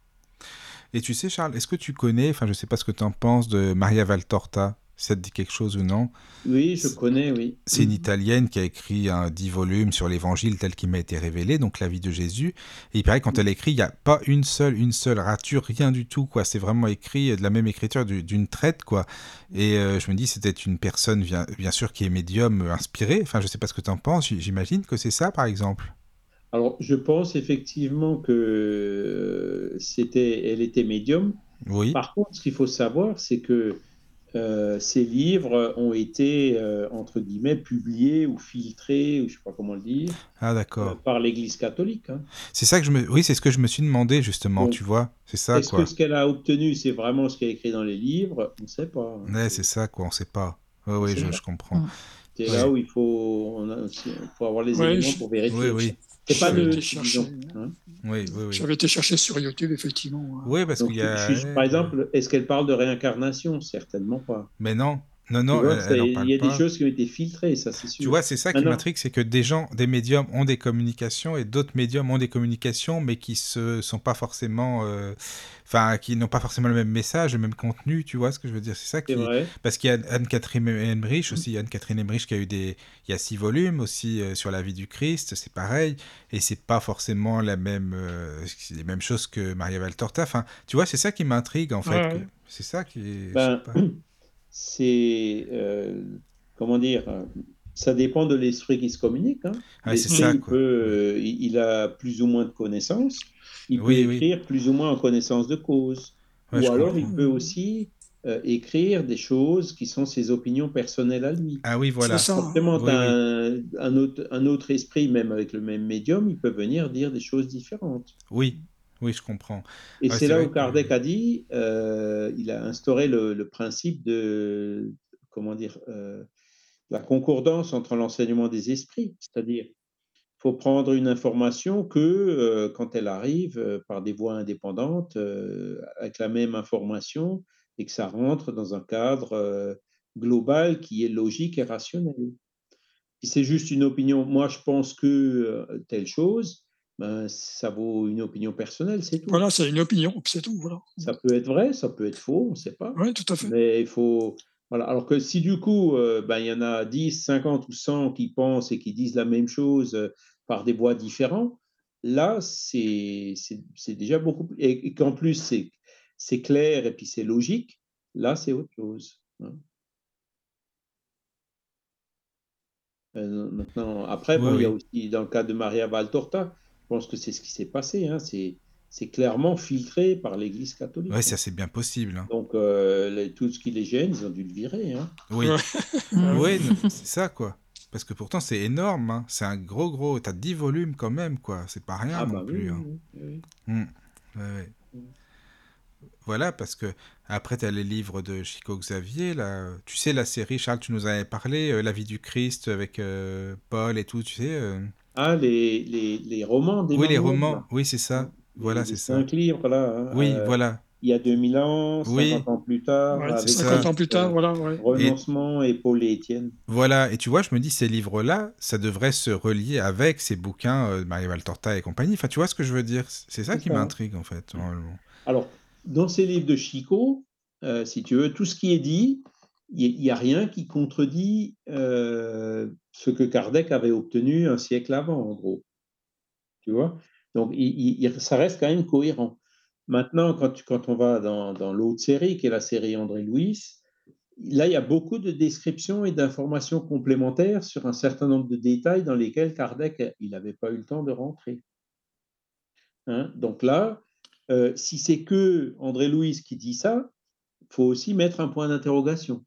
Et tu sais, Charles, est-ce que tu connais, enfin, je sais pas ce que tu en penses de Maria Valtorta, ça te dit quelque chose ou non? Oui, je connais, oui. C'est une Italienne qui a écrit un dix volumes sur l'évangile tel qu'il m'a été révélé, donc la vie de Jésus. Et il paraît que quand elle écrit, il n'y a pas une seule, une seule rature, rien du tout, quoi. C'est vraiment écrit de la même écriture du- d'une traite, quoi. Et euh, je me dis, c'était une personne, bien, bien sûr, qui est médium euh, inspirée. Enfin, je sais pas ce que tu en penses. J'imagine que c'est ça, par exemple. Alors, je pense effectivement que euh, c'était, elle était médium. Oui. Par contre, ce qu'il faut savoir, c'est que euh, ces livres ont été, euh, entre guillemets, publiés ou filtrés, ou je ne sais pas comment le dire, Ah, euh, d'accord. par l'Église catholique. hein. C'est ça que je me. Oui, c'est ce que je me suis demandé, justement, Donc, tu vois. C'est ça, Est-ce quoi. que ce qu'elle a obtenu, c'est vraiment ce qu'elle a écrit dans les livres? On ne sait pas. hein. Ouais, c'est ça, quoi. On sait pas. Oui, je, comprends. Mm. C'est Ouais. là où il faut, on a- faut avoir les Ouais, éléments je- pour vérifier. Oui, oui. C'est pas J'avais neutre, été chercher. disons. hein. Oui, oui, oui. J'avais été chercher sur YouTube, effectivement. Oui, parce qu'il y a. par exemple, est-ce qu'elle parle de réincarnation? Certainement pas. Mais non, non, non, il y a pas. des choses qui ont été filtrées, ça c'est sûr. Tu vois, c'est ça qui m'intrigue, c'est que des gens, des médiums ont des communications et d'autres médiums ont des communications, mais qui se sont pas forcément, euh, enfin, qui n'ont pas forcément le même message, le même contenu. Tu vois ce que je veux dire? C'est ça qui. Parce qu'il y a Anne-Catherine Emmerich aussi, Anne-Catherine Emmerich qui a eu des, il y a six volumes aussi euh, sur la vie du Christ, c'est pareil, et c'est pas forcément la même, euh, les mêmes choses que Maria Valtorta. Enfin, tu vois, c'est ça qui m'intrigue en fait. Ouais. C'est ça qui. est- je Ben, sais pas. C'est euh, comment dire euh, ça dépend de l'esprit qui se communique. Hein. L'esprit, ça, il, quoi. peut, euh, il, a plus ou moins de connaissances. Il peut Oui, oui. écrire plus ou moins en connaissance de cause. Ouais, ou alors, il peut aussi euh, écrire des choses qui sont ses opinions personnelles à lui. Ah oui, voilà. C'est ça. Forcément, oui. un, un autre, un autre esprit, même avec le même médium, il peut venir dire des choses différentes. Oui, oui, je comprends. Et c'est là où que- Kardec a dit, euh, il a instauré le, le principe de, comment dire, euh, la concordance entre l'enseignement des esprits. C'est-à-dire, il faut prendre une information que euh, quand elle arrive par des voies indépendantes, avec la même information, et que ça rentre dans un cadre global qui est logique et rationnel. Si c'est juste une opinion, moi je pense que telle chose, ben, ça vaut une opinion personnelle, c'est tout. Voilà, c'est une opinion, c'est tout. Voilà. Ça peut être vrai, ça peut être faux, on ne sait pas. Oui, tout à fait. Mais il faut. Voilà. Alors que si du coup, euh, ben, il y en a 10, 50 ou 100 qui pensent et qui disent la même chose euh, par des voies différentes, là, c'est c'est- c'est déjà beaucoup plus. Et, et qu'en plus, c'est c'est clair et puis c'est logique, là, c'est autre chose. hein. Euh, maintenant, après, Oui, bon, il y a aussi, dans le cas de Maria Valtorta, je pense que c'est ce qui s'est passé. hein, c'est clairement filtré par l'Église catholique. Ouais, hein. ça c'est bien possible. hein. Donc, euh, les- tout ce qui les gêne, ils ont dû le virer. hein. Oui, oui, *laughs* *laughs* c'est ça quoi. Parce que pourtant c'est énorme, hein. c'est un gros gros. T'as 10 volumes quand même quoi, c'est pas rien Ah, non bah oui, plus. oui, oui, oui. Ouais, ouais. Voilà, parce que après, tu as les livres de Chico Xavier, là. Tu sais, la série, Charles, tu nous avais parlé, euh, La vie du Christ avec euh, Paul et tout, tu sais. euh, Ah, les, les, les romans des Oui, les romans, là. oui, c'est ça. Voilà, c'est ça. cinq livres, là. hein, Oui, euh, voilà. Il y a 2000 ans, 50 Oui. ans plus tard, Ouais, avec c'est 50 ça. ans plus tard, euh, voilà. Ouais. Renoncement et Paul et Étienne. Voilà, et tu vois, je me dis, ces livres-là, ça devrait se relier avec ces bouquins euh, de Marie Valtorta et compagnie. Enfin, tu vois ce que je veux dire? C'est ça qui ça. m'intrigue, en fait. normalement. Alors, dans ces livres de Chico, euh, si tu veux, tout ce qui est dit, il n'y a rien qui contredit euh, ce que Kardec avait obtenu un siècle avant, en gros. Tu vois? Donc, ça reste quand même cohérent. Maintenant, quand, on va dans, l'autre série, qui est la série André-Louis, là, il y a beaucoup de descriptions et d'informations complémentaires sur un certain nombre de détails dans lesquels Kardec, n'avait pas eu le temps de rentrer. Hein? Donc là, euh, si c'est que André-Louis qui dit ça, faut aussi mettre un point d'interrogation.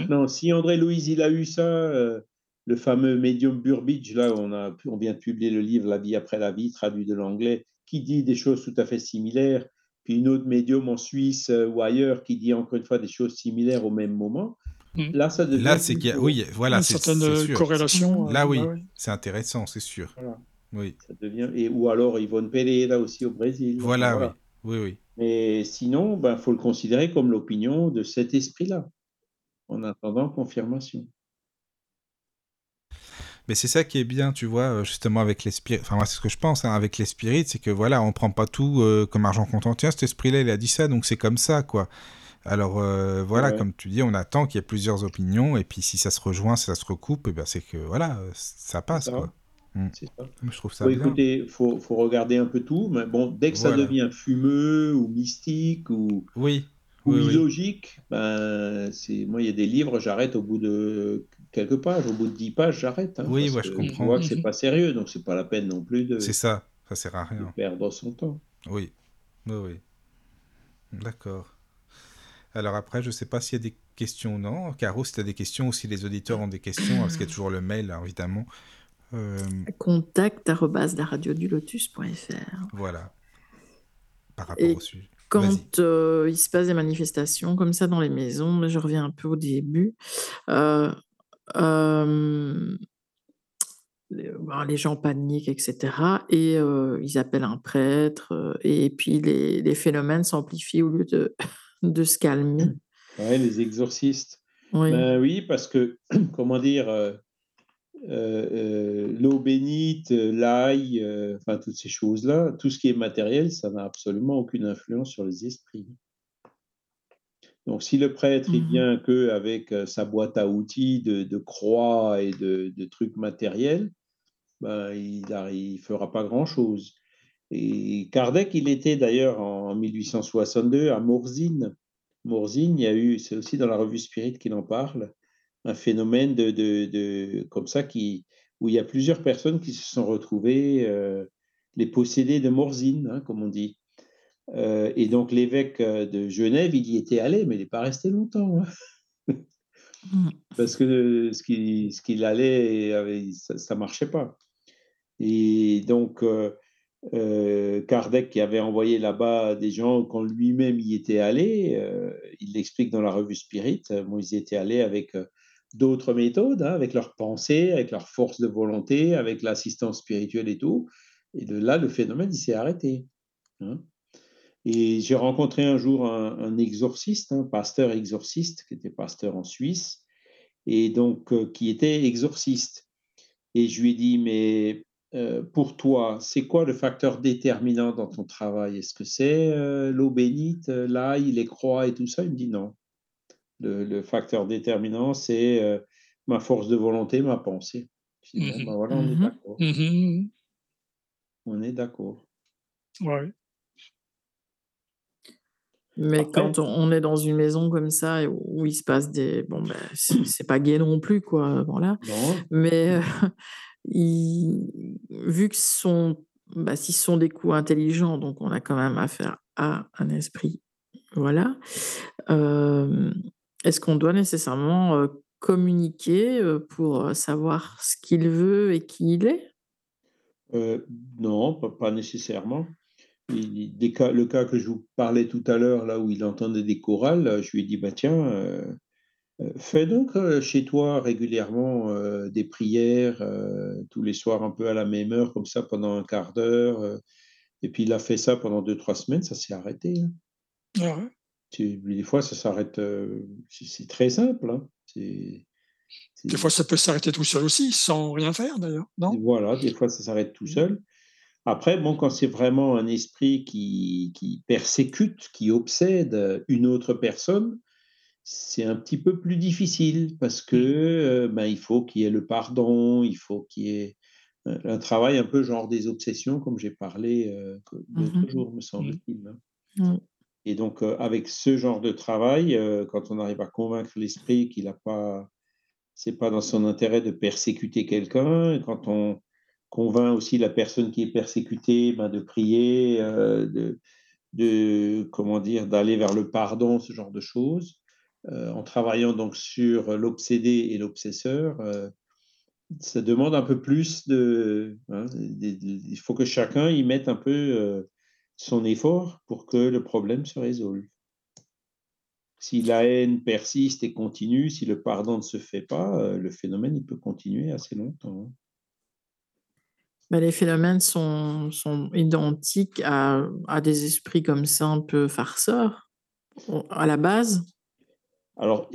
Maintenant, si André-Louis, il a eu ça, euh, le fameux médium Burbidge, là, on, a, on vient de publier le livre La vie après la vie, traduit de l'anglais, qui dit des choses tout à fait similaires, puis une autre médium en Suisse euh, ou ailleurs qui dit encore une fois des choses similaires au même moment, Mhm. là, ça devient. Là, c'est plus qu'il y a... fort. Oui, voilà, Une c'est certaine corrélation. Là, euh, oui, ouais, ouais. c'est intéressant, c'est sûr. Voilà, Oui, ça devient... et, ou alors Yvonne là aussi au Brésil. voilà, oui. Oui, oui. Mais sinon, il ben, faut le considérer comme l'opinion de cet esprit-là, en attendant confirmation. Mais c'est ça qui est bien, tu vois, euh, justement avec les spirites. Enfin, moi, c'est ce que je pense hein, avec les spirites, c'est que voilà, on prend pas tout euh, comme argent comptant. Tiens, cet esprit-là, il a dit ça, donc c'est comme ça, quoi. Alors euh, voilà, Ouais. comme tu dis, on attend qu'il y ait plusieurs opinions, et puis si ça se rejoint, si ça se recoupe, eh ben, c'est que voilà, ça passe, ça. quoi. C'est ça. Je trouve ça Faut bien. écouter, faut, faut regarder un peu tout, mais bon, dès que ça devient fumeux ou mystique ou, Oui, ou oui, oui. illogique, ben, c'est, moi, il y a des livres, j'arrête au bout de quelques pages, au bout de dix pages, j'arrête. hein, Oui, parce ouais, je que comprends. Je vois que c'est Mhm. pas sérieux, donc c'est pas la peine non plus de, C'est ça, ça sert à de rien. perdre son temps. Oui, oui, oui. D'accord. Alors après, je sais pas s'il y a des questions ou non. Caro, si tu as des questions ou si les auditeurs ont des questions, parce qu'il y a toujours le mail, hein, évidemment. Euh, Contact voilà. Par rapport Et au sujet. Quand euh, il se passe des manifestations comme ça dans les maisons, là, je reviens un peu au début, euh, euh, les, bon, les gens paniquent, etc. Et ils appellent un prêtre, et puis les, les phénomènes s'amplifient au lieu de, de se calmer. Ouais, les exorcistes. Oui. Ben oui, parce que, *clears throat* comment dire, l'eau bénite, euh, l'ail, euh, enfin toutes ces choses-là, tout ce qui est matériel, ça n'a absolument aucune influence sur les esprits. Donc si le prêtre, il Mhm. vient que avec euh, sa boîte à outils de, de croix et de, de trucs matériels, ben, il ne fera pas grand-chose. Et Kardec, il était d'ailleurs en 1862 à Morzine. Morzine, il y a eu, c'est aussi dans la revue Spirit qu'il en parle, un phénomène de, de, de, comme ça qui, où il y a plusieurs personnes qui se sont retrouvées euh, les possédés de Morzine, hein, comme on dit. Euh, et donc l'évêque euh, de Genève, il y était allé, mais il n'est pas resté longtemps. Hein. *laughs* Parce que ce qu'il ce qu'il allait, ça ne marchait pas. Et donc, euh, Kardec qui avait envoyé là-bas des gens quand lui-même y était allé, il l'explique dans la revue Spirit, moi ils y étaient allés avec d'autres méthodes, hein, avec leur pensée, avec leur force de volonté, avec l'assistance spirituelle et tout. Et de là, le phénomène, s'est arrêté. Hein. Et j'ai rencontré un jour un, exorciste, un pasteur exorciste, qui était pasteur en Suisse, et donc euh, qui était exorciste. Et je lui ai dit, mais euh, pour toi, c'est quoi le facteur déterminant dans ton travail? Est-ce que c'est euh, l'eau bénite, l'ail, les croix et tout ça? Il me dit non. Le, facteur déterminant, c'est ma force de volonté, ma pensée. Je ben voilà, on est mmh d'accord. Mmh on est d'accord. Ouais. Mais quand on est dans une maison comme ça où il se passe des bon ben c'est pas gay non plus quoi voilà. Mais *laughs* vu que sont bah, s'ils sont des coups intelligents donc on a quand même affaire à un esprit voilà. Est-ce qu'on doit nécessairement communiquer pour savoir ce qu'il veut et qui il est? Non, pas nécessairement le cas que je vous parlais tout à l'heure, là où il entendait des chorales, je lui ai dit, bah tiens, euh, euh, fais donc euh, chez toi régulièrement des prières tous les soirs un peu à la même heure, comme ça pendant un quart d'heure. et puis il a fait ça pendant deux, trois semaines, ça s'est arrêté. Hein. Ah des fois, ça s'arrête, c'est très simple. Hein. Des fois, ça peut s'arrêter tout seul aussi, sans rien faire d'ailleurs, non? Voilà, des fois, ça s'arrête tout mmh. seul. Après, bon, quand c'est vraiment un esprit qui, qui, persécute, qui obsède une autre personne, c'est un petit peu plus difficile parce que euh, ben, il faut qu'il y ait le pardon, il faut qu'il y ait un, travail un peu genre des obsessions, comme j'ai parlé euh, l'autre mmh jour, me semble-t-il. Hein. Et donc, euh, avec ce genre de travail, quand on arrive à convaincre l'esprit qu'il n'a pas, c'est pas dans son intérêt de persécuter quelqu'un, quand on convainc aussi la personne qui est persécutée ben, de prier, euh, de, comment dire, d'aller vers le pardon, ce genre de choses, euh, en travaillant donc sur l'obsédé et l'obsesseur. Euh, ça demande un peu plus de, hein, Il faut que chacun y mette un peu son effort pour que le problème se résolve. Si la haine persiste et continue, si le pardon ne se fait pas, le phénomène il peut continuer assez longtemps. Bah, les phénomènes sont, sont identiques à, à, des esprits comme ça un peu farceurs, à la base Alors,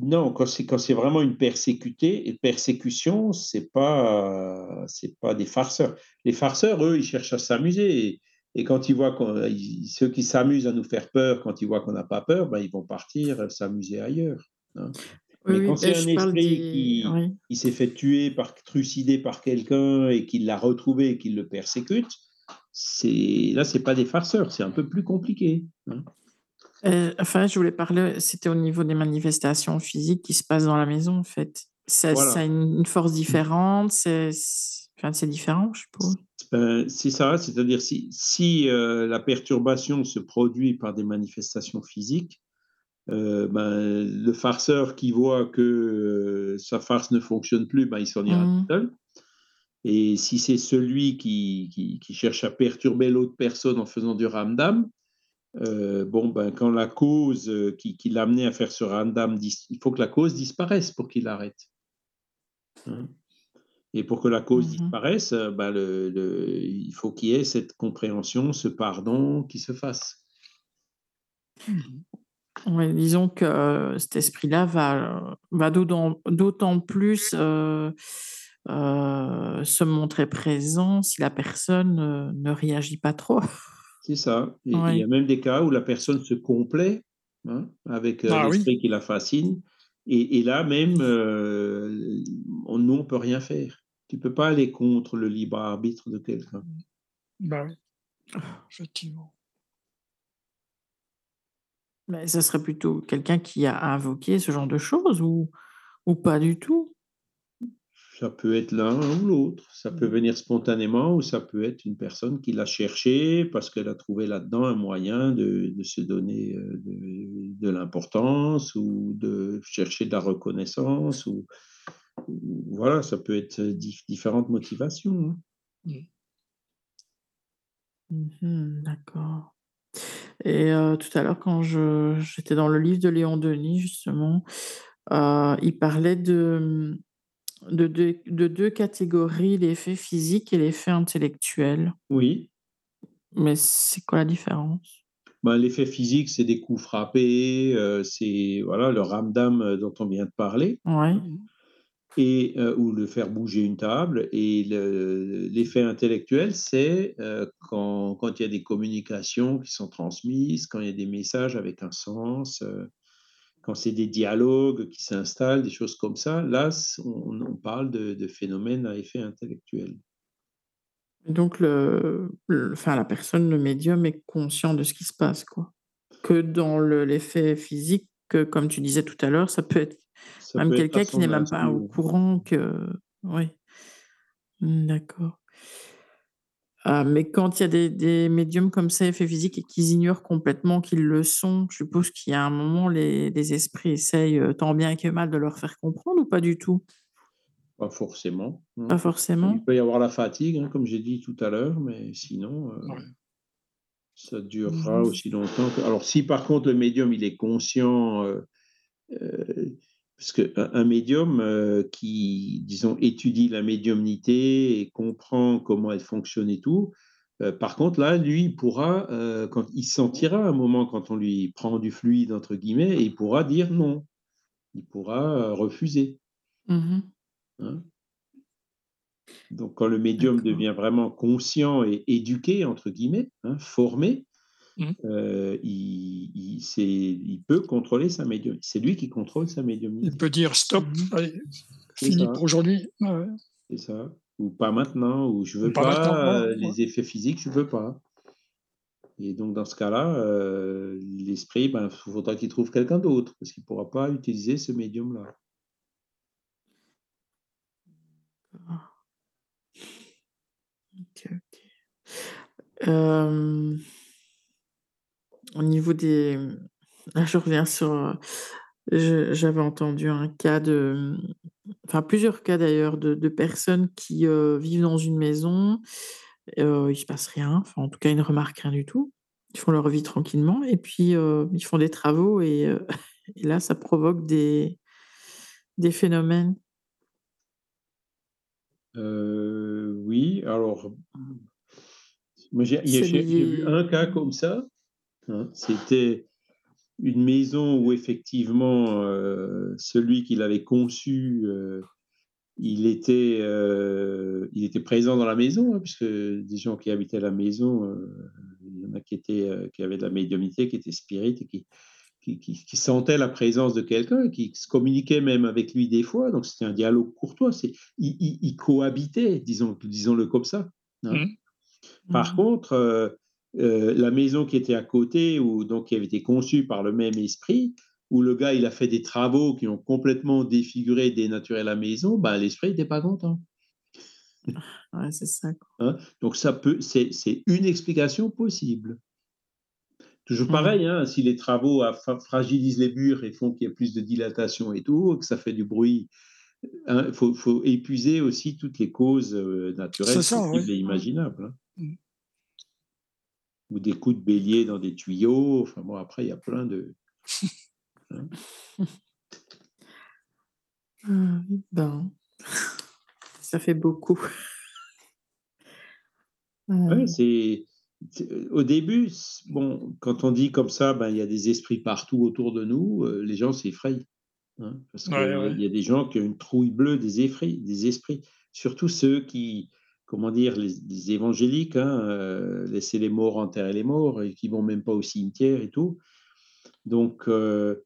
non, quand c'est, quand c'est vraiment une persécuté, et persécution, c'est pas, c'est pas des farceurs. Les farceurs, eux, ils cherchent à s'amuser. Et, quand ils voient qu'on, ceux qui s'amusent à nous faire peur, quand ils voient qu'on n'a pas peur, ben, ils vont partir s'amuser ailleurs. Hein. Mais quand c'est un esprit qui, s'est fait tuer, par, trucider par quelqu'un et qu'il l'a retrouvé et qu'il le persécute, c'est là, c'est pas des farceurs, c'est un peu plus compliqué. Hein. Euh, enfin, je voulais parler, c'était au niveau des manifestations physiques qui se passent dans la maison, en fait. Ça, a une force différente, c'est enfin, différent, je suppose. C'est ça, c'est-à-dire si, si euh, la perturbation se produit par des manifestations physiques, euh, ben, le farceur qui voit que euh, sa farce ne fonctionne plus, ben, il s'en ira mmh. tout seul. Et si c'est celui qui, qui, cherche à perturber l'autre personne en faisant du ramdam, euh, bon, ben, quand la cause qui, qui l'a amené à faire ce ramdam, il faut que la cause disparaisse pour qu'il arrête. Hein. Et pour que la cause mmh disparaisse, ben, le, il faut qu'il y ait cette compréhension, ce pardon qui se fasse. Mmh disons que euh, cet esprit-là va, va d'autant plus euh, euh, se montrer présent si la personne ne réagit pas trop. C'est ça. Il y a même des cas où la personne se complaît hein, avec ah l'esprit qui la fascine. Et, là même, on, nous, on ne peut rien faire. Tu ne peux pas aller contre le libre arbitre de quelqu'un. Bah oui, effectivement. Mais ce serait plutôt quelqu'un qui a invoqué ce genre de choses ou, Ou pas du tout? Ça peut être l'un ou l'autre. Ça peut venir spontanément ou ça peut être une personne qui l'a cherché parce qu'elle a trouvé là-dedans un moyen de, de se donner euh, de, de l'importance ou de chercher de la reconnaissance. Ou, ou- voilà, ça peut être dif- différentes motivations. hein. Mhm, D'accord. Et euh, tout à l'heure, quand je, j'étais dans le livre de Léon Denis, justement, euh, il parlait de, de, deux- de deux catégories, l'effet physique et l'effet intellectuel. Oui. Mais c'est quoi la différence? Ben, L'effet physique, c'est des coups frappés, euh, c'est voilà, le ramdam euh, dont on vient de parler. Ouais. Et euh, ou le faire bouger une table. Et le- l'effet intellectuel, c'est euh, quand, il y a des communications qui sont transmises, quand il y a des messages avec un sens, euh, quand c'est des dialogues qui s'installent, des choses comme ça. Là, on, parle de, de phénomènes à effet intellectuel. Donc, enfin, la personne, le médium, est conscient de ce qui se passe, quoi. Que dans le- l'effet physique, que, comme tu disais tout à l'heure, ça peut être Ça même peut quelqu'un qui n'est même pas au courant que. Oui. Hmm, D'accord. Ah, mais quand il y a des, des médiums comme ça, effet physique, et qu'ils ignorent complètement qu'ils le sont, je suppose qu'il y a un moment, les, les esprits essayent euh, tant bien que mal de leur faire comprendre ou pas du tout? Pas forcément. Pas forcément. Il peut y avoir la fatigue, hein, comme j'ai dit tout à l'heure, mais sinon, euh, Ouais. Ça durera Mhm. aussi longtemps. que- Alors, si par contre le médium il est conscient, euh, euh, parce qu'un un médium euh, qui, disons, étudie la médiumnité et comprend comment elle fonctionne et tout, par contre, là, lui, il pourra, quand il sentira un moment quand on lui prend du fluide, entre guillemets, et il pourra dire non. Il pourra refuser. Hein? Donc, quand le médium devient vraiment conscient et éduqué, entre guillemets, hein, formé, Mhm. euh, il, il, c'est- il peut contrôler sa médium. C'est lui qui contrôle sa médiumnité. Il peut dire stop, allez, C'est fini ça. pour aujourd'hui. Ouais. C'est ça. Ou pas maintenant, ou je veux Ou pas euh, les effets physiques, je veux pas. Et donc, dans ce cas-là, euh, l'esprit, ben, il faudra qu'il trouve quelqu'un d'autre, parce qu'il ne pourra pas utiliser ce médium-là. Euh, au niveau des... Là, je reviens sur... euh, J'avais entendu un cas de... Enfin, plusieurs cas d'ailleurs de, personnes qui euh, vivent dans une maison. Euh, il se passe rien. Enfin, en tout cas, ils ne remarquent rien du tout. Ils font leur vie tranquillement. Et puis, ils font des travaux. Et, *laughs* et là, ça provoque des, des phénomènes. Euh, oui, alors, j'ai lié- un cas comme ça. hein. C'était une maison où effectivement, euh, celui qui l'avait conçu, euh, il, était, euh, il était présent dans la maison, hein, puisque des gens qui habitaient la maison, il y en a qui, étaient, qui avaient de la médiumnité, qui étaient spirites et qui, qui, qui- qui sentaient la présence de quelqu'un qui se communiquaient même avec lui des fois. Donc c'était un dialogue courtois. C'est, ils, ils- ils cohabitaient, disons, disons-le comme ça. hein. Mhm. Par Mhm. contre, euh, euh, la maison qui était à côté, ou donc qui avait été conçue par le même esprit, où le gars il a fait des travaux qui ont complètement défiguré, dénaturé la maison, ben, l'esprit n'était pas content. Ouais, c'est ça. hein. Donc ça peut, c'est, c'est une explication possible. Toujours Mhm. pareil, hein, si les travaux fragilisent les murs et font qu'il y a plus de dilatation et tout, que ça fait du bruit, il faut, faut épuiser aussi toutes les causes euh, naturelles ça, oui. et imaginables. hein. Mhm. Ou des coups de bélier dans des tuyaux. Enfin bon, après, il y a plein de. *laughs* Ah oui, ben, ça fait beaucoup. Ouais, Euh, c'est- au début, bon, quand on dit comme ça, ben, il y a des esprits partout autour de nous, euh, les gens s'effrayent. hein, parce qu'il Ouais, ouais. y a des gens qui ont une trouille bleue des esprits, des esprits. Surtout ceux qui, comment dire, les, les évangéliques, hein, euh, laisser les morts enterrer les morts et qui vont même pas au cimetière et tout. Donc, euh,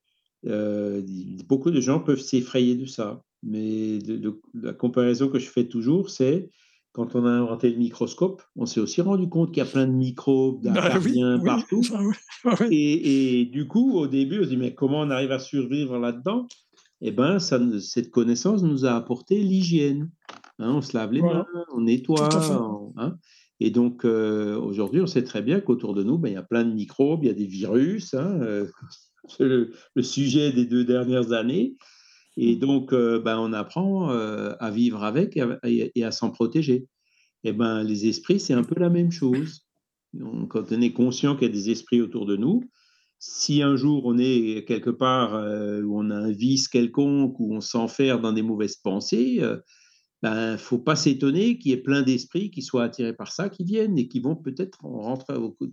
euh, beaucoup de gens peuvent s'effrayer de ça. Mais de- de- la comparaison que je fais toujours, c'est quand on a inventé le microscope, on s'est aussi rendu compte qu'il y a plein de microbes, Bah oui, d'acariens oui, partout. ça, oui. *laughs* Ah ouais. Et, et du coup, au début, on se dit, mais comment on arrive à survivre là-dedans? Eh ça, cette connaissance nous a apporté l'hygiène. Hein, on se lave les mains, on nettoie. Hein. et donc, euh, aujourd'hui, on sait très bien qu'autour de nous, ben, il y a plein de microbes, il y a des virus. Hein, euh, *laughs* c'est le, sujet des deux dernières années. Et donc, euh, ben, on apprend à vivre avec et à, s'en protéger. Et ben, les esprits, c'est un peu la même chose. quand on est conscient qu'il y a des esprits autour de nous, si un jour on est quelque part euh, où on a un vice quelconque, où on s'enferme dans des mauvaises pensées, il euh, ben, faut pas s'étonner qu'il y ait plein d'esprits qui soient attirés par ça, qui viennent et qui vont peut-être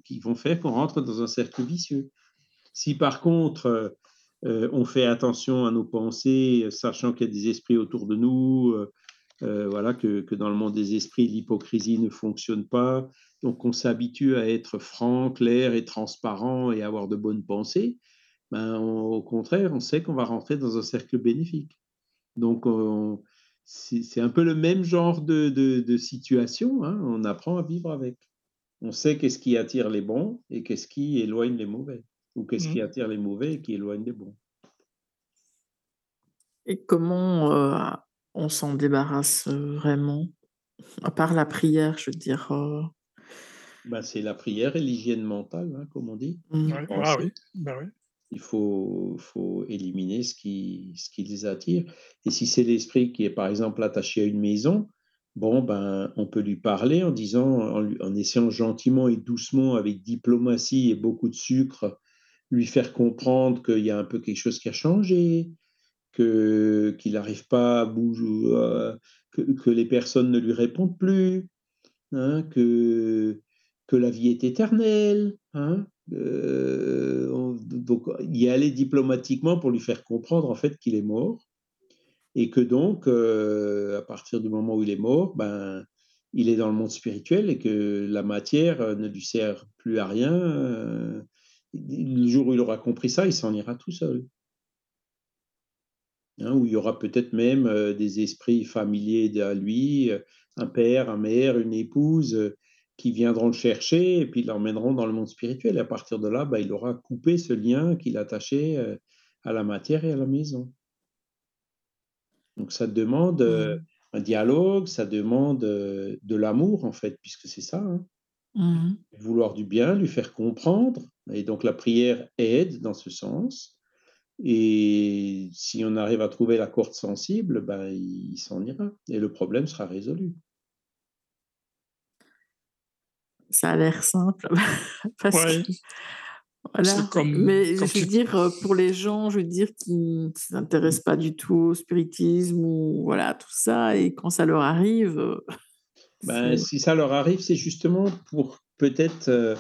qui vont faire qu'on rentre dans un cercle vicieux. Si par contre euh, on fait attention à nos pensées, sachant qu'il y a des esprits autour de nous, voilà que, que, dans le monde des esprits l'hypocrisie ne fonctionne pas, donc on s'habitue à être franc, clair et transparent et avoir de bonnes pensées, ben, au contraire, on sait qu'on va rentrer dans un cercle bénéfique. Donc c'est un peu le même genre de, situation, hein. on apprend à vivre avec. On sait qu'est-ce qui attire les bons et qu'est-ce qui éloigne les mauvais, ou qu'est-ce qui mmh. attire les mauvais et qui éloigne les bons? Et comment euh, on s'en débarrasse euh, vraiment? À part la prière, je veux dire. Euh, bah, c'est la prière et l'hygiène mentale, hein, comme on dit. Mmh. Ah oui, bah oui. Il faut, faut éliminer ce qui, ce qui les attire. Et si c'est l'esprit qui est, par exemple, attaché à une maison, bon, ben, on peut lui parler en disant, en, en essayant gentiment et doucement, avec diplomatie et beaucoup de sucre, lui faire comprendre qu'il y a un peu quelque chose qui a changé, que qu'il n'arrive pas à bouger, euh, que, que, les personnes ne lui répondent plus, hein, que que la vie est éternelle. Hein euh, donc, y aller diplomatiquement pour lui faire comprendre en fait qu'il est mort et que donc, euh, à partir du moment où il est mort, ben, il est dans le monde spirituel et que la matière ne lui sert plus à rien. Euh, le jour où il aura compris ça, il s'en ira tout seul. Hein, où il y aura peut-être même des esprits familiers à lui, un père, un mère, une épouse, qui viendront le chercher et puis l'emmèneront dans le monde spirituel. Et à partir de là, bah, il aura coupé ce lien qu'il attachait euh, à la matière et à la maison. Donc ça demande euh, mmh. un dialogue, ça demande euh, de l'amour en fait, puisque c'est ça. Hein. Mmh. Vouloir du bien, lui faire comprendre. Et donc la prière aide dans ce sens. Et si on arrive à trouver la corde sensible, ben, il s'en ira. Et le problème sera résolu. ça a l'air simple. *laughs* voilà. Mais je veux dire, euh, pour les gens, je veux dire, qui ne s'intéressent pas du tout au spiritisme ou voilà, tout ça, et quand ça leur arrive. Euh, *laughs* ben, si ça leur arrive, c'est justement pour peut-être. Euh,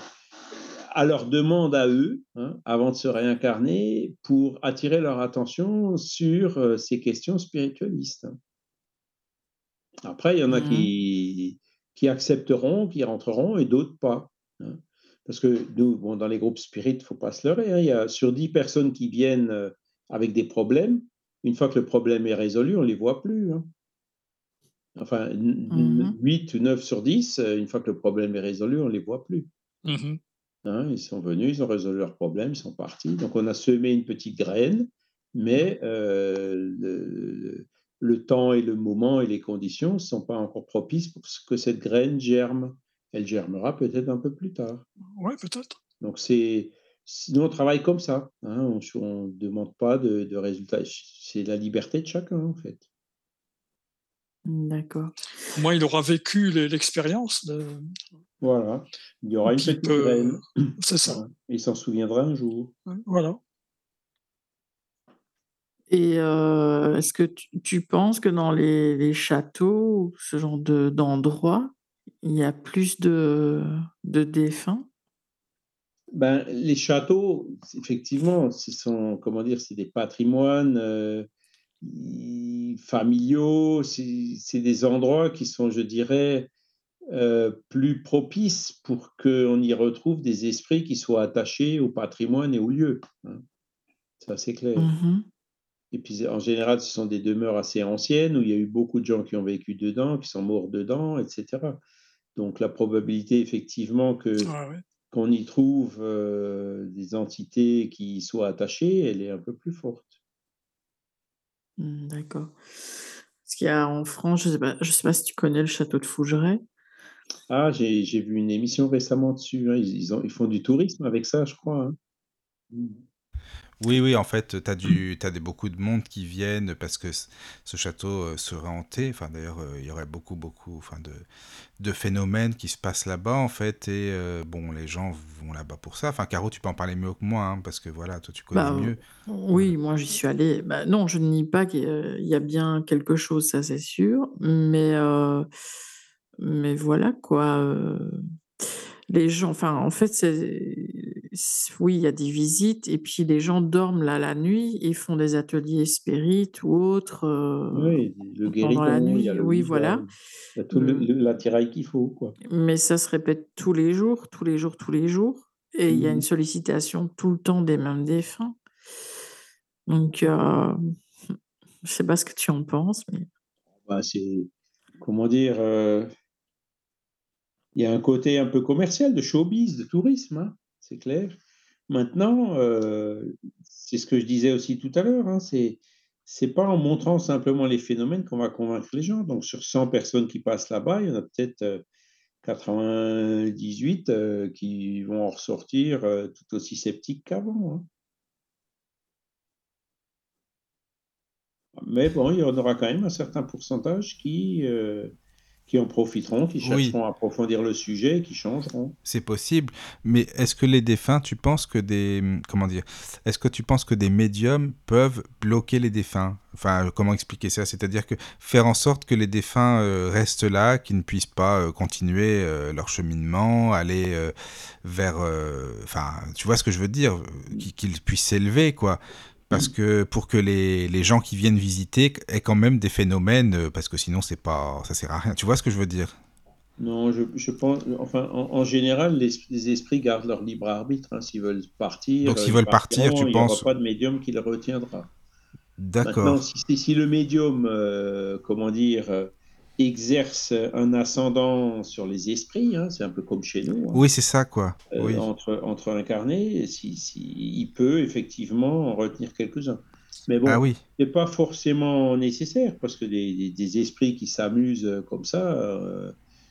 à leur demande à eux, hein, avant de se réincarner, pour attirer leur attention sur ces questions spiritualistes. Après, il y en a mmh qui, qui accepteront, qui rentreront et d'autres pas. Hein. Parce que nous, bon, dans les groupes spirit, il ne faut pas se leurrer, hein, il y a sur 10 personnes qui viennent euh, avec des problèmes, une fois que le problème est résolu, on ne les voit plus. Enfin, 8 mmh ou 9 sur 10, euh, une fois que le problème est résolu, on ne les voit plus. Mmh ils sont venus, ils ont résolu leur problème, ils sont partis. Donc on a semé une petite graine, mais euh, le, le temps et le moment et les conditions ne sont pas encore propices pour que cette graine germe. Elle germera peut-être un peu plus tard. Oui, peut-être. Donc, c'est. Sinon, on travaille comme ça. Hein. On ne demande pas de, résultats. C'est la liberté de chacun, en fait. D'accord. Au moins, il aura vécu l'expérience. De... Voilà. Il y aura une petite graine. *clears throat* C'est ça. Il s'en souviendra un jour. Voilà. Et est-ce que tu, penses que dans les, châteaux, ce genre d'endroits, il y a plus de, de défunts? Ben, les châteaux, effectivement, ce sont, comment dire, c'est des patrimoines familiaux, c'est des endroits qui sont, je dirais, plus propices pour qu'on y retrouve des esprits qui soient attachés au patrimoine et au lieu. Hein. Ça, c'est clair. Mmh et puis, en général, ce sont des demeures assez anciennes où il y a eu beaucoup de gens qui ont vécu dedans, qui sont morts dedans, etc. Donc, la probabilité, effectivement, que ah qu'on y trouve euh, des entités qui soient attachées, elle est un peu plus forte. Mmh, d'accord. Ce qu'il y a en France, je sais pas je sais pas si tu connais le château de Fougeray? Ah, j'ai j'ai vu une émission récemment dessus, hein, ils ils ont ils font du tourisme avec ça, je crois, hein? Mmh. Oui, oui, en fait, tu as du tu as des beaucoup de monde qui viennent parce que ce ce château, heu, serait hanté. Enfin, d'ailleurs, heu, il y aurait beaucoup, beaucoup, enfin, de de phénomènes qui se passent là-bas, en fait et heu, bon, les gens vont là-bas pour ça. Enfin, Caro, tu peux en parler mieux que moi, hein, parce que voilà, toi, tu connais Bah, mieux. Voilà. oui, moi j'y suis allée. Bah, non, je ne nie pas qu'il y a il y a bien quelque chose, ça c'est sûr, mais mais voilà quoi, les gens enfin, en fait, oui, il y a des visites et puis les gens dorment là la nuit et font des ateliers spirites ou autres, heu, Oui, le pendant la guéridon, il y a nuit. le Oui, voilà. il y a tout Mmh. l'attirail qu'il faut, quoi. Mais ça se répète tous les jours, tous les jours, tous les jours et il y a Mmh une mh. sollicitation tout le temps des mêmes défunts. Donc je sais pas ce que tu en penses, mais Bah, c'est comment dire? Il y a un côté un peu commercial, de showbiz, de tourisme, hein, c'est clair. Maintenant, heu, c'est ce que je disais aussi tout à l'heure, hein, c'est c'est pas en montrant simplement les phénomènes qu'on va convaincre les gens. Donc sur 100 personnes qui passent là-bas, il y en a peut-être, heu, 98, heu, qui vont en ressortir, tout aussi sceptiques qu'avant, hein. Mais bon, il y en aura quand même un certain pourcentage qui, qui en profiteront, qui Oui. chercheront à approfondir le sujet et qui changeront. C'est possible, mais est-ce que les défunts, tu penses que des, comment dire? Est-ce que tu penses que des médiums peuvent bloquer les défunts? Enfin, comment expliquer ça? C'est-à-dire que faire en sorte que les défunts, heu, restent là, qu'ils ne puissent pas, heu, continuer, leur cheminement, aller, vers, enfin, tu vois ce que je veux dire? Qu'ils puissent s'élever, quoi. Parce que pour que les les gens qui viennent visiter aient quand même des phénomènes, heu, parce que sinon c'est pas ça sert à rien. Tu vois ce que je veux dire? Non, je je pense enfin, en en général, les les esprits gardent leur libre arbitre, hein. S'ils veulent partir, Donc heu, s'ils ils veulent partir, tu il y aura penses pas de médium qui les retiendra. D'accord. si si si le médium, heu, comment dire? Exerce un ascendant sur les esprits, hein, c'est un peu comme chez nous, hein. Oui, c'est ça, quoi. Oui. entre entre incarnés, si si il peut effectivement en retenir quelques-uns. Mais Ah bon, oui. c'est pas forcément nécessaire parce que des des des esprits qui s'amusent, comme ça,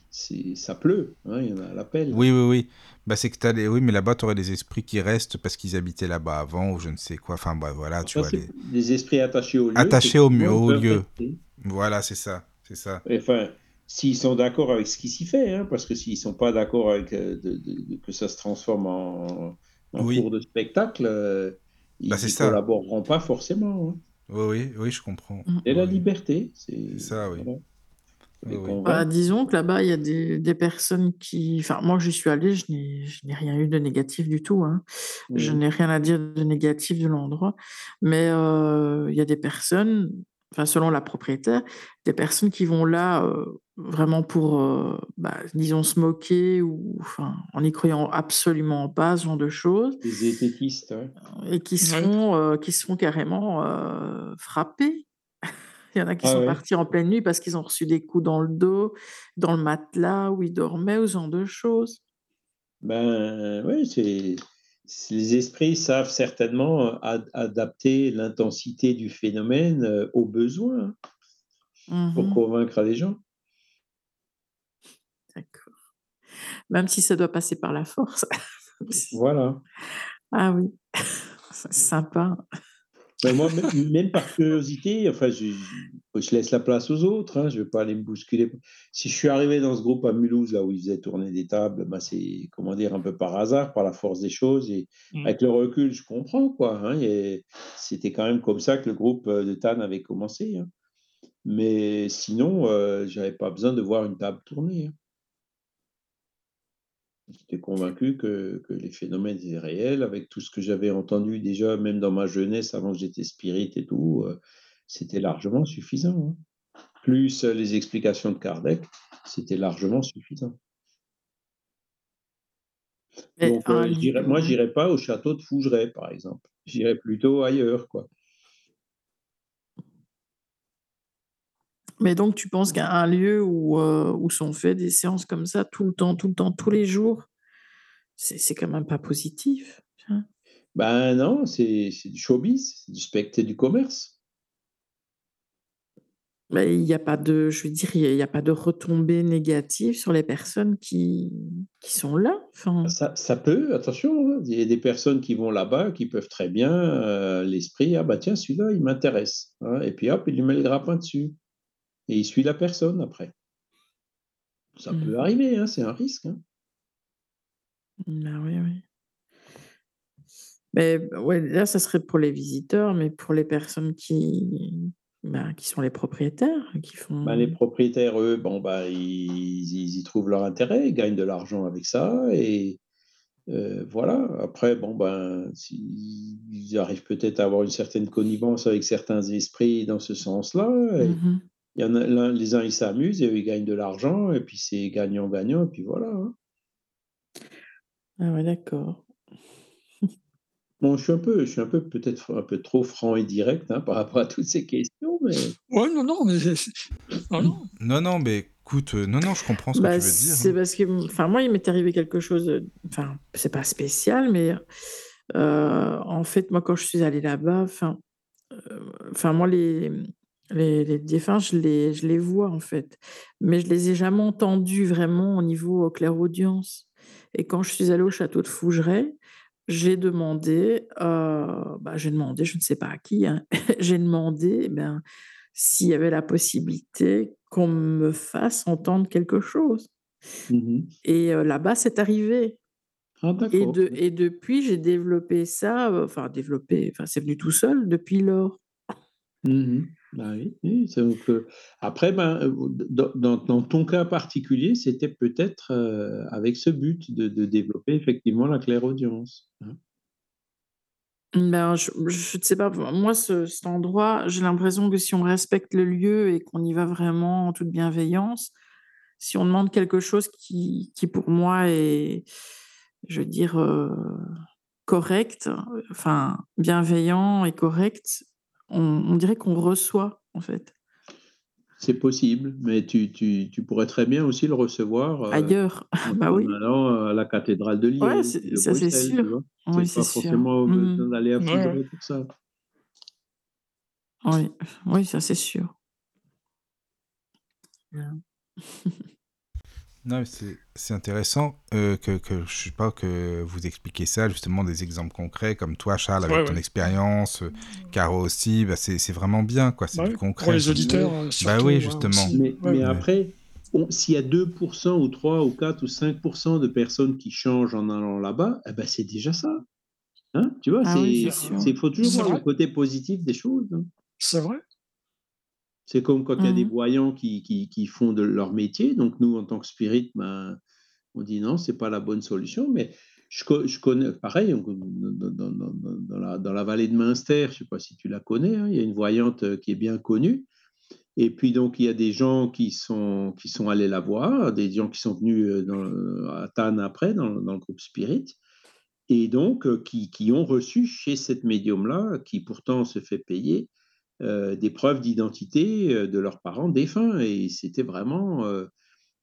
c'est ça pleut, hein, il y en a à l'appel. Oui, oui, oui. Bah, c'est que as les oui, mais là-bas, tu aurais des esprits qui restent parce qu'ils habitaient là-bas avant ou je ne sais quoi. Enfin, bah, voilà, tu Ça, vois les des esprits attachés au lieu, attachés au au lieu. rester. Voilà, c'est ça, c'est ça. Enfin, s'ils sont d'accord avec ce qui s'y fait, hein, parce que s'ils sont pas d'accord avec, heu, de de de que ça se transforme en en Oui. cours de spectacle, heu, Bah, ils y ça. collaboreront pas forcément, hein. Oui, oui, oui, je comprends. C'est Oui, la liberté, C'est ça, oui. voilà. Bah, disons que là-bas, il y a des des personnes qui enfin, moi, j'y suis allée, je n'ai je rien eu de négatif du tout, hein. Je Mmh. n'ai rien à dire de négatif de l'endroit, mais heu, il y a des personnes, enfin, selon la propriétaire, des personnes qui vont là, heu, vraiment pour, heu, bah, disons se moquer ou enfin, en n'y croyant absolument pas, ce genre de choses Les zététistes, ouais. et qui Ouais. heu, qui se font carrément, heu, frapper. *laughs* Il y en a qui Ah sont ouais? partis en pleine nuit parce qu'ils ont reçu des coups dans le dos, dans le matelas où ils dormaient ou ce genre de choses. Ben, c'est c'est les esprits savent certainement, ad adapter l'intensité du phénomène, heu, aux besoins, hein, Mmh pour mh. convaincre les gens. D'accord. Même si ça doit passer par la force. Voilà. Ah oui, *laughs* sympa. Ben, moi, même par curiosité, enfin, je je je laisse la place aux autres, hein, je vais pas aller me bousculer. Si je suis arrivé dans ce groupe à Mulhouse, là, où ils faisaient tourner des tables, bah, c'est, comment dire? Un peu par hasard, par la force des choses et Mmh. avec le recul, je comprends, quoi, hein c'était quand même comme ça que le groupe, heu, de Thann avait commencé, hein. Mais sinon, heu, j'avais pas besoin de voir une table tourner. J'étais convaincu que que les phénomènes étaient réels avec tout ce que j'avais entendu déjà, même dans ma jeunesse, avant que j'étais spirit et tout, heu, c'était largement suffisant, hein. Plus, heu, les explications de Kardec, c'était largement suffisant. Mais Donc, un j'irai moi, ouais. j'irai pas au château de Fougeray, par exemple. J'irai plutôt ailleurs, quoi. Mais donc tu penses qu'un lieu où, heu, où sont fait des séances comme ça tout le temps, tout le temps, tous les jours, c'est quand même pas positif, hein? Ben non, c'est du showbiz, c'est du spect c'est du commerce. Il y a pas de je veux dire, il y a pas de retombées négatives sur les personnes qui qui sont là? Enfin Ça ça peut, attention, hein, il y a des personnes qui vont là-bas, qui peuvent très bien, heu, l'esprit: «Ah bah tiens, celui-là, il m'intéresse», hein et puis hop, il lui met le grappin dessus et il suit la personne après. Ça Mmh peut arriver, hein, c'est un risque, hein. Bah, oui, oui. Mais ouais, là, ça serait pour les visiteurs, mais pour les personnes qui, bah, qui sont les propriétaires, qui Bah, les font propriétaires, eux, bon, bah, ils ils y trouvent leur intérêt, ils gagnent de l'argent avec ça et heu, voilà. Après, bon, ben, s'ils arrivent peut-être à avoir une certaine connivence avec certains esprits dans ce sens-là Mmh et mh. Il y en a les uns, ils s'amusent et eux, ils gagnent de l'argent et puis c'est gagnant-gagnant et puis voilà, hein. Ah ouais, d'accord. *laughs* Bon, je suis un peu je suis un peu peut-être un peu trop franc et direct, hein, par rapport à toutes ces questions, mais Ouais, non, non, mais non, non. Mais écoute, heu, non, non, je comprends ce que Bah, tu veux dire, c'est hein. parce que, enfin, moi, il m'est arrivé quelque chose, heu, enfin, c'est pas spécial, mais heu, en fait, moi, quand je suis allée là-bas, enfin, enfin, moi, les, les les défunts, je les je les vois, en fait, mais je les ai jamais entendus vraiment au niveau clairaudience. Et quand je suis allée au château de Fougeray, j'ai demandé, heu, bah, j'ai demandé, je ne sais pas à qui, hein, *laughs* j'ai demandé, eh ben, s'il y avait la possibilité qu'on me fasse entendre quelque chose. Mmh mh. et heu, là-bas, c'est arrivé. Ah et de et depuis, j'ai développé ça, enfin développé, enfin, c'est venu tout seul depuis lors. Mmh Bah, oui, donc heu, après, ben, heu, dans ton cas particulier, c'était peut-être, heu, avec ce but de de développer effectivement la clairaudience, hein. Ben, je ne sais pas, moi, ce cet endroit, j'ai l'impression que si on respecte le lieu et qu'on y va vraiment en toute bienveillance, si on demande quelque chose qui qui pour moi est, je veux dire, correct, enfin bienveillant et correct, on on dirait qu'on reçoit, en fait. C'est possible, mais tu tu tu pourrais très bien aussi le recevoir, heu, Ailleurs, *laughs* en bah oui. allant à la cathédrale de Ouais, Liège ou c'est de ça, c'est sûr. Oui, C'est pas sûr. forcément Mmh besoin d'aller à Ouais, ouais. Fougeray pour ça. Oui, oui, ça, c'est sûr. Bien. *laughs* Non, c'est c'est intéressant, heu, que que je sais pas, que vous expliquiez ça, justement, des exemples concrets comme toi, Charles, Ouais, avec ton ouais. expérience, heu, Caro aussi, bah, c'est c'est vraiment bien, quoi, c'est Bah du oui, pour concret, les auditeurs, heu, Bah surtout, oui, ouais, justement. Mais après, on s'il y a 2% ou 3 ou 4 ou 5 de personnes qui changent en allant là-bas, et bah, c'est déjà ça, hein? Tu vois? Ah oui, C'est c'est Bah, sûr. c'est il faut toujours c'est voir le côté positif des choses, hein. c'est vrai. C'est comme quand il y a des Mmh mh. voyants qui qui qui font de leur métier, donc nous, en tant que spirit, ben, on dit: «Non, c'est pas la bonne solution», mais je co je connais pareil, on dans la dans la vallée de Münster, je sais pas si tu la connais, hein, il y a une voyante, heu, qui est bien connue. Et puis donc il y a des gens qui sont qui sont allés la voir, des gens qui sont venus, le à Thann après, dans le groupe spirit. Et donc qui qui ont reçu chez cette médium-là, qui pourtant se fait payer, heu, des preuves d'identité, heu, de leurs parents défunts et c'était vraiment, heu,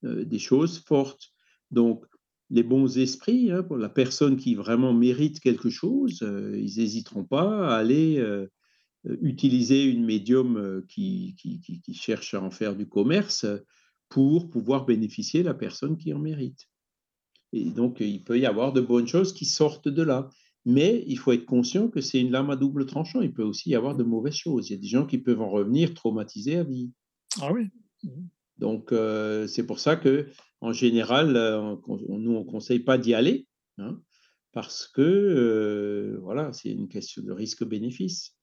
des choses fortes. Donc les bons esprits, hein, pour la personne qui vraiment mérite quelque chose, ils hésiteront pas à aller, utiliser une médium, qui qui cherche à en faire du commerce, pour pouvoir bénéficier la personne qui en mérite. Et donc, il peut y avoir de bonnes choses qui sortent de là. Mais il faut être conscient que c'est une lame à double tranchant. Il peut aussi y avoir de mauvaises choses. Il y a des gens qui peuvent en revenir traumatisés à vie. Ah oui. Donc, heu, c'est pour ça qu'en général, heu, on con nous, on conseille pas d'y aller, hein, parce que, heu, voilà, c'est une question de risque-bénéfice.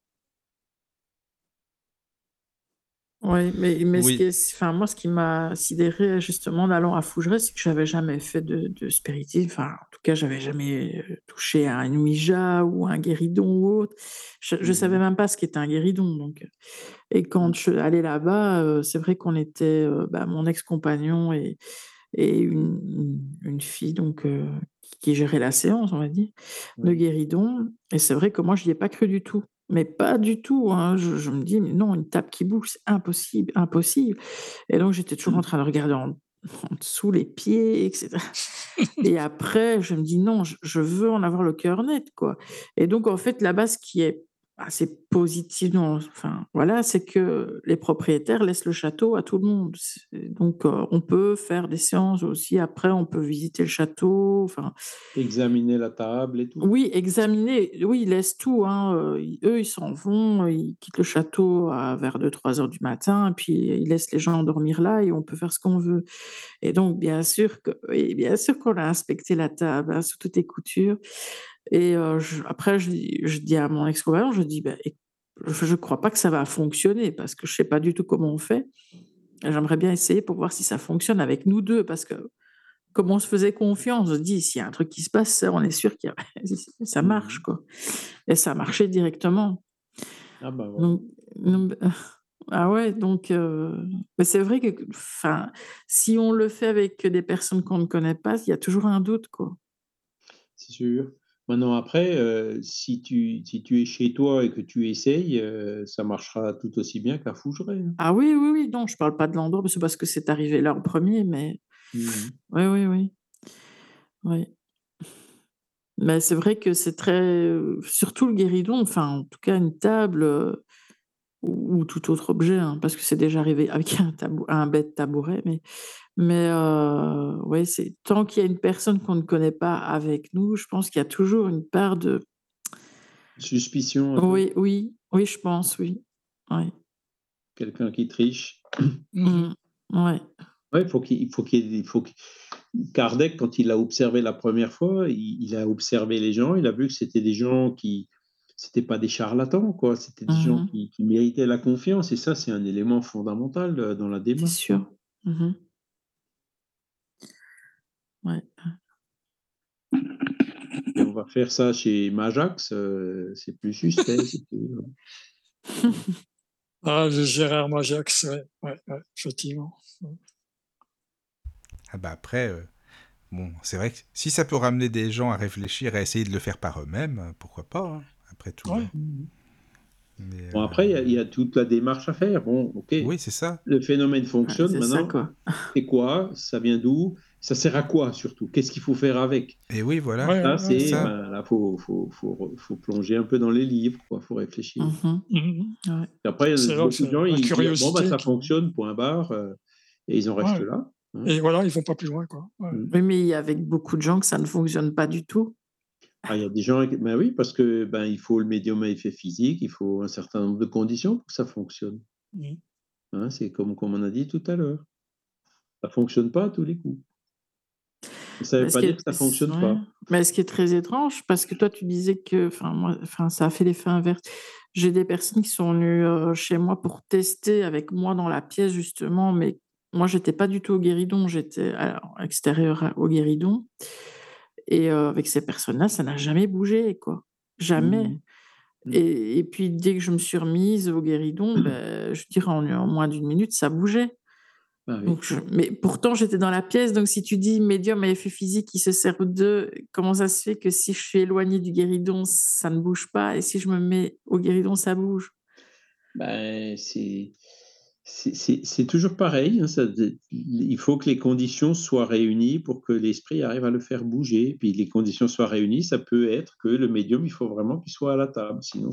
Oui, mais mais ce qui est enfin, moi, ce qui m'a sidérée, justement, en allant à Fougeray, c'est que j'avais jamais fait de de spiritisme. Enfin, en tout cas, j'avais jamais, heu, touché à une ouija ou un guéridon ou autre. Je je savais Mmh même pas ce qu'était un guéridon, donc et quand je suis allée là-bas, heu, c'est vrai qu'on était, heu, bah, mon ex-compagnon et et une une fille donc qui gérait la séance, on va dire, de guéridon et c'est vrai que moi, j'y ai pas cru du tout. Mais pas du tout, hein. Je je me dis: «Mais non, une table qui bouge, c'est impossible, impossible» et donc j'étais toujours en train de regarder en *laughs* en dessous les pieds et cetera. *laughs* Et après, je me dis: «Non, je je veux en avoir le cœur net, quoi» et donc en fait, là-bas, ce qui est assez positif enfin, voilà, c'est que les propriétaires laissent le château à tout le monde. donc, euh, on peut faire des séances aussi après, on peut visiter le château, enfin Examiner la table et tout? Oui, examiner, oui, ils laissent tout, hein, euh, eux, ils s'en vont, ils quittent le château à vers 2-3 heures du matin et puis ils laissent les gens dormir là et on peut faire ce qu'on veut et donc bien sûr que bien sûr qu'on a inspecté la table, hein, sous toutes les coutures et je après je dis je dis à mon ex-compagnon, je dis: «Bah, je crois pas que ça va fonctionner parce que je sais pas du tout comment on fait. J'aimerais bien essayer pour voir si ça fonctionne avec nous 2 parce que comme on se faisait confiance, on se dit: «S'il y a un truc qui se passe, on est sûr qu'il *laughs* ça marche, Mmh quoi» et ça a marché directement. Ah bah, voilà. Donc donc ah ouais, donc mais c'est vrai que enfin, si on le fait avec des personnes qu'on ne connaît pas, il y a toujours un doute, quoi. C'est sûr. Maintenant après, heu, si tu si tu es chez toi et que tu essayes, heu, ça marchera tout aussi bien qu'à Fougeray, hein. Ah oui, oui, oui, non, je parle pas de l'endroit, mais c'est parce que c'est arrivé là en 1er, mais Mmh mh. oui, oui, oui. Oui. Mais c'est vrai que c'est très surtout le guéridon, enfin, en tout cas une table, ou ou tout autre objet, hein, parce que c'est déjà arrivé avec *laughs* un tabou un bête tabouret, mais mais heu, ouais, c'est tant qu'il y a une personne qu'on ne connaît pas avec nous, je pense qu'il y a toujours une part de Suspicion oui, oui, oui, je pense, oui. Ouais. Quelqu'un qui triche. *coughs* Mmh. Ouais. Ouais, il faut qu'il il faut qu'il y ait il faut qu Kardec, quand il a observé la 1re fois, il il a observé les gens, il a vu que c'était des gens qui c'était pas des charlatans, quoi, c'était des Mmh gens mh. qui qui méritaient la confiance et ça, c'est un élément fondamental, heu, dans la C'est démarche, hein. sûr. Mmh mh. Ouais. Et on va faire ça chez Majax, heu, c'est plus suspect veux, hein. *laughs* Ah, le Gérard Majax, ouais, ouais, ouais, effectivement. Mmh. Ah bah, après, heu, bon, c'est vrai que si ça peut ramener des gens à réfléchir et à essayer de le faire par eux-mêmes, pourquoi pas, hein, après tout, Ouais. mh. Mais Bon après, il y a il y a toute la démarche à faire. Bon, OK, Oui, c'est ça. le phénomène Ouais, fonctionne c'est ça, maintenant, quoi. *laughs* c'est quoi? Ça vient d'où? Ça sert à quoi surtout? Qu'est-ce qu'il faut faire avec? Et oui, voilà, Ouais, Ça, ouais, c'est ça. ben, là, faut faut faut faut plonger un peu dans les livres, quoi, faut réfléchir. Et après, C'est là que beaucoup de gens, ils disent: «Bon, bah, curiosité ça qui fonctionne, point barre», heu, et ils en restent Ouais là, hein. et voilà, ils vont pas plus loin, quoi. Ouais. Mmh. Oui, mais il y a avec beaucoup de gens que ça ne fonctionne pas du tout. Ah, il y a des gens ben oui, parce que, ben, il faut le médium à effet physique, il faut un certain nombre de conditions pour que ça fonctionne. Mmh. Hein, c'est comme comme on a dit tout à l'heure. Ça fonctionne pas à tous les coups. Ça veut Mais ce pas dire que ça fonctionne ouais, pas. mais ce qui est très étrange, parce que toi, tu disais que enfin moi enfin, ça a fait l'effet inverse. J'ai des personnes qui sont venues, heu, chez moi pour tester avec moi dans la pièce justement, mais moi, j'étais pas du tout au guéridon, j'étais à au guéridon et heu, avec ces personnes-là, ça n'a jamais bougé, quoi, Mmh jamais mh. Mmh. et et puis dès que je me suis remise au guéridon, beh, je dirais en en moins d'1 minute, ça bougeait. Bah Donc oui. je mais pourtant j'étais dans la pièce, donc si tu dis médium à effet physique qui se servent d'eux, comment ça se fait que si je suis éloignée du guéridon, ça ne bouge pas? Et si je me mets au guéridon, ça bouge? Ben, c'est c'est toujours pareil, hein, il faut que les conditions soient réunies pour que l'esprit arrive à le faire bouger. Puis les conditions soient réunies, ça peut être que le médium, il faut vraiment qu'il soit à la table, sinon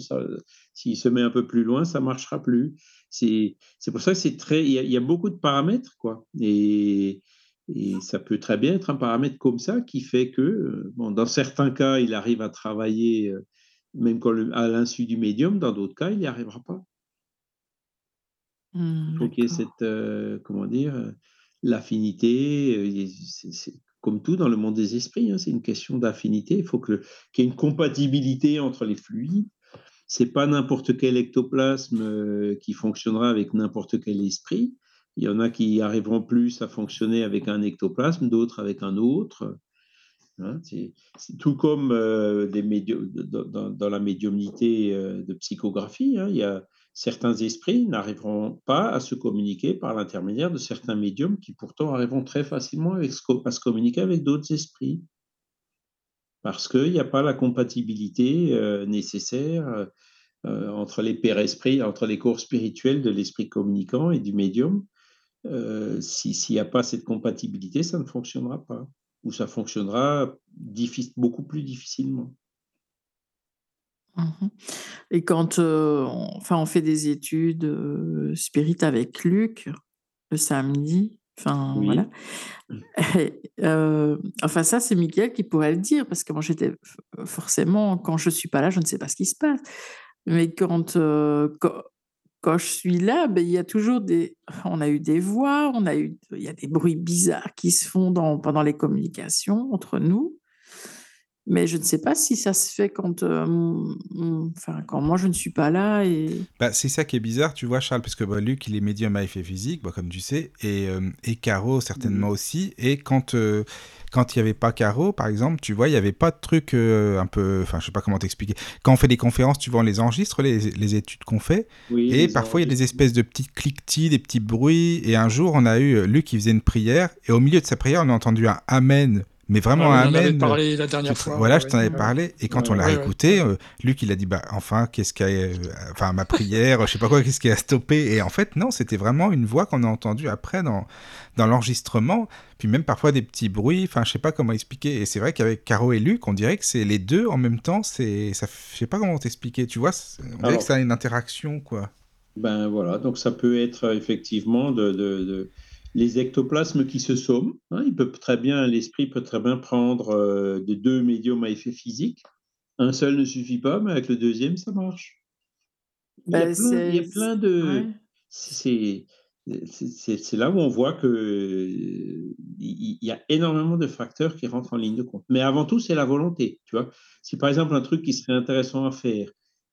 s'il se met un peu plus loin, ça marchera plus. C'est pour ça que c'est très il y a beaucoup de paramètres, quoi et ça peut très bien être un paramètre comme ça qui fait que, bon, dans certains cas, il arrive à travailler, heu, même à l'insu du médium, dans d'autres cas, il y arrivera pas. Il Mmh, faut qu'il y ait cette, comment dire? L'affinité, c'est comme tout dans le monde des esprits, hein, c'est une question d'affinité. Il faut qu'il y ait une compatibilité entre les fluides. C'est pas n'importe quel ectoplasme, qui fonctionnera avec n'importe quel esprit. Il y en a qui arriveront plus à fonctionner avec un ectoplasme, d'autres avec un autre, hein. C'est tout comme, des dans la médiumnité, de psychographie, hein. Il y a certains esprits n'arriveront pas à se communiquer par l'intermédiaire de certains médiums qui pourtant arriveront très facilement à se communiquer avec d'autres esprits. Parce qu'il y a pas la compatibilité, heu, nécessaire, heu heu, entre les pairs esprits, entre les corps spirituels de l'esprit communicant et du médium. S'il y a pas cette compatibilité, ça ne fonctionnera pas ou ça fonctionnera beaucoup plus difficilement. Mmh mh. Et quand euh, on, enfin, on fait des études euh, spirit avec Luc le samedi, enfin Oui. voilà. Et, euh, enfin, ça, c'est Mickaël qui pourrait le dire, parce que moi, j'étais forcément, quand je suis pas là, je ne sais pas ce qui se passe. Mais quand, quand, quand je suis là, ben, il y a toujours des. On a eu des voix, on a eu, il y a des bruits bizarres qui se font dans, pendant les communications entre nous. Mais je ne sais pas si ça se fait quand, euh, enfin, quand moi je ne suis pas là. Et... Bah, c'est ça qui est bizarre, tu vois, Charles, parce que bah, Luc, il est médium à effet physique, bah, comme tu sais, et, euh, et Caro certainement aussi. Et quand euh, quand il n'y avait pas Caro, par exemple, tu vois, il n'y avait pas de truc euh, un peu. Enfin, je sais pas comment t'expliquer. Quand on fait des conférences, tu vois, on les enregistre, les, les études qu'on fait. Oui, Et parfois, il y a des espèces de petits cliquetis, des petits bruits. Et un jour, on a eu Luc qui faisait une prière. Et au milieu de sa prière, on a entendu un Amen. Mais vraiment Ouais, on en avait Amen. euh, parlé la dernière fois. Voilà, ouais, je t'en avais ouais. parlé. Et quand Ouais, on l'a ouais, ouais. écouté, euh, Luc, il a dit, bah, enfin, qu'est-ce qui a, euh, enfin, ma prière, je sais pas quoi, qu'est-ce qui a stoppé. Et en fait, non, c'était vraiment une voix qu'on a entendue après dans, dans l'enregistrement. Puis même parfois des petits bruits. Enfin, je sais pas comment expliquer. Et c'est vrai qu'avec Caro et Luc, on dirait que c'est les deux en même temps. C'est, ça, je sais pas comment t'expliquer. Tu vois, on dirait Alors- que ça a une interaction, quoi. Ben voilà, donc ça peut être effectivement de, de- de- les ectoplasmes qui se somment. hein. il peut très bien, l'esprit peut très bien prendre euh, de deux médiums à effet physique. Un seul ne suffit pas, mais avec le deuxième, ça marche. Il y a Ben, plein, il y a c'est- plein de. ouais. C'est c'est- là où on voit que il y a énormément de facteurs qui rentrent en ligne de compte. Mais avant tout, c'est la volonté. Tu vois, si par exemple un truc qui serait intéressant à faire,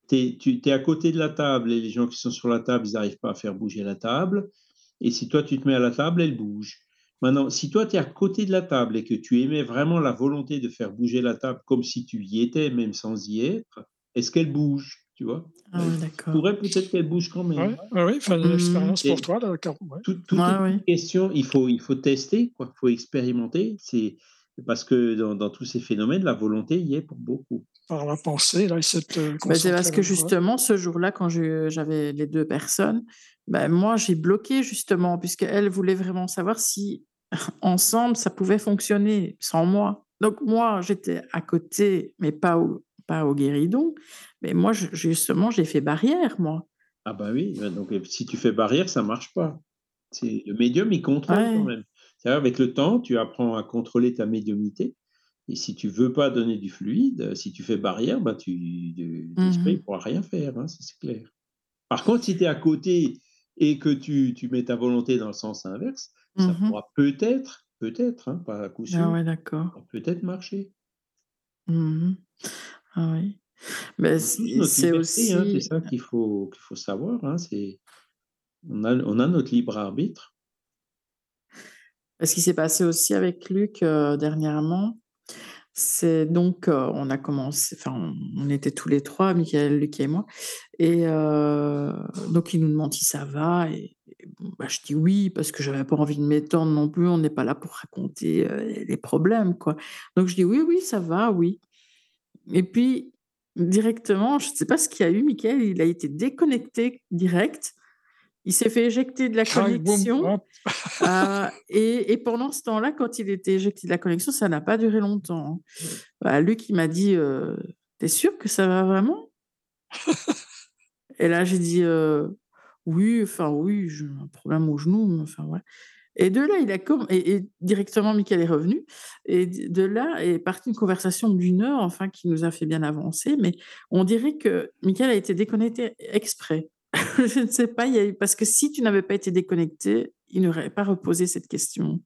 t'es- tu es à côté de la table et les gens qui sont sur la table, ils n'arrivent pas à faire bouger la table. Et si toi, tu te mets à la table, elle bouge. Maintenant, si toi, tu es à côté de la table et que tu émets vraiment la volonté de faire bouger la table comme si tu y étais, même sans y être, est-ce qu'elle bouge Tu vois? Ah ouais, d'accord. pourrait peut-être qu'elle bouge quand même. Ouais, ouais, ouais, enfin, une Mhm. expérience Et- pour toi, là, Caro, ouais. Tout, tout Ouais, est ouais. une question, il faut, il faut tester, quoi. il faut expérimenter. C'est parce que dans, dans tous ces phénomènes, la volonté y est pour beaucoup. par la pensée, là, essaie de te Ben, c'est parce que justement, ce jour-là, quand j'avais les deux personnes, ben, moi, j'ai bloqué justement, puisqu'elle voulait vraiment savoir si *laughs* ensemble, ça pouvait fonctionner sans moi. Donc, moi, j'étais à côté, mais pas au, pas au guéridon. Mais moi, je- justement, j'ai fait barrière, moi. Ah bah oui, ben donc si tu fais barrière, ça marche pas. C'est le médium, il contrôle Ouais. quand même. C'est-à-dire, avec le temps, tu apprends à contrôler ta médiumnité. Et si tu veux pas donner du fluide, si tu fais barrière, bah tu, l'esprit ne pourra rien faire, hein, c'est clair. Par contre, si tu es à côté et que tu, tu mets ta volonté dans le sens inverse, ça Mhm. pourra peut-être, peut-être, hein, pas à coup sûr, Ah ouais, peut-être marcher. Mhm. Ah oui. A tous c'est c'est liberté, hein, c'est aussi. ça qu'il faut, qu'il faut savoir. hein, on, a, on a notre libre arbitre. Ce qui s'est passé aussi avec Luc euh, dernièrement, c'est donc, on a commencé, enfin, on, était tous les trois, Michael, Luc et moi, et donc il nous demande si ça va, et, bah, je dis oui, parce que j'avais pas envie de m'étendre non plus, on n'est pas là pour raconter les problèmes, quoi. Donc je dis oui, oui, ça va, oui. Et puis, directement, je ne sais pas ce qu'il y a eu, Michael, il a été déconnecté direct, il s'est fait éjecter de la connexion. hop. Euh, et, et pendant ce temps-là, quand il était éjecté de la connexion, ça n'a pas duré longtemps. Bah, Luc, il m'a dit euh, T'es sûr que ça va vraiment? Et là, j'ai dit euh, Oui, enfin, oui, j'ai un problème au genou. mais Enfin, ouais. Et de là, il a comme. Et, et directement, Michael est revenu. Et de là est partie une conversation d'une heure, enfin, qui nous a fait bien avancer. Mais on dirait que Michael a été déconnecté exprès. *laughs* Je ne sais pas, il y a eu... parce que si tu n'avais pas été déconnecté, il n'aurait pas reposé cette question.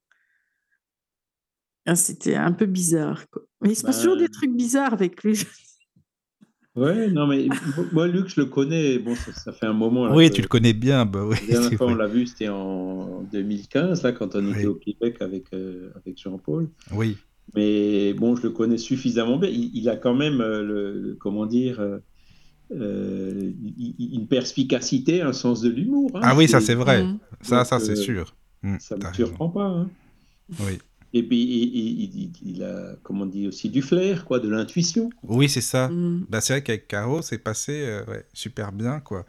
Ah, C'était un peu bizarre. Quoi. Mais il se passe toujours Ben, des trucs bizarres avec lui. *laughs* Ouais, non, mais mo- moi, Luc, je le connais. Bon, ça, ça fait un moment. Là, Oui, que- tu le connais bien, bah oui. La dernière *laughs* fois, on l'a vu, c'était en 2015, là, quand on était au Québec avec, euh, avec Jean-Paul. Oui. Mais bon, je le connais suffisamment bien. Il, il a quand même, euh, le, le- comment dire, euh, euh, une perspicacité, un sens de l'humour. hein. Ah oui, ça C'est- vrai. Mm. Ça, donc, ça c'est euh, sûr. Mm, Ça ne me surprend pas. hein. Oui. Et puis, il, il- il- il a, comment on dit, aussi du flair, quoi, de l'intuition. Oui, c'est ça. Mm. Bah, c'est vrai qu'avec Caro, c'est passé euh, ouais, super bien, quoi.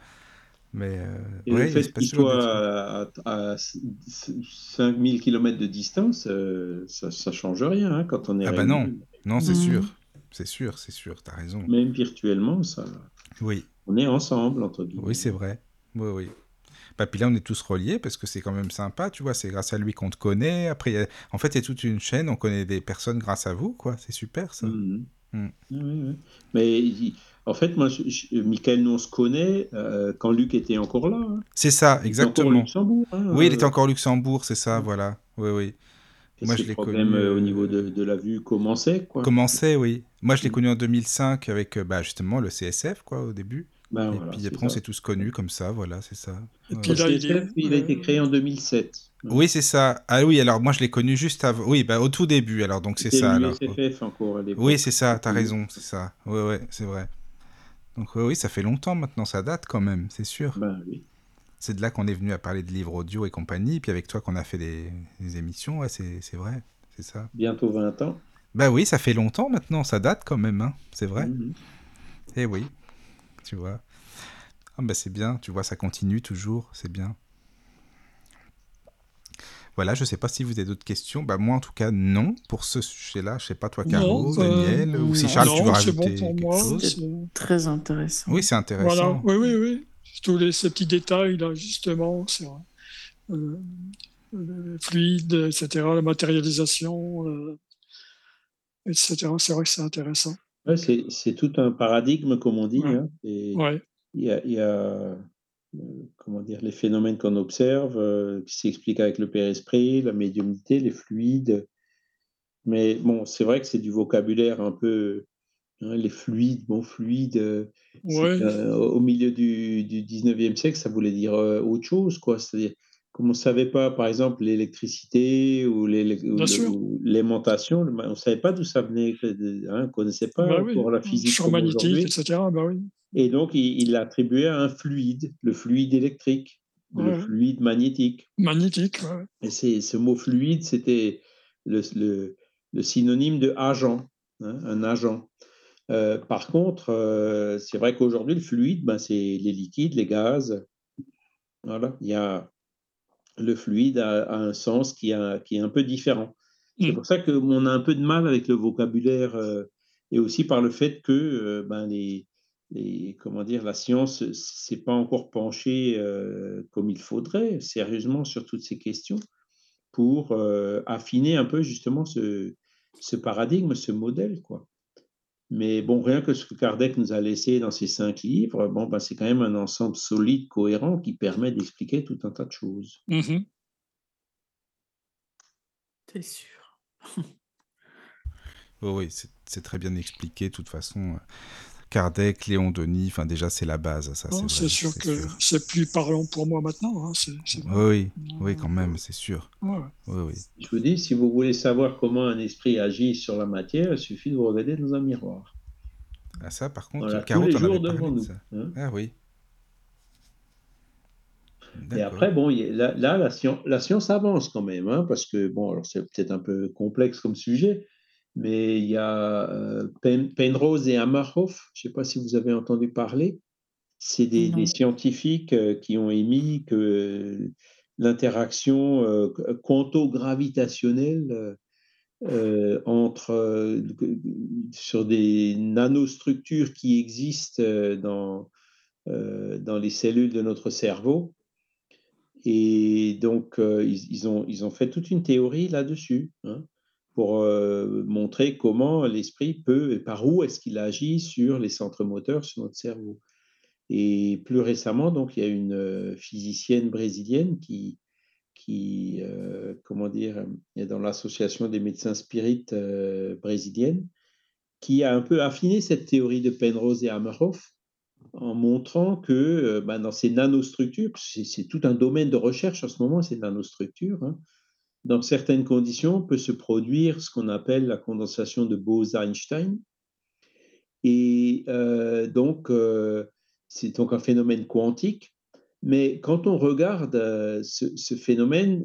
Mais euh, Et ouais, le fait qu'il soit à, à 5000 km de distance, euh, ça ne change rien hein, quand on est Ah bah non. Non, c'est Mm. sûr. C'est sûr, c'est sûr, t'as raison. Même virtuellement, ça. Oui. On est ensemble, entre guillemets. Oui, c'est vrai. Oui, oui. Bah, puis là, on est tous reliés parce que c'est quand même sympa, tu vois. C'est grâce à lui qu'on te connaît. Après, a- en fait, il y a toute une chaîne. On connaît des personnes grâce à vous, quoi. C'est super, ça. Mhm. Mm. Oui, oui, oui. Mais en fait, moi, je, je- Michael, nous, on se connaît euh, quand Luc était encore là. hein. C'est ça, Il était encore exactement. Luxembourg. hein, Oui, il était encore Luxembourg, c'est ça, voilà. Oui, oui. Et moi, je l'ai problèmes connu, euh, au euh, niveau de, de la vue commençaient, quoi. Commençait, oui. Moi, je l'ai Mm. connu en 2005 avec, euh, bah, justement, le CSF, quoi, au début. Ben, Et voilà, puis après, on s'est tous connus comme ça, voilà, c'est ça. Et Ouais, puis ouais. Le CSF, il a été créé en 2007. Oui, c'est ça. Ah oui, alors moi, je l'ai connu juste avant. Oui, bah, au tout début, alors, donc c'est ça, alors. encore à. Oui, c'est ça, t'as Mm. raison, c'est ça. Oui, oui, c'est vrai. Donc, oui, oui, ça fait longtemps maintenant, ça date quand même, c'est sûr. Ben oui. C'est de là qu'on est venu à parler de livres audio et compagnie, puis avec toi qu'on a fait des, des émissions, ouais, c'est vrai, c'est ça. Bientôt 20 ans. Bah oui, ça fait longtemps maintenant, ça date quand même, hein, c'est vrai. Mhm. Eh oui, tu vois. Ah bah c'est bien, tu vois, ça continue toujours, c'est bien. Voilà, je sais pas si vous avez d'autres questions. Bah moi en tout cas non pour ce sujet-là. Je sais pas toi Caro, Non, euh, Daniel, ou si non, Charles tu veux c'est bon rajouter pour quelque moi. chose? c'est- Très intéressant. Oui, c'est Voilà, intéressant. oui, oui, oui. Tous les, ces petits détails, là, justement, vrai. Euh, le fluide, etc., la matérialisation, euh, etc. C'est vrai que c'est intéressant. Ouais, c'est tout un paradigme, comme on dit. Ouais. hein. Et Ouais. Il y a, il y a, euh, comment dire, les phénomènes qu'on observe, euh, qui s'expliquent avec le père-esprit, la médiumnité, les fluides. Mais bon, c'est vrai que c'est du vocabulaire un peu, hein, les fluides, bon, fluide, euh, Ouais. au milieu du, du 19e siècle, ça voulait dire euh, autre chose, quoi. C'est-à-dire, comme on ne savait pas, par exemple, l'électricité ou l'aimantation, on ne savait pas d'où ça venait, hein, on ne connaissait pas Bah oui. encore la physique aujourd'hui. etc. Bah oui. Et donc, il l'attribuait à un fluide, le fluide électrique, le fluide magnétique. Magnétique, ouais. Et ce mot fluide, c'était le, le- le synonyme de agent, hein, un agent. Euh, par contre, euh, c'est vrai qu'aujourd'hui, le fluide, ben, c'est les liquides, les gaz. Voilà, il y a le fluide a, a un sens qui, a- qui est un peu différent. C'est Mm. pour ça qu'on a un peu de mal avec le vocabulaire euh, et aussi par le fait que ben, les, les- comment dire, la science ne s'est pas encore penchée comme il faudrait, sérieusement, sur toutes ces questions pour affiner un peu justement ce, ce paradigme, ce modèle. Quoi. Mais bon, rien que ce que Kardec nous a laissé dans ses cinq livres, bon, ben, c'est quand même un ensemble solide, cohérent, qui permet d'expliquer tout un tas de choses. Mhm. C'est sûr? Oui, c'est très bien expliqué. De toute façon, Kardec, Léon Denis, enfin déjà c'est la base, ça. Non, C'est sûr c'est que sûr. c'est plus parlant pour moi maintenant. hein, c'est- c'est vrai. Oui, oui, oui, quand même, c'est sûr. Ouais. Oui, oui. Je vous dis, si vous voulez savoir comment un esprit agit sur la matière, il suffit de vous regarder dans un miroir. Ah, ça, par contre, Voilà, Caro, tous les jours devant de nous. hein. Ah oui. Et après, bon, là, là, la, science, la science avance quand même, hein, parce que, bon, alors c'est peut-être un peu complexe comme sujet, mais il y a euh, Pen- Penrose et Amarhoff, je ne sais pas si vous avez entendu parler, c'est des, scientifiques euh, qui ont émis que l'interaction euh, quanto-gravitationnelle euh, euh, entre, sur des nanostructures qui existent dans, dans les cellules de notre cerveau, et donc, euh, ils, ils ont, ils ont fait toute une théorie là-dessus hein, pour euh, montrer comment l'esprit peut, et par où est-ce qu'il agit sur les centres moteurs, sur notre cerveau. Et plus récemment, donc, il y a une euh, physicienne brésilienne qui, qui euh, comment dire, est dans l'association des médecins spirites euh, brésilienne, qui a un peu affiné cette théorie de Penrose et Hamerhoff en montrant que ben, dans ces nanostructures, c'est tout un domaine de recherche en ce moment, ces nanostructures, hein, dans certaines conditions, peut se produire ce qu'on appelle la condensation de Bose-Einstein. Et euh, donc, euh, c'est donc un phénomène quantique. Mais quand on regarde euh, ce, ce phénomène,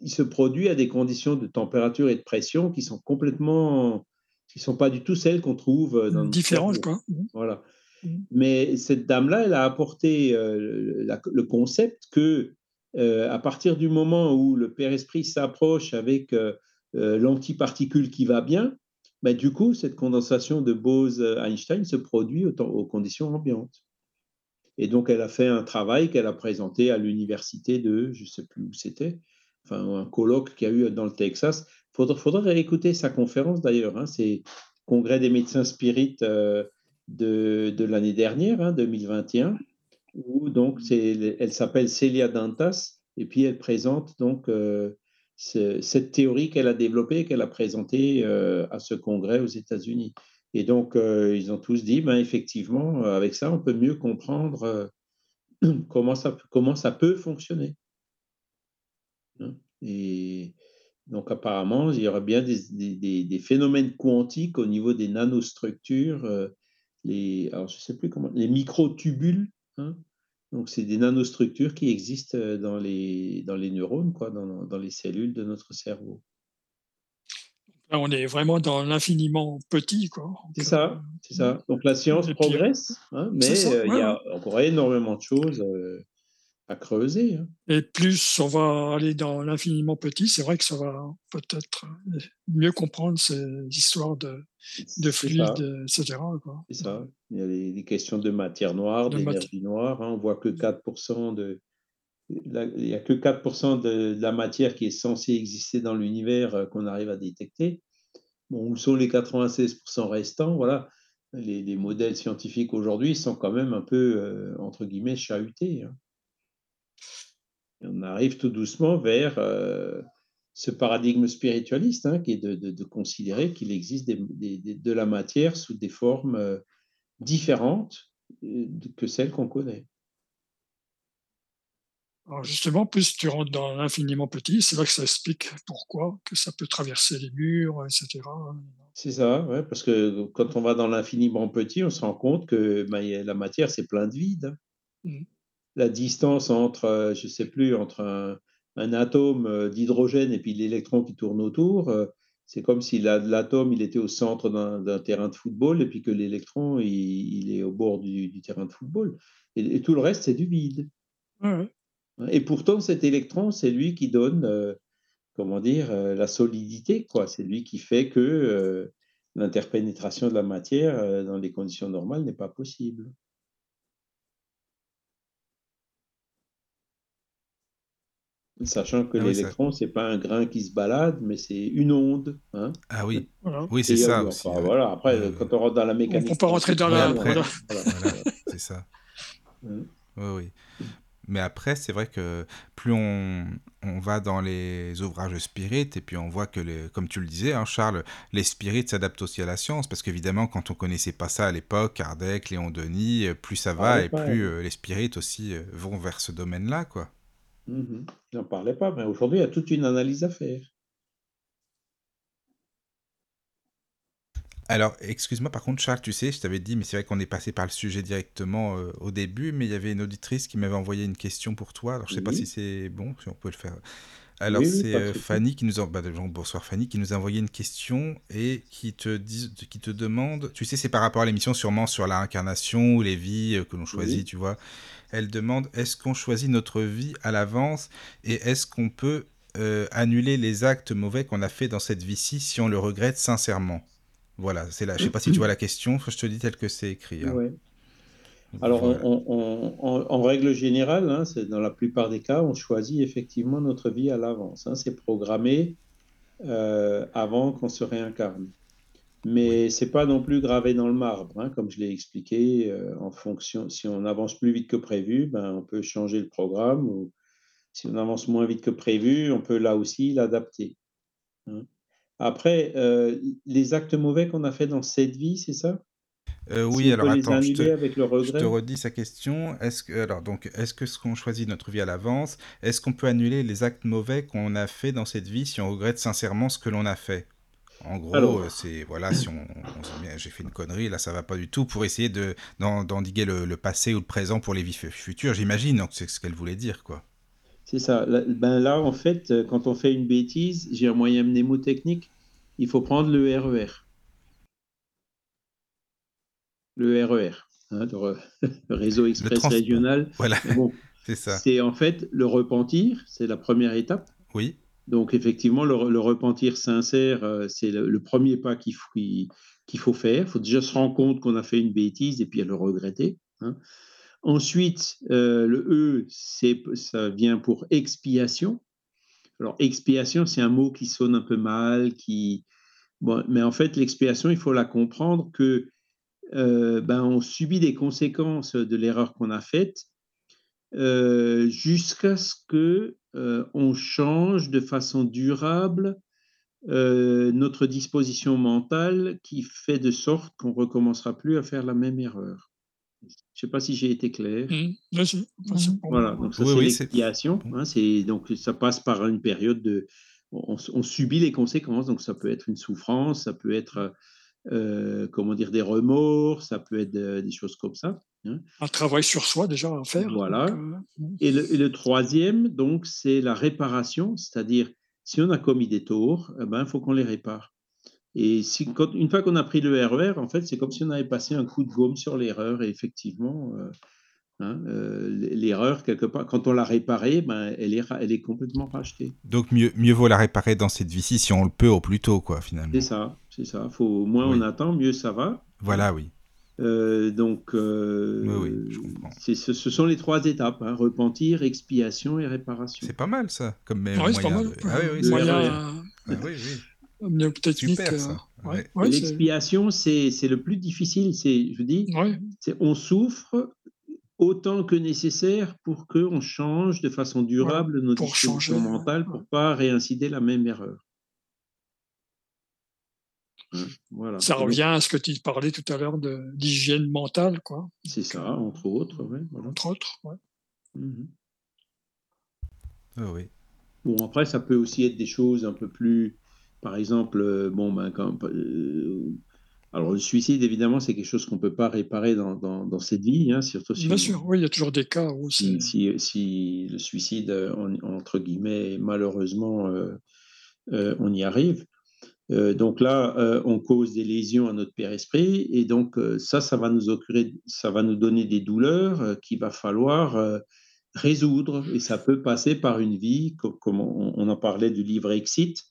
il se produit à des conditions de température et de pression qui sont complètement, qui sont pas du tout celles qu'on trouve dans notre Différent, cerveau. quoi. Mhm. Voilà. Mhm. Mais cette dame-là, elle a apporté la- le concept que euh, à partir du moment où le Père Esprit s'approche avec euh, euh, l'antiparticule qui va bien, ben, du coup, cette condensation de Bose-Einstein se produit aux conditions ambiantes. Et donc, elle a fait un travail qu'elle a présenté à l'université de, je ne sais plus où c'était, enfin, un colloque qu'il y a eu dans le Texas. Il faudrait écouter sa conférence d'ailleurs. Hein, c'est Congrès des médecins spirites de, l'année dernière, hein, 2021, où donc elle s'appelle Celia Dantas, et puis elle présente donc euh, cette théorie qu'elle a développée, qu'elle a présentée euh, à ce congrès aux États-Unis. Et donc, euh, ils ont tous dit, ben, effectivement, avec ça, on peut mieux comprendre *clears throat* comment, ça, comment ça peut fonctionner. Hein. Et donc, apparemment, il y aurait bien des, des, des phénomènes quantiques au niveau des nanostructures, les, alors je sais plus comment, les microtubules, hein, donc, c'est des nanostructures qui existent dans les, dans les neurones, quoi, dans, dans les cellules de notre cerveau. Là, on est vraiment dans l'infiniment petit. C'est ça, c'est ça. Donc, la science progresse, hein, mais il y a encore énormément de choses à creuser. Hein. Et plus on va aller dans l'infiniment petit, c'est vrai que ça va peut-être mieux comprendre ces histoires de, de fluides, etc. C'est ça. Il y a les, questions de matière noire, d'énergie noire. Hein. On voit que 4% de. il n'y a que 4% de, la matière qui est censée exister dans l'univers euh, qu'on arrive à détecter. Bon, où sont les 96% restants? Voilà. Les, modèles scientifiques aujourd'hui sont quand même un peu, euh, entre guillemets, chahutés. Hein on arrive tout doucement vers euh, ce paradigme spiritualiste, hein, qui est de, considérer qu'il existe de la matière sous des formes euh, différentes euh, que celles qu'on connaît. Alors justement, plus tu rentres dans l'infiniment petit, c'est là que ça explique pourquoi que ça peut traverser les murs, etc. C'est ça, ouais, parce que quand on va dans l'infiniment petit, on se rend compte que ben, la matière, c'est plein de vide. Mmh la distance entre, euh, je ne sais plus, entre un, atome euh, d'hydrogène et puis l'électron qui tourne autour, euh, c'est comme si l'atome il était au centre d'un terrain de football et puis que l'électron il, est au bord du, terrain de football. Et, tout le reste, c'est du vide. Et pourtant, cet électron, c'est lui qui donne, comment dire, la solidité. quoi. C'est lui qui fait que l'interpénétration de la matière dans les conditions normales n'est pas possible. Sachant que ah l'électron, ce n'est pas un grain qui se balade, mais c'est une onde. Hein. ah oui, oui, c'est ça. aussi, voilà. Après, euh, quand on rentre dans la mécanique. On peut pas rentrer dans la. *laughs* c'est ça. Oui, oui. Mais après, c'est vrai que plus on, on, va dans les ouvrages spirites, et puis on voit que, les, comme tu le disais, hein, Charles, les spirites s'adaptent aussi à la science, parce qu'évidemment, quand on connaissait pas ça à l'époque, Kardec, Léon Denis, plus ça va, ah et plus euh, les spirites aussi euh, vont vers ce domaine-là, quoi. Mmh J'en parlais pas, mais aujourd'hui, il y a toute une analyse à faire. Alors, excuse-moi, par contre, Charles, tu sais, je t'avais dit, mais c'est vrai qu'on est passé par le sujet directement euh, au début, mais il y avait une auditrice qui m'avait envoyé une question pour toi. Alors, je sais pas si c'est bon, si on peut le faire. Alors, c'est euh, Fanny qui nous a... Bah, bonsoir Fanny, qui nous a envoyé une question et qui te, dit, qui te demande, tu sais, c'est par rapport à l'émission sûrement sur la réincarnation ou les vies euh, que l'on choisit, tu vois. Elle demande est-ce qu'on choisit notre vie à l'avance et est-ce qu'on peut euh, annuler les actes mauvais qu'on a fait dans cette vie-ci si on le regrette sincèrement? Voilà, c'est là. Je sais pas si tu vois la question. Je te dis tel que c'est écrit. Hein. Alors, en règle générale, hein, dans la plupart des cas, on choisit effectivement notre vie à l'avance. Hein. c'est programmé euh, avant qu'on se réincarne. Mais c'est pas non plus gravé dans le marbre, hein, comme je l'ai expliqué. Euh, en fonction, si on avance plus vite que prévu, ben, on peut changer le programme. Ou si on avance moins vite que prévu, on peut là aussi l'adapter. Après, euh, les actes mauvais qu'on a fait dans cette vie, c'est ça? Euh, oui, alors attends, je te, je redis sa question. Est-ce que, alors donc, est-ce que ce qu'on choisit notre vie à l'avance, est-ce qu'on peut annuler les actes mauvais qu'on a fait dans cette vie si on regrette sincèrement ce que l'on a fait? En gros, euh, c'est voilà, si on, j'ai fait une connerie, là ça va pas du tout pour essayer de d'endiguer le, passé ou le présent pour les vies futures, j'imagine. Donc c'est ce qu'elle voulait dire, quoi. C'est ça. Là, ben là, en fait, euh, quand on fait une bêtise, j'ai un moyen mnémotechnique. Il faut prendre le RER. Le RER, e hein, *laughs* le, réseau express régional. Voilà. *laughs* c'est ça. C'est en fait le repentir, c'est la première étape. Oui. Donc effectivement, le, repentir sincère, euh, c'est le, premier pas qu'il faut, faire. Il faut déjà se rendre compte qu'on a fait une bêtise et puis à le regretter. Hein. Ensuite, euh, le E, c'est, ça vient pour expiation. Alors, expiation, c'est un mot qui sonne un peu mal, qui... Bon, mais en fait, l'expiation, il faut la comprendre que euh, ben, on subit des conséquences de l'erreur qu'on a faite euh, jusqu'à ce que on change de façon durable notre disposition mentale qui fait de sorte qu'on recommencera plus à faire la même erreur. Je ne sais pas si j'ai été clair. Mmh. Voilà, donc ça Oui, c'est oui, c'est- l'expiation. hein, donc ça passe par une période de, on, on subit les conséquences. Donc ça peut être une souffrance, ça peut être euh, comment dire des remords, ça peut être euh, des choses comme ça. hein. Un travail sur soi déjà à faire. Voilà. donc, euh, Et le, et le troisième, donc, c'est la réparation, c'est-à-dire si on a commis des torts, eh ben, il faut qu'on les répare. Et si, quand, une fois qu'on a pris le RER, en fait, c'est comme si on avait passé un coup de gomme sur l'erreur. Et effectivement, euh, hein, euh, l'erreur, quelque part, quand on l'a réparée, ben, elle, est, elle est complètement rachetée. Donc mieux, mieux vaut la réparer dans cette vie-ci si on le peut au plus tôt, quoi, finalement. C'est ça, c'est ça. Faut, moins Oui. on attend, mieux ça va. Voilà, oui. Euh, donc, euh, Oui, oui, je comprends. ce, ce sont les trois étapes hein, repentir, expiation et réparation. C'est pas mal, ça, comme Ouais, moyen. c'est pas mal. de- Ah oui, c'est Moyen. Ah oui, oui. *laughs* mieux technique. Super, euh, ça. ouais, Ouais. ouais, L'expiation, c'est c'est le plus difficile. C'est, je dis, on souffre autant que nécessaire pour qu'on change de façon durable nos mentales ouais. pour pas réincider la même erreur. Voilà. Ça revient à ce que tu parlais tout à l'heure de- d'hygiène mentale, quoi, C'est ça, entre autres. ouais, voilà. entre autres. ouais. Mhm. Ah oui. Bon, après, ça peut aussi être des choses un peu plus, par exemple, euh, bon, ben, quand, euh, alors le suicide, évidemment, c'est quelque chose qu'on peut pas réparer dans, dans, dans cette vie, hein, surtout si Bien on- sûr, oui, il y a toujours des cas où c'est. si, si, si le suicide, euh, en- entre guillemets, malheureusement, euh, euh, on y arrive. Euh, donc là, euh, on cause des lésions à notre père-esprit, et donc euh, ça, ça va nous occuper, ça va nous donner des douleurs qu'il va falloir résoudre, et ça peut passer par une vie, co- comme on, en parlait du livre Exit.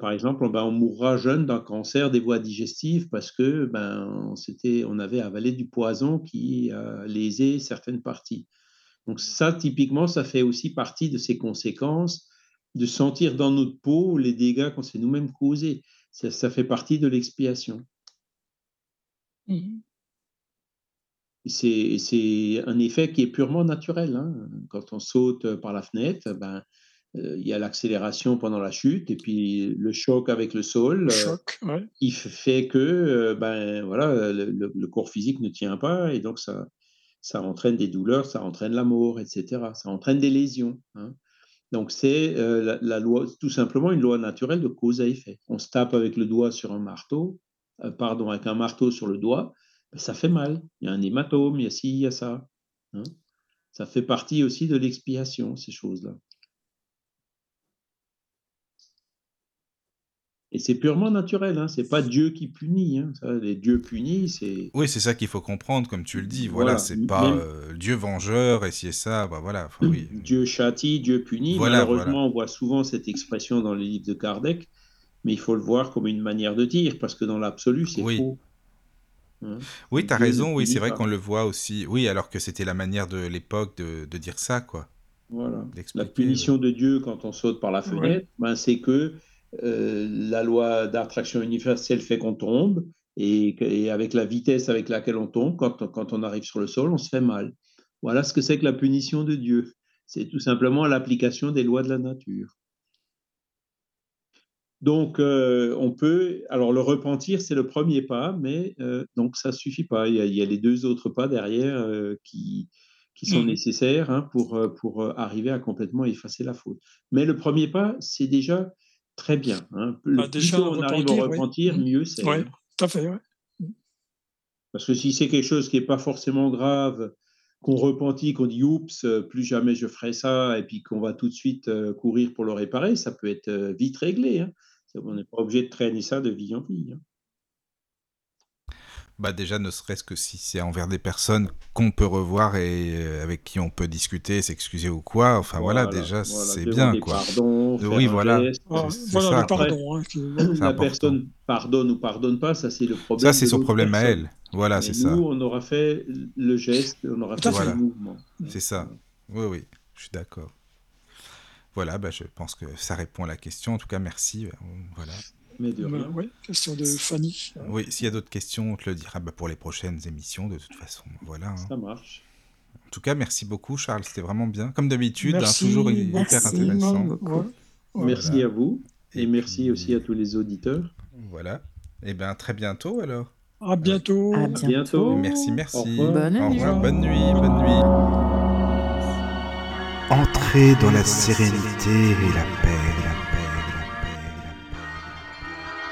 Par exemple, ben, on mourra jeune d'un cancer des voies digestives parce que ben, on, on avait avalé du poison qui a lésé certaines parties. Donc ça, typiquement, ça fait aussi partie de ces conséquences de sentir dans notre peau les dégâts qu'on s'est nous-mêmes causés. Ça, ça fait partie de l'expiation. C'est un effet qui est purement naturel. hein. Quand on saute par la fenêtre, ben, euh, il y a l'accélération pendant la chute et puis le choc avec le sol. Le euh, ouais. f- fait que euh, ben, voilà, le, le- le corps physique ne tient pas et donc ça, ça entraîne des douleurs, ça entraîne la mort, etc. Ça entraîne des lésions. hein. Donc c'est euh, la, loi, tout simplement une loi naturelle de cause à effet. On se tape avec le doigt sur un marteau, euh, pardon, avec un marteau sur le doigt, ben, ça fait mal. Il y a un hématome, il y a ci, il y a ça. hein. Ça fait partie aussi de l'expiation, ces choses-là. Et c'est purement naturel, hein. c'est pas Dieu qui punit. Hein. Ça, les dieux punis, c'est Oui, c'est ça qu'il faut comprendre, comme tu le dis. Voilà, Voilà, c'est pas même- euh, Dieu vengeur et si et ça, bah voilà. enfin, oui. Dieu châtie, Dieu punit. Voilà, Malheureusement, voilà. on voit souvent cette expression dans les livres de Kardec, mais il faut le voir comme une manière de dire, parce que dans l'absolu, c'est Oui. faux. Hein. Oui, t'as Dieu ne raison, oui, c'est vrai qu'on le voit aussi. Oui, alors que c'était la manière de l'époque de, de dire ça, quoi. Voilà. La punition de Dieu quand on saute par la Ouais. fenêtre, ben, c'est que euh, la loi d'attraction universelle fait qu'on tombe, et, avec la vitesse avec laquelle on tombe, quand, on- quand on arrive sur le sol, on se fait mal. Voilà ce que c'est que la punition de Dieu. C'est tout simplement l'application des lois de la nature. Donc, euh, on peut. Alors, le repentir, c'est le premier pas, mais euh, donc ça suffit pas. Il y, a, il y a les deux autres pas derrière euh, qui, qui sont Mhm. nécessaires hein, pour, euh, pour euh, arriver à complètement effacer la faute. Mais le premier pas, c'est déjà très bien. Hein. Le Bah, plus tôt on arrive au repentir, oui. Mhm. mieux c'est. Hein. tout à fait, ouais. Parce que si c'est quelque chose qui n'est pas forcément grave, qu'on repentit, qu'on dit oups, euh, plus jamais je ferai ça, et puis qu'on va tout de suite euh, courir pour le réparer, ça peut être euh, vite réglé. hein. On n'est pas obligé de traîner ça de vie en vie. hein. Bah déjà, ne serait-ce que si c'est envers des personnes qu'on peut revoir et euh, avec qui on peut discuter, s'excuser ou quoi. Enfin voilà, déjà, voilà, c'est bien quoi. Oui, voilà. Ah, voilà ça, pardon. hein, La important. personne pardonne ou pardonne pas, ça c'est le problème. Ça, c'est son problème à elle. Voilà, Mais c'est ça. Nous, on aura fait le geste, on aura fait le mouvement. C'est ça. Oui, oui, je suis d'accord. Voilà, bah, je pense que ça répond à la question. En tout cas, merci. Voilà. Mais de Voilà, question de Fanny. Oui, s'il y a d'autres questions, on te le dira bah, pour les prochaines émissions, de toute façon. Voilà. hein. Ça marche. En tout cas, merci beaucoup, Charles. C'était vraiment bien. Comme d'habitude, hein, Merci, toujours hy- hyper merci. intéressant. Ouais. Ouais. Merci Voilà. à vous. Et, Et merci puis- aussi à tous les auditeurs. Voilà. Et bien, très bientôt alors. À bientôt. À bientôt. bientôt. Merci, merci. Au revoir. Bonne Au nuit. revoir, bonne nuit, bonne nuit. Entrez dans la sérénité et la paix,